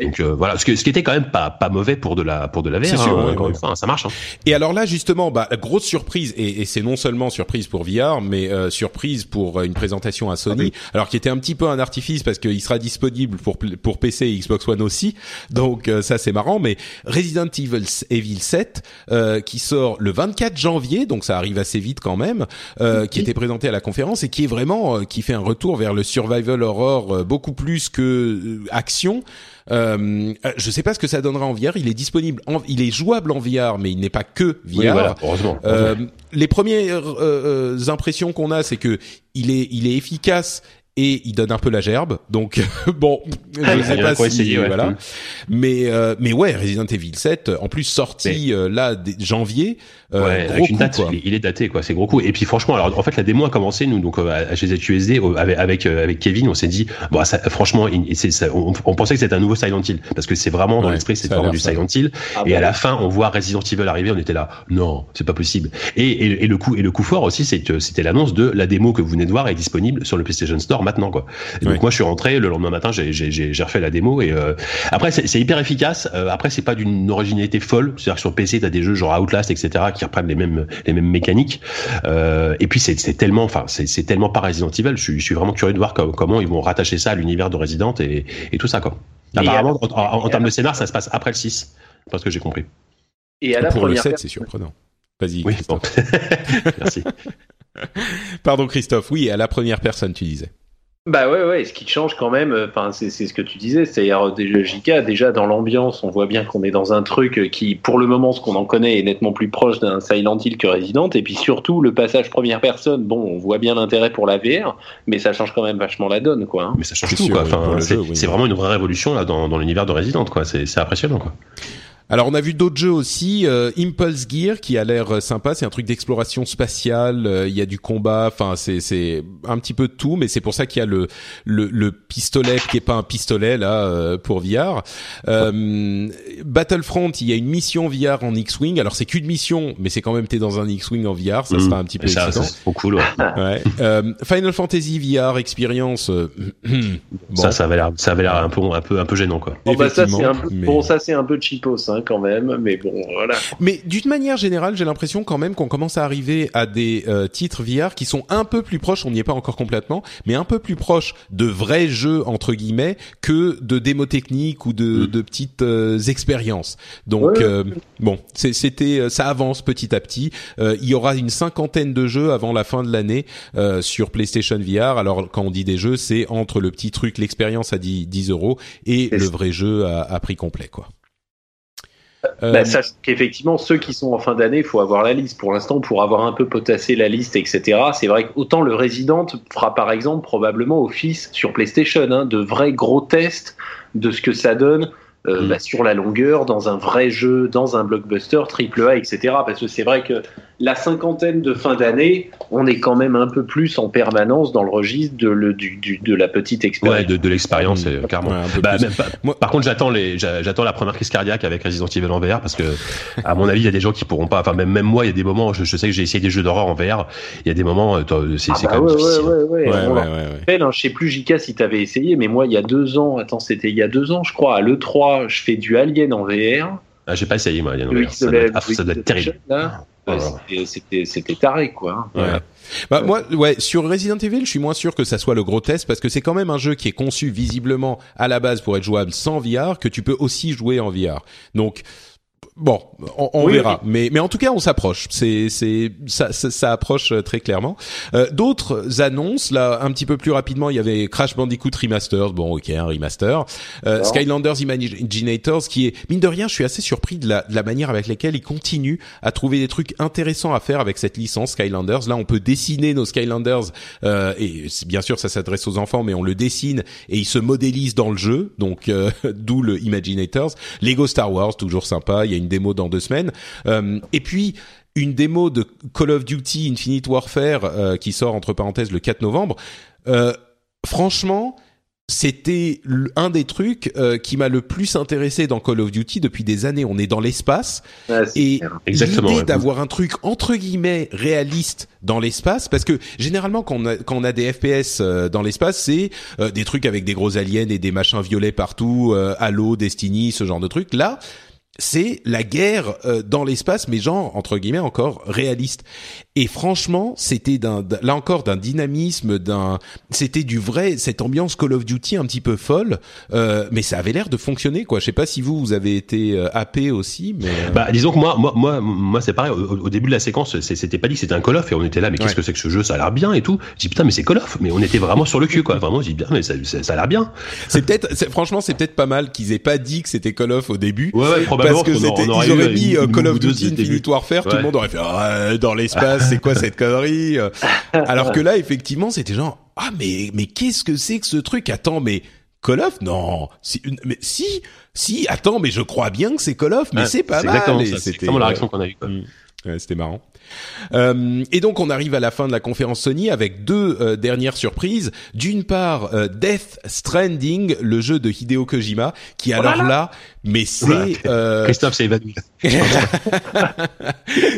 Donc voilà, ce, que, ce qui était quand même pas pas mauvais pour de la pour de la VR. Sûr, hein, hein, ça marche. Hein. Et alors là justement, bah grosse surprise et, et c'est non seulement surprise pour VR, mais surprise pour une présentation à Sony, ah alors qui était un petit peu un artifice parce qu'il sera disponible pour pour PC et Xbox One aussi. Donc euh, ça c'est marrant. Mais Resident Evil, Evil 7 euh, qui sort le 24 janvier, donc ça arrive assez vite quand même, euh, qui était présenté à la conférence et qui est vraiment qui fait un retour vers le survival horror beaucoup plus que action. Euh, je sais pas ce que ça donnera en VR. Il est disponible, en, il est jouable en VR, mais il n'est pas que VR. heureusement. les premières impressions qu'on a, c'est que il est, il est efficace et il donne un peu la gerbe. Donc bon, je sais pas si essayer, voilà. Mm. Mais euh, mais ouais, Resident Evil 7 en plus sorti euh, là janvier ouais, avec une date, il est daté quoi, c'est gros coup. Et puis franchement, alors en fait la démo a commencé nous donc chez ZQSD avec avec, avec Kevin, on s'est dit bon ça, franchement ça, on, on, pensait que c'était un nouveau Silent Hill parce que c'est vraiment dans l'esprit c'est vraiment du Silent Hill ah et à la fin on voit Resident Evil arriver, on était là non, c'est pas possible. Et, et, et, le coup et le coup fort aussi c'est que c'était l'annonce de la démo que vous venez de voir est disponible sur le PlayStation Store maintenant quoi. Et donc Ouais. moi je suis rentré le lendemain matin, j'ai j'ai j'ai j'ai refait la démo et euh, après c'est c'est hyper efficace. Euh, après c'est pas d'une originalité folle, c'est-à-dire que sur PC t'as des jeux genre Outlast etc qui reprennent les mêmes les mêmes mécaniques. Euh, et puis c'est c'est tellement enfin c'est c'est tellement pas Resident Evil. Je suis je suis vraiment curieux de voir co- comment ils vont rattacher ça à l'univers de Resident et et tout ça quoi. Et Apparemment en, en- en et termes de scénar ça se passe après le 6 parce que j'ai compris. Et à la Pour le première 7, per- c'est surprenant. Vas-y. Oui, bon. Merci. Pardon Christophe. Oui, à la première personne, tu disais. Bah ouais, ouais, ce qui change quand même, euh, enfin, c'est c'est ce que tu disais, c'est-à-dire, euh, déjà, JK, déjà dans l'ambiance, on voit bien qu'on est dans un truc euh, qui, pour le moment, ce qu'on en connaît est nettement plus proche d'un Silent Hill que Resident, et puis surtout, le passage première personne, bon, on voit bien l'intérêt pour la VR, mais ça change quand même vachement la donne, quoi. hein. Mais ça change C'est tout, sûr, quoi. Enfin, c'est oui. vraiment une vraie révolution là dans, dans l'univers de Resident, quoi. C'est c'est impressionnant, quoi. Alors on a vu d'autres jeux aussi, euh, Impulse Gear qui a l'air euh, sympa, c'est un truc d'exploration spatiale, euh, il y a du combat, enfin c'est c'est un petit peu de tout, mais c'est pour ça qu'il y a le le, le pistolet qui est pas un pistolet là euh, pour VR. Euh, Battlefront, il y a une mission VR en X-wing, alors c'est qu'une mission, mais c'est quand même t'es dans un X-wing en VR, ça Mhm. sera un petit peu ça, excitant. ça, c'est trop cool. ouais. Ouais. Euh, Final Fantasy VR expérience, euh, bon, Ça, ça avait l'air, ça avait l'air un peu, un peu, un peu gênant, quoi. Bon, bah, ça, c'est un peu, mais- bon, ça, c'est un peu cheapos, hein, quand même, mais bon, voilà. Mais d'une manière générale, j'ai l'impression quand même qu'on commence à arriver à des euh, titres VR qui sont un peu plus proches, on n'y est pas encore complètement, mais un peu plus proches de vrais jeux entre guillemets que de démos techniques ou de, Mm. de petites euh, expériences. Donc Ouais, euh, bon, c'était, euh, ça avance petit à petit. Euh, il y aura une cinquantaine de jeux avant la fin de l'année euh, sur PlayStation VR. Alors quand on dit des jeux, c'est entre le petit truc, l'expérience à 10, 10 euros et le vrai jeu à, à prix complet, quoi. Euh, Bah, sachant qu'effectivement, ceux qui sont en fin d'année, il faut avoir la liste. Pour l'instant, pour avoir un peu potassé la liste, etc., c'est vrai qu'autant le Resident fera par exemple probablement office sur PlayStation, hein, de vrais gros tests de ce que ça donne euh, Mm. bah, sur la longueur, dans un vrai jeu, dans un blockbuster, triple A, etc. Parce que c'est vrai que la cinquantaine de fin d'année, on est quand même un peu plus en permanence dans le registre de, le, du, du- de la petite expérience. Ouais, de, de l'expérience, euh, carrément. ouais, un peu Bah, plus. même pas- Moi- Par contre, j'attends les, j'a- j'attends la première crise cardiaque avec Resident Evil en VR parce que, à mon avis, il y a des gens qui pourront pas. Enfin, même, même moi, il y a des moments. Je, je sais que j'ai essayé des jeux d'horreur en VR. Il y a des moments, euh, c'est Ah c'est bah quand même ouais, difficile. ouais, ouais, ouais. Ouais, On ouais, leur ouais, ouais. rappelle, hein, je sais plus JK si t'avais essayé, mais moi il y a deux ans, attends c'était il y a deux ans je crois, à l'E3 je fais du Alien en VR, Ah, j'ai pas essayé, moi. Alien le VR. Ça doit être, ah, ça doit être terrible. Là, Oh euh, là là. c'était- c'était c'était taré quoi. hein. Ouais. Bah moi, ouais, sur Resident Evil, je suis moins sûr que ça soit le gros test parce que c'est quand même un jeu qui est conçu visiblement à la base pour être jouable sans VR, que tu peux aussi jouer en VR. Donc bon, on, on Oui, verra. Mais mais en tout cas, on s'approche. C'est c'est ça, ça ça approche euh, très clairement. Euh, D'autres annonces là, un petit peu plus rapidement, il y avait Crash Bandicoot Remastered. Bon, ok, un remaster. Euh. Skylanders Imaginators, qui est mine de rien, je suis assez surpris de la, de la manière avec laquelle ils continuent à trouver des trucs intéressants à faire avec cette licence Skylanders. Là, on peut dessiner nos Skylanders euh, et bien sûr, ça s'adresse aux enfants, mais on le dessine et il se modélise dans le jeu. Donc, euh, d'où le Imaginators. Lego Star Wars, toujours sympa. Il y a une démo dans deux semaines. Euh, et puis une démo de Call of Duty Infinite Warfare euh, qui sort entre parenthèses le 4 novembre. Euh, franchement, c'était un des trucs euh, qui m'a le plus intéressé dans Call of Duty depuis des années. On est dans l'espace Ouais, et l'idée d'avoir un truc entre guillemets réaliste dans l'espace, parce que généralement quand on a, quand on a des FPS euh, dans l'espace, c'est euh, des trucs avec des gros aliens et des machins violets partout, Halo, Destiny, ce genre de trucs. Là, c'est la guerre euh, dans l'espace, mais genre entre guillemets encore réaliste. Et franchement, c'était d'un d'un- là encore d'un dynamisme, d'un c'était du vrai cette ambiance Call of Duty un petit peu folle, euh, mais ça avait l'air de fonctionner quoi. Je sais pas si vous vous avez été euh, happé aussi, mais euh, Bah, disons que moi, moi, moi, moi, c'est pareil. Au, au début de la séquence, c'était pas dit que c'était un Call of et on était là, mais qu'est-ce que c'est que ce jeu? Ça a l'air bien et tout. J'ai dit putain, mais c'est Call of. Mais on était vraiment sur le cul, quoi. Vraiment, j'ai dit bien, mais ça, ça, ça a l'air bien. c'est peut-être c'est- franchement c'est peut-être pas mal qu'ils aient pas dit que c'était Call of au début. Ouais, ouais, probablement Parce que c'était, ils auraient eu mis une- euh, Call of Duty Infinite début. Warfare, tout le monde aurait fait ah, dans l'espace, c'est quoi cette connerie euh. Alors que là, effectivement, c'était genre ah mais mais qu'est-ce que c'est que ce truc? Attends, mais Call of? Non, si, mais si, si. Attends, mais je crois bien que c'est Call of, mais Ouais, c'est pas c'est mal. exactement c'était- la réaction qu'on a eue. quoi. Mm. Ouais, c'était marrant. Euh, et donc on arrive à la fin de la conférence Sony avec deux euh, dernières surprises. D'une part, euh, Death Stranding, le jeu de Hideo Kojima, qui Oh alors là, mais c'est Ouais. Christophe s'est évanoui.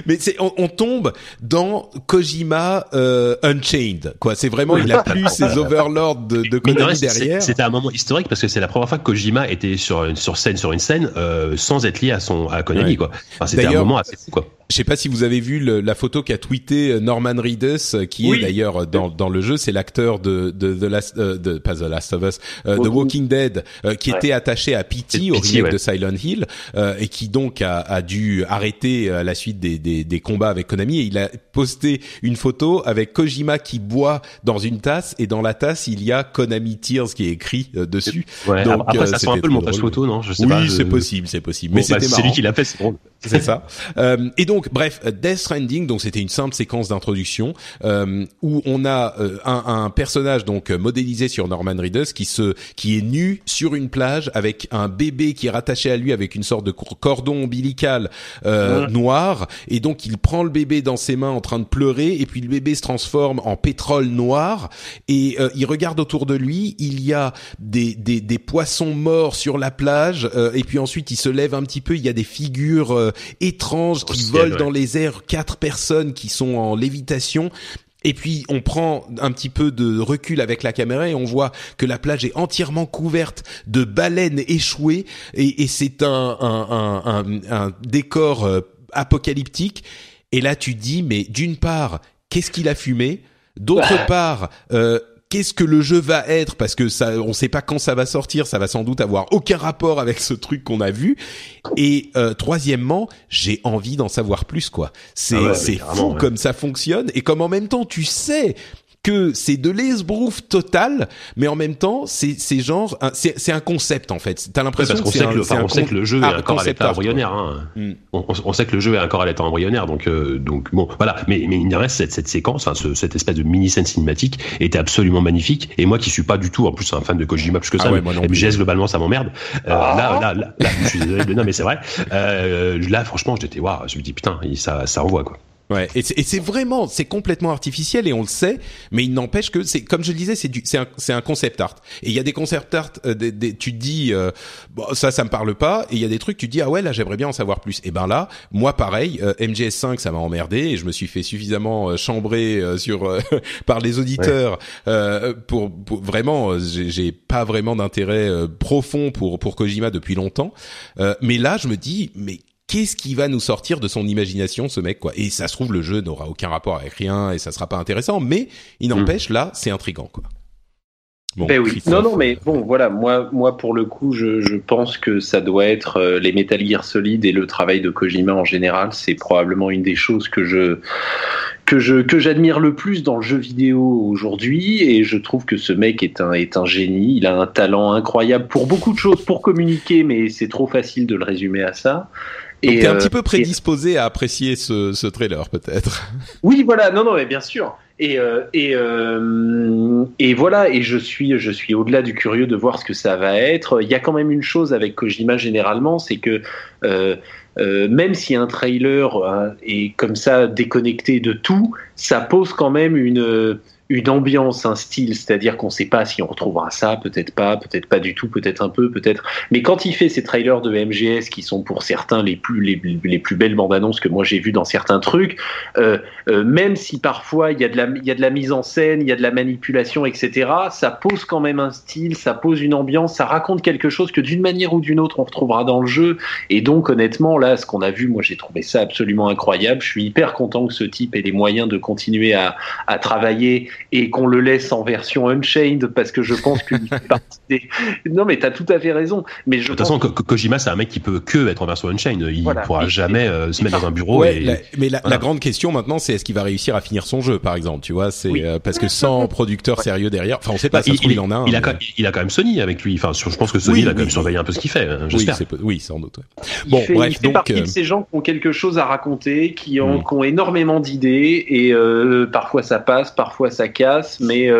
mais c'est on, on, tombe dans Kojima Unchained quoi. C'est vraiment il a plus ses overlords de, de Konami derrière. C'était un moment historique parce que c'est la première fois que Kojima était sur une sur scène sur une scène sans être lié à son à Konami quoi. Enfin, c'était un moment assez fou quoi. Je sais pas si vous avez vu le, la photo qu'a tweeté euh, Norman Reedus, euh, qui est d'ailleurs dans, dans le jeu, c'est l'acteur de, de, de, Last, euh, de pas The Last of Us, euh, The Walking Dead, qui ouais. était attaché à Pity au remake ouais. de Silent Hill et qui donc a, a dû arrêter à la suite des, des, des, combats avec Konami. Et il a posté une photo avec Kojima qui boit dans une tasse et dans la tasse il y a Konami Tears qui est écrit dessus. Ouais, donc, après ça sent un peu le montage photo, non? Je sais oui, c'est possible, c'est possible. Bon, Mais bah, C'est lui qui l'a fait, c'est drôle. C'est ça. euh, et donc, bref, Death Stranding, donc c'était une simple séquence d'introduction euh, où on a euh, un, un, personnage donc modélisé sur Norman Reedus qui se qui est nu sur une plage avec un bébé qui est rattaché à lui avec une sorte de cordon ombilical euh, ouais. noir et donc il prend le bébé dans ses mains en train de pleurer et puis le bébé se transforme en pétrole noir et euh, il regarde autour de lui, il y a des des, des poissons morts sur la plage euh, et puis ensuite il se lève un petit peu, il y a des figures étranges qui volent ouais. dans les airs, quatre personnes qui sont en lévitation. Et puis on prend un petit peu de recul avec la caméra et on voit que la plage est entièrement couverte de baleines échouées et, et c'est un, un, un, un, décor euh, apocalyptique. Et là tu dis mais d'une part qu'est-ce qu'il a fumé, d'autre part euh, qu'est-ce que le jeu va être parce que ça on sait pas quand ça va sortir ça va sans doute avoir aucun rapport avec ce truc qu'on a vu et euh, troisièmement j'ai envie d'en savoir plus quoi c'est ah ouais, c'est fou ouais. comme ça fonctionne et comme en même temps tu sais que c'est de l'esbrouf total, mais en même temps, c'est c'est genre c'est c'est un concept en fait. T'as l'impression ouais, que c'est un, le, enfin, on sait que le jeu est encore à l'état embryonnaire. Hein. Mm. On, on, sait que le jeu est encore à l'état embryonnaire, donc euh, donc bon voilà. Mais mais il reste cette cette séquence, enfin ce, cette espèce de mini scène cinématique était absolument magnifique. Et moi qui suis pas du tout en plus un fan de Kojima plus que ça, ah ouais, mais MGS globalement ça m'emmerde. Euh, ah. là, là, là là je suis désolé, non mais c'est vrai. Euh, là franchement j'étais waouh, je me dis putain ça ça envoie quoi. Ouais, et c'est vraiment, c'est complètement artificiel et on le sait, mais il n'empêche que c'est, comme je le disais, c'est un, un concept art. Et il y a des concept art, euh, des, des, tu dis, euh, bon, ça, ça me parle pas, et il y a des trucs, tu te dis, ah ouais, là, j'aimerais bien en savoir plus. Et ben là, moi, pareil, euh, MGS5, ça m'a emmerdé et je me suis fait suffisamment euh, chambrer euh, sur par les auditeurs ouais. pour, pour, vraiment, j'ai pas vraiment d'intérêt profond pour pour Kojima depuis longtemps. mais là, je me dis, mais qu'est-ce qui va nous sortir de son imagination ce mec quoi et ça se trouve le jeu n'aura aucun rapport avec rien et ça sera pas intéressant mais il n'empêche mmh. là c'est intrigant quoi Bon, ben oui. Non, non, mais bon, voilà, moi, moi pour le coup, je, je pense que ça doit être euh, les Metal Gear Solid et le travail de Kojima en général. C'est probablement une des choses que je que je que j'admire le plus dans le jeu vidéo aujourd'hui et je trouve que ce mec est un est un génie. Il a un talent incroyable pour beaucoup de choses, pour communiquer, mais c'est trop facile de le résumer à ça. Donc t'es un euh, petit peu prédisposé et... à apprécier ce, ce trailer peut-être. Oui, voilà, non, non, mais bien sûr. Et euh, et euh, et voilà. Et je suis je suis au-delà du curieux de voir ce que ça va être. Il y a quand même une chose avec Kojima généralement, c'est que euh, euh, même si un trailer hein, est comme ça déconnecté de tout, ça pose quand même une une ambiance, un style, c'est-à-dire qu'on ne sait pas si on retrouvera ça, peut-être pas, peut-être pas du tout, peut-être un peu, peut-être. Mais quand il fait ces trailers de MGS qui sont pour certains les plus les, les plus belles bandes annonces que moi j'ai vues dans certains trucs, euh, euh, même si parfois il y a de la il y a de la mise en scène, il y a de la manipulation, etc. Ça pose quand même un style, ça pose une ambiance, ça raconte quelque chose que d'une manière ou d'une autre on retrouvera dans le jeu. Et donc honnêtement là, ce qu'on a vu, moi j'ai trouvé ça absolument incroyable. Je suis hyper content que ce type ait les moyens de continuer à, à travailler et qu'on le laisse en version Unchained parce que je pense partie des... Non mais t'as tout à fait raison. Mais je de toute façon, que... Kojima c'est un mec qui peut que être en version Unchained. Il voilà. pourra et, jamais et... euh, se mettre dans un bureau. Ouais, et... la, mais la, voilà. la, grande question maintenant, c'est est-ce qu'il va réussir à finir son jeu, par exemple. Tu vois, c'est oui. euh, parce que sans producteur sérieux derrière, enfin on sait pas. Bah, il, il, il, en a. Un, il, a quand, il a quand même Sony avec lui. Enfin, je pense que Sony oui, il a quand même surveillé un peu ce qu'il fait. Hein, oui, oui, sans doute. Bon, il fait, bref, il fait donc, partie de euh, ces gens qui ont quelque chose à raconter, qui ont, qui ont énormément d'idées et euh, parfois ça passe, parfois ça casse, mais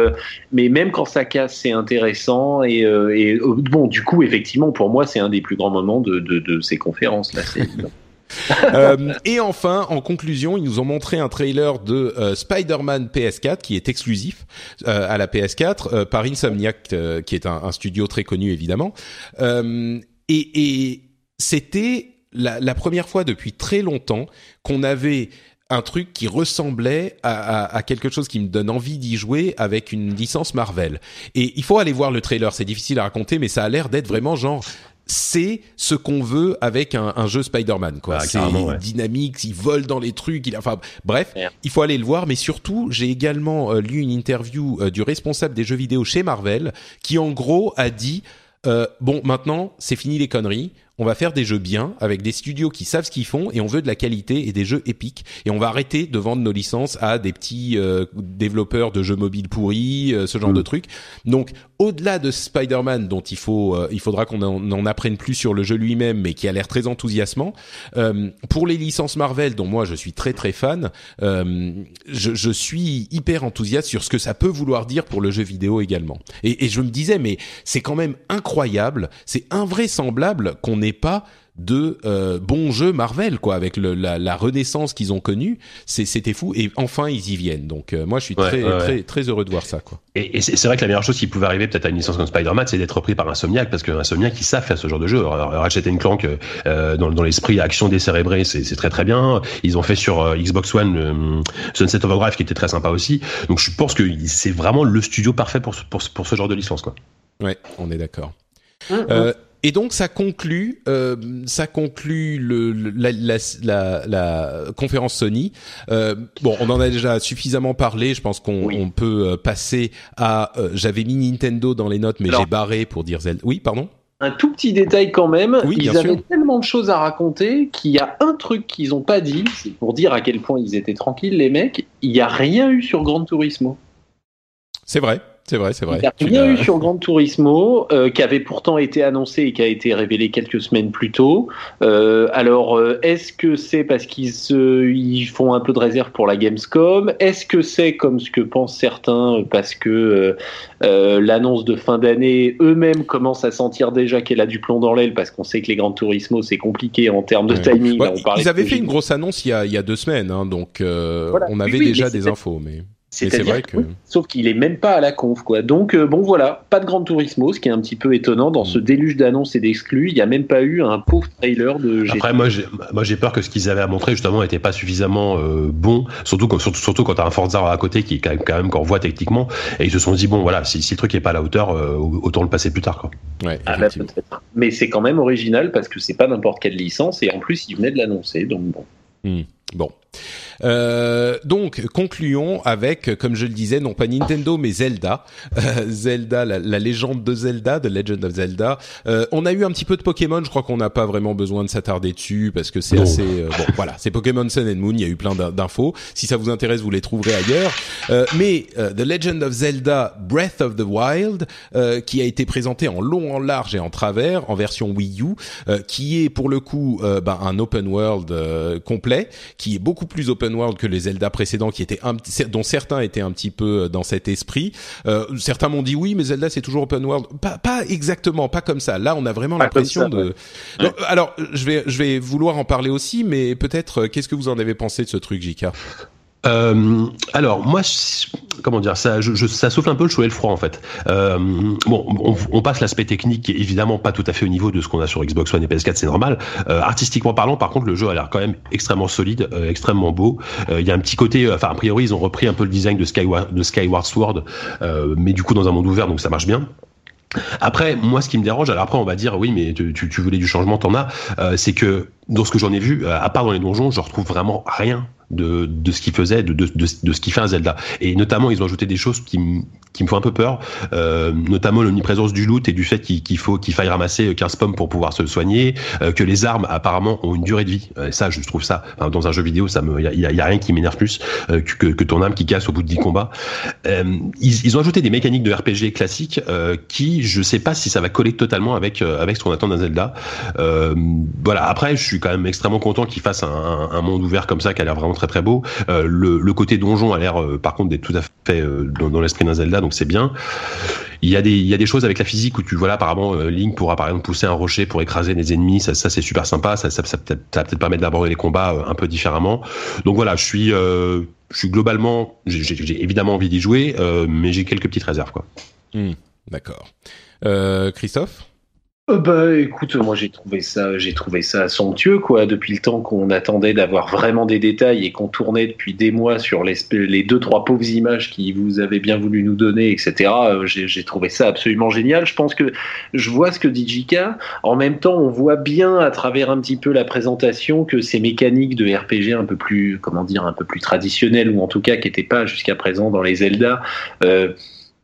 mais même quand ça casse, c'est intéressant. Et, euh, et, bon, du coup, effectivement, pour moi, c'est un des plus grands moments de, ces conférences là. euh, et enfin, en conclusion, ils nous ont montré un trailer de euh, Spider-Man PS4 qui est exclusif euh, à la PS4 par Insomniac, qui est un, studio très connu évidemment. et, c'était la première fois depuis très longtemps qu'on avait un truc qui ressemblait à, à, à, quelque chose qui me donne envie d'y jouer avec une licence Marvel. Et il faut aller voir le trailer, c'est difficile à raconter, mais ça a l'air d'être vraiment genre c'est ce qu'on veut avec un, un jeu Spider-Man quoi. Ah, c'est ouais. dynamique, il vole dans les trucs, il enfin bref, il faut aller le voir mais surtout, j'ai également euh, lu une interview euh, du responsable des jeux vidéo chez Marvel qui en gros a dit euh, bon maintenant, c'est fini les conneries. On va faire des jeux bien avec des studios qui savent ce qu'ils font et on veut de la qualité et des jeux épiques et on va arrêter de vendre nos licences à des petits euh, développeurs de jeux mobiles pourris, euh, ce genre Mm. de trucs. Donc au-delà de Spider-Man dont il faut euh, il faudra qu'on en, en apprenne plus sur le jeu lui-même mais qui a l'air très enthousiasmant pour les licences Marvel dont moi je suis très très fan je, je suis hyper enthousiaste sur ce que ça peut vouloir dire pour le jeu vidéo également et, et je me disais mais c'est quand même incroyable c'est invraisemblable qu'on n'ait pas de euh, bons jeux Marvel quoi avec le, la, la renaissance qu'ils ont connue c'est c'était fou et enfin ils y viennent donc euh, moi je suis Ouais, très ouais, très très heureux de voir ça quoi Et, et c'est vrai que la meilleure chose qui pouvait arriver peut-être à une licence comme Spider-Man, c'est d'être repris par Insomniac, parce que Insomniac, ils savent faire ce genre de jeu. Alors, Ratchet Clank, euh, dans, dans l'esprit action décérébrée, c'est c'est très très bien. Ils ont fait sur euh, Xbox One euh, Sunset Overdrive, qui était très sympa aussi. Donc je pense que c'est vraiment le studio parfait pour, ce- pour, ce- pour ce genre de licence, quoi. ouais on est d'accord Hum, Euh, et donc ça conclut, euh, ça conclut le, le- la, la, la, la conférence Sony. Euh, bon, on en a déjà suffisamment parlé. Je pense qu'on Oui. on peut euh, passer à. euh, J'avais mis Nintendo dans les notes, mais j'ai barré pour dire Zelda. Oui, pardon? Un tout petit détail quand même, Oui, ils avaient sûr. tellement de choses à raconter qu'il y a un truc qu'ils n'ont pas dit, c'est pour dire à quel point ils étaient tranquilles les mecs, il n'y a rien eu sur Gran Turismo. C'est vrai, c'est vrai, c'est vrai. Il n'y a rien eu sur Gran Turismo, euh, qui avait pourtant été annoncé et qui a été révélé quelques semaines plus tôt. Euh, alors, euh, est-ce que c'est parce qu'ils se, ils font un peu de réserve pour la Gamescom? Est-ce que c'est comme ce que pensent certains parce que euh, l'annonce de fin d'année, eux-mêmes commencent à sentir déjà qu'elle a du plomb dans l'aile parce qu'on sait que les Gran Turismo c'est compliqué en termes de Ouais. timing. Ouais, Là, on parlait ils avaient fait une grosse annonce il y a, il y a deux semaines, hein, donc Voilà. on avait oui, déjà des infos, mais. C'est-à-dire vrai que- sauf qu'il est même pas à la conf, quoi. Donc euh, bon voilà, pas de Gran Turismo, ce qui est un petit peu étonnant dans ce Mm. déluge d'annonces et d'exclus. Il y a même pas eu un pauvre trailer de. GTA. Après, moi, j'ai, moi, j'ai peur que ce qu'ils avaient à montrer justement n'était pas suffisamment euh, bon, surtout quand, surtout, surtout quand t'as un Forza à côté qui est quand même, quand même qu'on voit techniquement, et ils se sont dit bon, voilà, si, si le truc est pas à la hauteur, euh, autant le passer plus tard, quoi. Ouais, Ah, bah. Mais c'est quand même original parce que c'est pas n'importe quelle licence et en plus il venait de l'annoncer, donc bon. Bon. Euh, donc, concluons avec, comme je le disais, non pas Nintendo, mais Zelda. Euh, Zelda, la, la légende de Zelda, The Legend of Zelda. Euh, on a eu un petit peu de Pokémon, je crois qu'on n'a pas vraiment besoin de s'attarder dessus, parce que c'est assez... euh, bon, voilà, c'est Pokémon Sun and Moon, il y a eu plein d'in- d'infos. Si ça vous intéresse, vous les trouverez ailleurs. Euh, mais The Legend of Zelda Breath of the Wild, euh, qui a été présenté en long, en large et en travers, en version Wii U, euh, qui est pour le coup ben, un open world euh, complet, qui est beaucoup plus open world que les Zelda précédents, qui étaient un, dont certains étaient un petit peu dans cet esprit. Euh, certains m'ont dit oui, mais Zelda c'est toujours open world. Pas, pas exactement, pas comme ça. Là, on a vraiment l'impression de. ouais. Non, alors, je vais, je vais vouloir en parler aussi, mais peut-être, euh, qu'est-ce que vous en avez pensé de ce truc, Jika Euh, alors moi, comment dire, ça, souffle un peu le chaud et le froid en fait. Euh, bon, on, passe l'aspect technique qui est évidemment pas tout à fait au niveau de ce qu'on a sur Xbox One et PS4, c'est normal. Euh, artistiquement parlant, par contre, le jeu a l'air quand même extrêmement solide, extrêmement beau. Il y a un petit côté, enfin a priori, ils ont repris un peu le design de Skyward, de Skyward Sword, mais du coup dans un monde ouvert, donc ça marche bien. Après, moi, ce qui me dérange, alors après, on va dire, oui, mais tu, voulais du changement, t'en as, c'est que dans ce que j'en ai vu, à part dans les donjons, je retrouve vraiment rien de, ce qu'il faisait, de, ce qui fait un Zelda. Et notamment, ils ont ajouté des choses qui, me font un peu peur, euh, notamment l'omniprésence du loot et du fait qu'il qu'il faut qu'il faille ramasser 15 pommes pour pouvoir se soigner, euh, que les armes apparemment ont une durée de vie. Euh, ça, je trouve ça dans un jeu vidéo, ça me, y a, rien qui m'énerve plus que, que, ton âme qui casse au bout de 10 combats. Ils, ont ajouté des mécaniques de RPG classiques qui, je sais pas si ça va coller totalement avec avec ce qu'on attend d'un Zelda. Voilà. Après, je suis quand même extrêmement content qu'ils fassent un, un, un monde ouvert comme ça, qui a l'air vraiment très très beau. Euh, le, côté donjon a l'air, euh, par contre, d'être tout à fait euh, dans, l'esprit d'un Zelda, donc c'est bien. Il y a des il y a des choses avec la physique où tu voilà apparemment euh, Link pourra par exemple pousser un rocher pour écraser des ennemis. Ça, ça c'est super sympa. Ça ça, ça, peut-être permettre d'aborder les combats un peu différemment. Donc voilà, je suis je suis globalement, j'ai- évidemment envie d'y jouer, mais j'ai quelques petites réserves quoi. D'accord. Euh, Christophe? Euh, bah écoute, moi j'ai trouvé ça, j'ai trouvé ça somptueux quoi. Depuis le temps qu'on attendait d'avoir vraiment des détails et qu'on tournait depuis des mois sur les, les deux trois pauvres images qui vous avez bien voulu nous donner, etc. Euh, j'ai trouvé ça absolument génial. Je pense que je vois ce que dit Jika. En même temps, on voit bien à travers un petit peu la présentation que ces mécaniques de RPG un peu plus, comment dire, un peu plus traditionnelles ou en tout cas qui n'étaient pas jusqu'à présent dans les Zelda. Euh,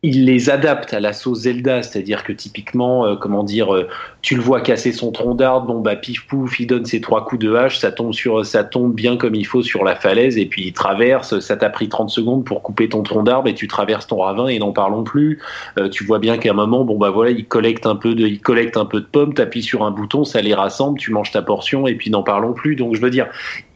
il les adapte à la sauce Zelda, c'est-à-dire que typiquement, euh, comment dire, euh, tu le vois casser son tronc d'arbre, bon bah pif pouf, il donne ses trois coups de hache, ça tombe sur, ça tombe bien comme il faut sur la falaise et puis il traverse. Ça t'a pris 30 secondes pour couper ton tronc d'arbre et tu traverses ton ravin et n'en parlons plus. Euh, tu vois bien qu'à un moment, bon bah voilà, il collecte un peu de, il collecte un peu de pommes, t'appuies sur un bouton, ça les rassemble, tu manges ta portion et puis n'en parlons plus. Donc je veux dire,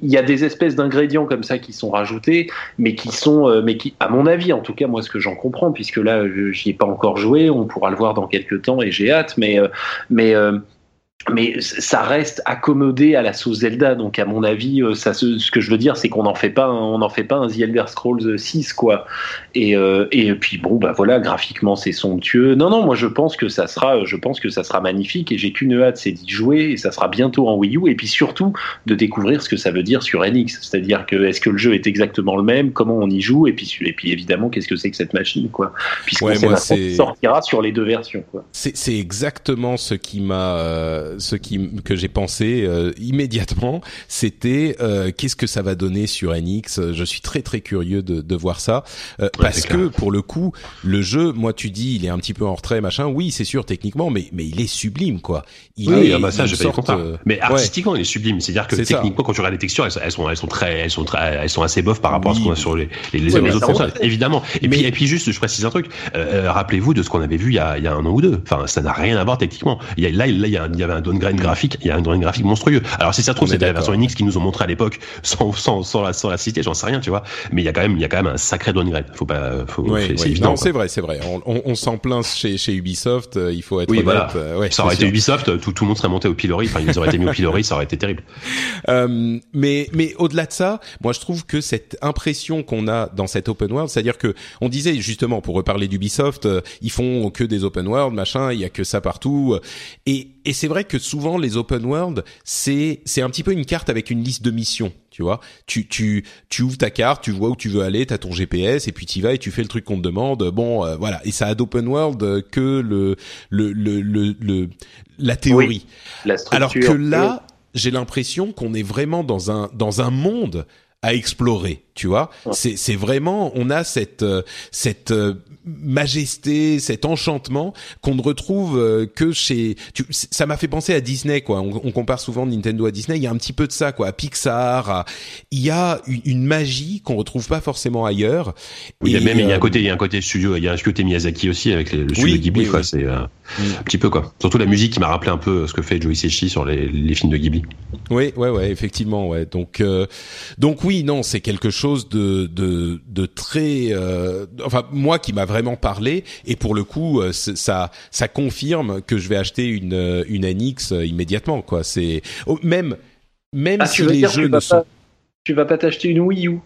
il y a des espèces d'ingrédients comme ça qui sont rajoutés, mais qui sont, mais qui, à mon avis, en tout cas moi ce que j'en comprends, puisque là j'y ai pas encore joué, on pourra le voir dans quelques temps et j'ai hâte, mais, euh, mais euh, mais ça reste accommodé à la sauce Zelda. Donc à mon avis euh, ce que je veux dire c'est qu'on n'en fait pas on en fait pas un The Elder Scrolls 6 quoi et euh, et puis bon bah voilà graphiquement c'est somptueux. Non non moi je pense que ça sera je pense que ça sera magnifique et j'ai qu'une hâte c'est d'y jouer et ça sera bientôt en Wii U. Et puis surtout de découvrir ce que ça veut dire sur NX c'est-à-dire que est-ce que le jeu est exactement le même? Comment on y joue? Et puis et puis évidemment qu'est-ce que c'est que cette machine quoi? Ouais, sortira sur les deux versions quoi. C'est exactement ce qui m'a euh, ce qui que j'ai pensé euh, immédiatement, c'était euh, qu'est-ce que ça va donner sur NX. Je suis très très curieux de, de voir ça. Euh, parce que pour le coup, le jeu, moi tu dis, il est un petit peu en retrait, machin. Oui, c'est sûr techniquement, mais mais il est sublime quoi. Il oui, ah bah ça, je sorte, Mais artistiquement, il est sublime. C'est-à-dire que techniquement, quand tu regardes les textures, elles, sont elles sont très elles sont très elles sont assez bof par rapport à ce qu'on a sur les les, les, autres consoles, évidemment. Et puis et puis juste, je précise un truc. Rappelez-vous de ce qu'on avait vu il y a il y a un an ou deux. Enfin, ça n'a rien à voir techniquement. Il y a, là, il y, a, il y avait un downgrade graphique, il y a un downgrade graphique monstrueux. Alors si ça se trouve c'était la version Unix qu'ils nous ont montré à l'époque sans, sans, sans, la, sans la citer, j'en sais rien, tu vois. Mais il y a quand même il y a quand même un sacré downgrade. Faut pas faut c'est évident. Non, c'est vrai, c'est vrai. On, on, on s'en plaint chez chez Ubisoft, euh, il faut être oui, honnête. Voilà. Euh, ouais, ça aurait été Ubisoft, tout, tout le monde serait monté au pilori, enfin ils auraient été mis au pilori, ça aurait été terrible. Euh, mais mais au-delà de ça, moi je trouve que cette impression qu'on a dans cette open world, c'est-à-dire que on disait justement pour reparler d'Ubisoft, euh, ils font que des open world, machin, il y a que ça partout et et c'est vrai que souvent les open world, c'est c'est un petit peu une carte avec une liste de missions, tu vois. Tu tu tu ouvres ta carte, tu vois où tu veux aller, t'as ton GPS et puis tu vas et tu fais le truc qu'on te demande. Bon, euh, voilà. Et ça a d'open world que le le le le, la théorie. Alors que là, j'ai l'impression qu'on est vraiment dans un dans un monde à explorer, tu vois. C'est c'est vraiment on a cette euh, cette euh, majesté, cet enchantement qu'on ne retrouve euh, que chez. Tu, ça m'a fait penser à Disney, quoi. On, on, compare souvent Nintendo à Disney. Il y a un petit peu de ça, quoi. À Pixar, il y a une, une magie qu'on retrouve pas forcément ailleurs. Oui, il y a même il y a un euh, côté, il y a un côté studio, il y a un côté Miyazaki aussi avec le studio Ghibli, quoi. C'est euh, un petit peu quoi. Surtout la musique qui m'a rappelé un peu ce que fait Joe Hisaishi sur les, les, films de Ghibli. Oui, ouais, ouais, effectivement, ouais. Donc, donc oui, non, c'est quelque chose de de, de très, enfin moi qui m'a vraiment parlé et pour le coup euh, ça ça confirme que je vais acheter une euh, une NX euh, immédiatement quoi. C'est oh, même même ah, si les jeux ne sont tu vas pas t'acheter une Wii U?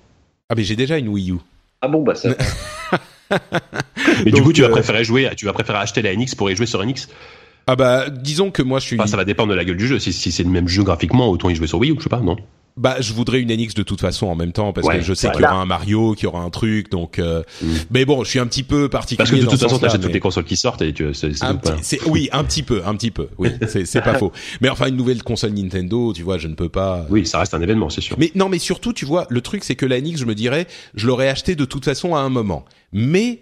Ah mais j'ai déjà une Wii U. Ah bon bah ça mais du coup tu vas préférer jouer tu vas préférer acheter la NX pour y jouer sur NX ah bah disons que moi je suis ça va dépendre de la gueule du jeu. Si, si c'est le même jeu graphiquement autant y jouer sur Wii U je sais pas non? Bah, je voudrais une NX de toute façon en même temps parce que je sais qu'il y aura un Mario, qu'il y aura un truc, donc. Euh... Mm. Mais bon, je suis un petit peu particulier. Parce que de toute façon, t'achètes toutes les consoles qui sortent et tu. C'est, c'est, oui, un petit peu, un petit peu. Oui, c'est, c'est pas faux. Mais enfin, une nouvelle console Nintendo, tu vois, je ne peux pas. Oui, ça reste un événement, c'est sûr. Mais non, mais surtout, tu vois, le truc, c'est que la NX, je me dirais, je l'aurais acheté de toute façon à un moment. Mais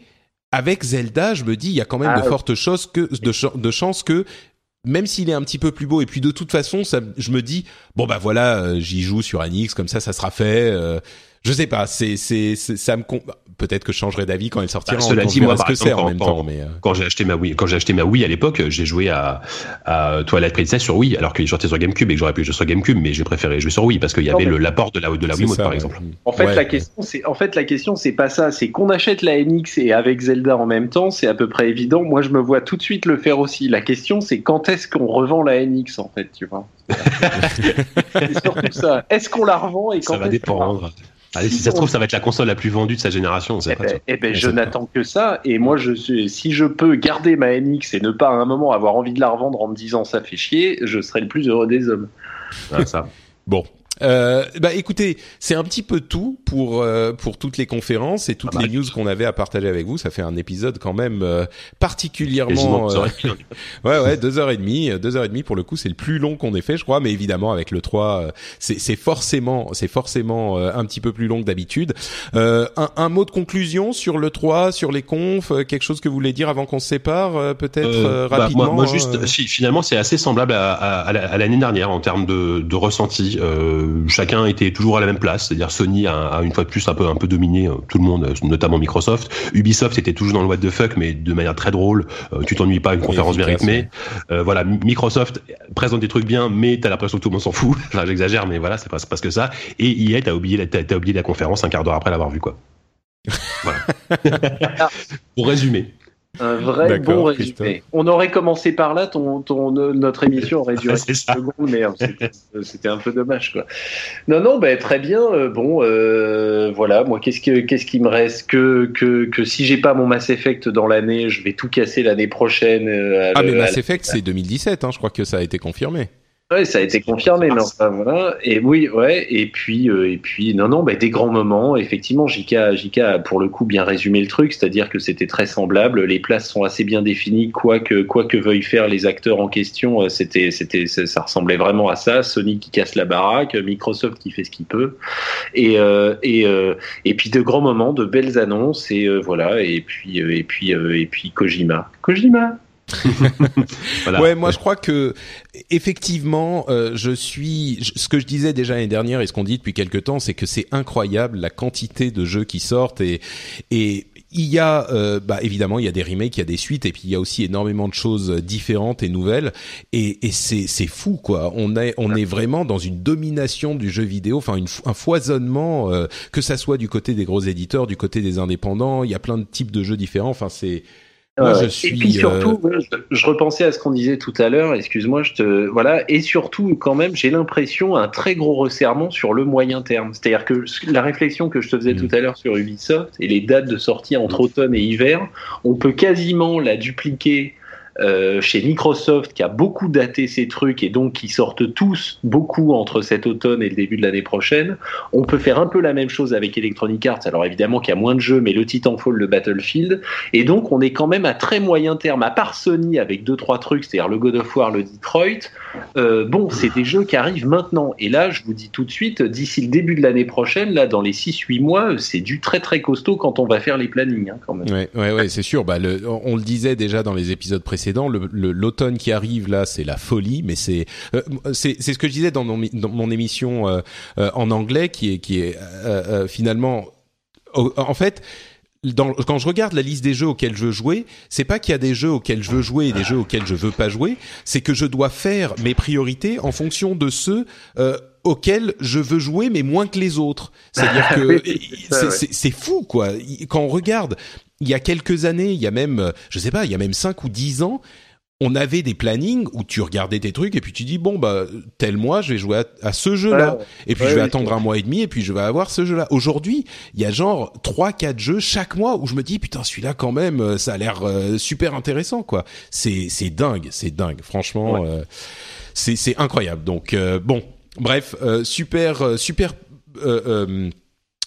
avec Zelda, je me dis, il y a quand même ah de fortes choses que de, de chances que même s'il est un petit peu plus beau et puis de toute façon ça je me dis bon bah voilà euh, j'y joue sur Anix comme ça ça sera fait euh, je sais pas c'est c'est ça me peut-être que je changerai d'avis quand elle sortira. Bah, cela dit, moi, par exemple, quand, même temps, mais euh. quand j'ai acheté ma Wii, quand j'ai acheté ma Wii à l'époque, j'ai joué à, à Twilight Princess sur Wii, alors qu'il sortait sur GameCube et que j'aurais pu jouer sur GameCube, mais j'ai préféré jouer sur Wii parce qu'il y avait le l'apport de la de la Wiimote par exemple. En fait, la question, c'est en fait la question, c'est pas ça, c'est qu'on achète la NX et avec Zelda en même temps, c'est à peu près évident. Moi, je me vois tout de suite le faire aussi. La question, c'est quand est-ce qu'on revend la NX en fait, tu vois? c'est surtout ça. Est-ce qu'on la revend et quand Ça va dépendre. Allez, si, ça se trouve, ça va être la console la plus vendue de sa génération. Eh ben, eh ben je n'attends que ça. Et moi, je suis, si je peux garder ma NX et ne pas à un moment avoir envie de la revendre en me disant ça fait chier, je serai le plus heureux des hommes. Ah, ça. Bon, euh, bah écoutez, c'est un petit peu tout pour euh, pour toutes les conférences et toutes Ah bah, les news qu'on avait à partager avec vous. Ça fait un épisode quand même euh, particulièrement. Quasiment deux heures et demie. ouais ouais, deux heures et demie, euh, deux heures et demie pour le coup, c'est le plus long qu'on ait fait, je crois. Mais évidemment, avec le 3, euh, c'est c'est forcément c'est forcément euh, un petit peu plus long que d'habitude. Euh, un, un mot de conclusion sur le 3, sur les confs, euh, quelque chose que vous voulez dire avant qu'on se sépare, euh, peut-être Euh, euh, bah, rapidement. moi, moi, hein, juste, euh. fi- finalement, c'est assez semblable à, à- à l'année dernière en termes de, de ressenti. Euh, chacun était toujours à la même place, c'est-à-dire Sony a, a une fois de plus un peu un peu dominé euh, tout le monde, euh, notamment Microsoft. Ubisoft était toujours dans le what the fuck, mais de manière très drôle. Euh, tu t'ennuies pas, une conférence bien rythmée. Euh, voilà, Mi- Microsoft présente des trucs bien, mais t'as l'impression que tout le monde s'en fout. Enfin, j'exagère, mais voilà, c'est pas, pas que ça. Et EA, t'as oublié, la- t'as, t'as oublié la conférence un quart d'heure après l'avoir vue, quoi. Voilà. Pour résumer. Un vrai bon Christophe. résumé. On aurait commencé par là, ton, ton, notre émission aurait duré C'est 10 ça. secondes, mais euh, c'était- c'était un peu dommage. Quoi. Non, non, ben, très bien. euh, bon, euh, voilà, moi, qu'est-ce, que, qu'est-ce qui me reste que, que, que si j'ai pas mon Mass Effect dans l'année, je vais tout casser l'année prochaine. euh, Ah le- mais Mass Effect c'est 2017, hein, je crois que ça a été confirmé. Ouais, ça a été confirmé, voilà. Et oui, ouais. Et puis, euh, et puis, non, non, bah, des grands moments. Effectivement, JK, JK a pour le coup bien résumé le truc, c'est-à-dire que c'était très semblable. Les places sont assez bien définies, quoi que quoi que veuillent faire les acteurs en question. euh, C'était, c'était, ça ça ressemblait vraiment à ça. Sony qui casse la baraque, Microsoft qui fait ce qu'il peut. Et euh, et euh, et puis de grands moments, de belles annonces et euh, voilà. Et puis euh, et puis euh, et puis Kojima, Kojima. Voilà. Ouais, moi je crois que effectivement, euh, je suis ce que je disais déjà l'année dernière et ce qu'on dit depuis quelques temps, c'est que c'est incroyable la quantité de jeux qui sortent et et il y a euh, bah évidemment il y a des remakes, il y a des suites et puis il y a aussi énormément de choses différentes et nouvelles et, et c'est c'est fou quoi. On est on est vraiment dans une domination du jeu vidéo, enfin une, un foisonnement euh, que ça soit du côté des gros éditeurs, du côté des indépendants. Il y a plein de types de jeux différents. Enfin c'est moi Ouais. je suis Et puis surtout, euh, je, je repensais à ce qu'on disait tout à l'heure. Excuse-moi, je te voilà. Et surtout, quand même, j'ai l'impression un très gros resserrement sur le moyen terme. C'est-à-dire que la réflexion que je te faisais Mm. tout à l'heure sur Ubisoft et les dates de sortie entre automne et hiver, on peut quasiment la dupliquer. Euh, chez Microsoft qui a beaucoup daté ces trucs et donc qui sortent tous beaucoup entre cet automne et le début de l'année prochaine, on peut faire un peu la même chose avec Electronic Arts. Alors évidemment qu'il y a moins de jeux, mais le Titanfall, le Battlefield, et donc, on est quand même à très moyen terme, à part Sony avec deux trois trucs, c'est-à-dire le God of War, le Detroit. Euh, bon, c'est des jeux qui arrivent maintenant. Et là, je vous dis tout de suite, d'ici le début de l'année prochaine, là, dans les 6-8 mois, c'est du très très costaud quand on va faire les plannings, hein, quand même. Ouais, ouais, c'est sûr. Bah, on le disait déjà dans les épisodes précédents. Le- le- L'automne qui arrive là, c'est la folie. Mais c'est, euh, c'est, ce que je disais dans mon, dans mon émission euh, euh, en anglais, qui est, qui est finalement, en fait. Dans, quand je regarde la liste des jeux auxquels je veux jouer, c'est pas qu'il y a des jeux auxquels je veux jouer et des jeux auxquels je veux pas jouer, c'est que je dois faire mes priorités en fonction de ceux euh, auxquels je veux jouer, mais moins que les autres. C'est-à-dire que ouais. c'est fou, quoi. Quand on regarde, il y a quelques années, il y a même, euh, je sais pas, il y a même cinq ou dix ans, on avait des plannings où tu regardais tes trucs et puis tu dis bon bah tel mois je vais jouer à, à ce jeu-là et puis Ouais, je vais oui, attendre un mois et demi et puis je vais avoir ce jeu-là. Aujourd'hui, il y a genre trois quatre jeux chaque mois où je me dis putain celui-là quand même euh, ça a l'air euh, super intéressant quoi. C'est c'est dingue, c'est dingue. Franchement, euh, c'est c'est incroyable. Donc euh, bon, bref, euh, super super euh, euh,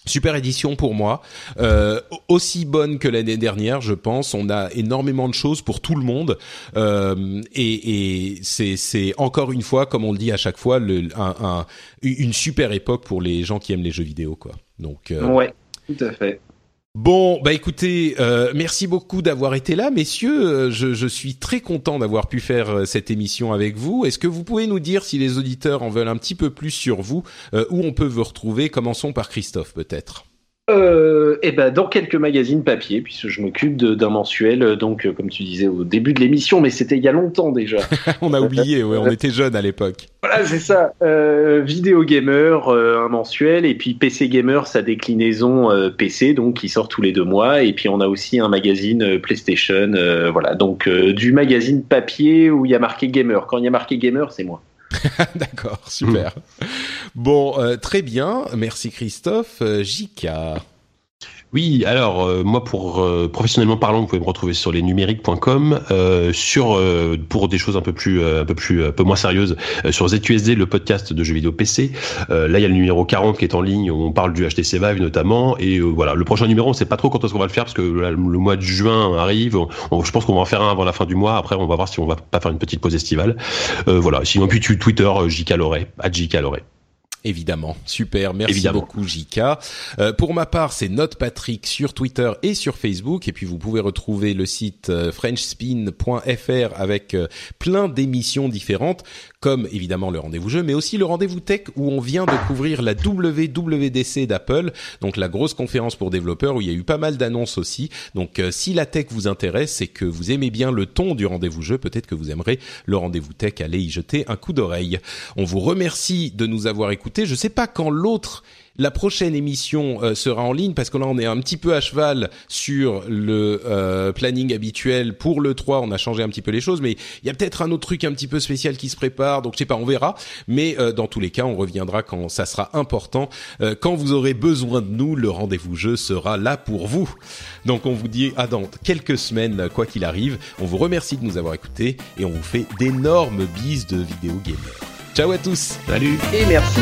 Super édition pour moi, euh, aussi bonne que l'année dernière, je pense. On a énormément de choses pour tout le monde, euh, et, c'est, encore une fois, comme on le dit à chaque fois, une super époque pour les gens qui aiment les jeux vidéo, quoi. Donc, euh, Ouais, tout à fait. Bon, bah écoutez, euh, merci beaucoup d'avoir été là, messieurs. Euh, Je, suis très content d'avoir pu faire euh, cette émission avec vous. Est-ce que vous pouvez nous dire si les auditeurs en veulent un petit peu plus sur vous, euh, où on peut vous retrouver? Commençons par Christophe, peut-être. Euh, eh ben, dans quelques magazines papier, puisque je m'occupe d'un mensuel, euh, donc euh, comme tu disais au début de l'émission, mais c'était il y a longtemps déjà. on a oublié, ouais, on était jeunes à l'époque. Voilà, c'est ça. Euh, Vidéo Gamer, euh, un mensuel, et puis PC Gamer, sa déclinaison PC, donc qui sort tous les deux mois. Et puis on a aussi un magazine PlayStation, voilà. Donc du magazine papier où il y a marqué Gamer. Quand il y a marqué Gamer, c'est moi. D'accord, super. Bon, euh, très bien. Merci Christophe. Euh, Jika. Oui, alors euh, moi pour euh, professionnellement parlant, vous pouvez me retrouver sur les numériques.com euh, sur euh, pour des choses un peu plus un peu plus un peu moins sérieuses sur ZQSD le podcast de jeux vidéo PC. là il y a le numéro 40 qui est en ligne on parle du HTC Vive notamment et voilà, le prochain numéro, on sait pas trop quand est-ce qu'on va le faire parce que le, mois de juin arrive, je pense qu'on va en faire un avant la fin du mois, après on va voir si on va pas faire une petite pause estivale. voilà, sinon puis Twitter Loret, à JK Loret. Évidemment, super, merci beaucoup Jika. Euh, pour ma part, c'est Note Patrick sur Twitter et sur Facebook, et puis vous pouvez retrouver le site euh, frenchspin.fr avec euh, plein d'émissions différentes comme évidemment le rendez-vous jeu, mais aussi le rendez-vous tech où on vient de couvrir la WWDC d'Apple, donc la grosse conférence pour développeurs où il y a eu pas mal d'annonces aussi. Donc euh, si la tech vous intéresse et que vous aimez bien le ton du rendez-vous jeu, peut-être que vous aimerez le rendez-vous tech, allez y jeter un coup d'oreille. On vous remercie de nous avoir écoutés. Je sais pas quand l'autre la prochaine émission euh, sera en ligne parce que là on est un petit peu à cheval sur le euh, planning habituel pour le 3. On a changé un petit peu les choses, mais il y a peut-être un autre truc un petit peu spécial qui se prépare. Donc je sais pas, on verra. Mais euh, dans tous les cas, on reviendra quand ça sera important. quand vous aurez besoin de nous, le rendez-vous jeu sera là pour vous. Donc on vous dit à dans quelques semaines, quoi qu'il arrive. On vous remercie de nous avoir écoutés et on vous fait d'énormes bises de vidéo gamer. Ciao à tous. Salut. Et merci.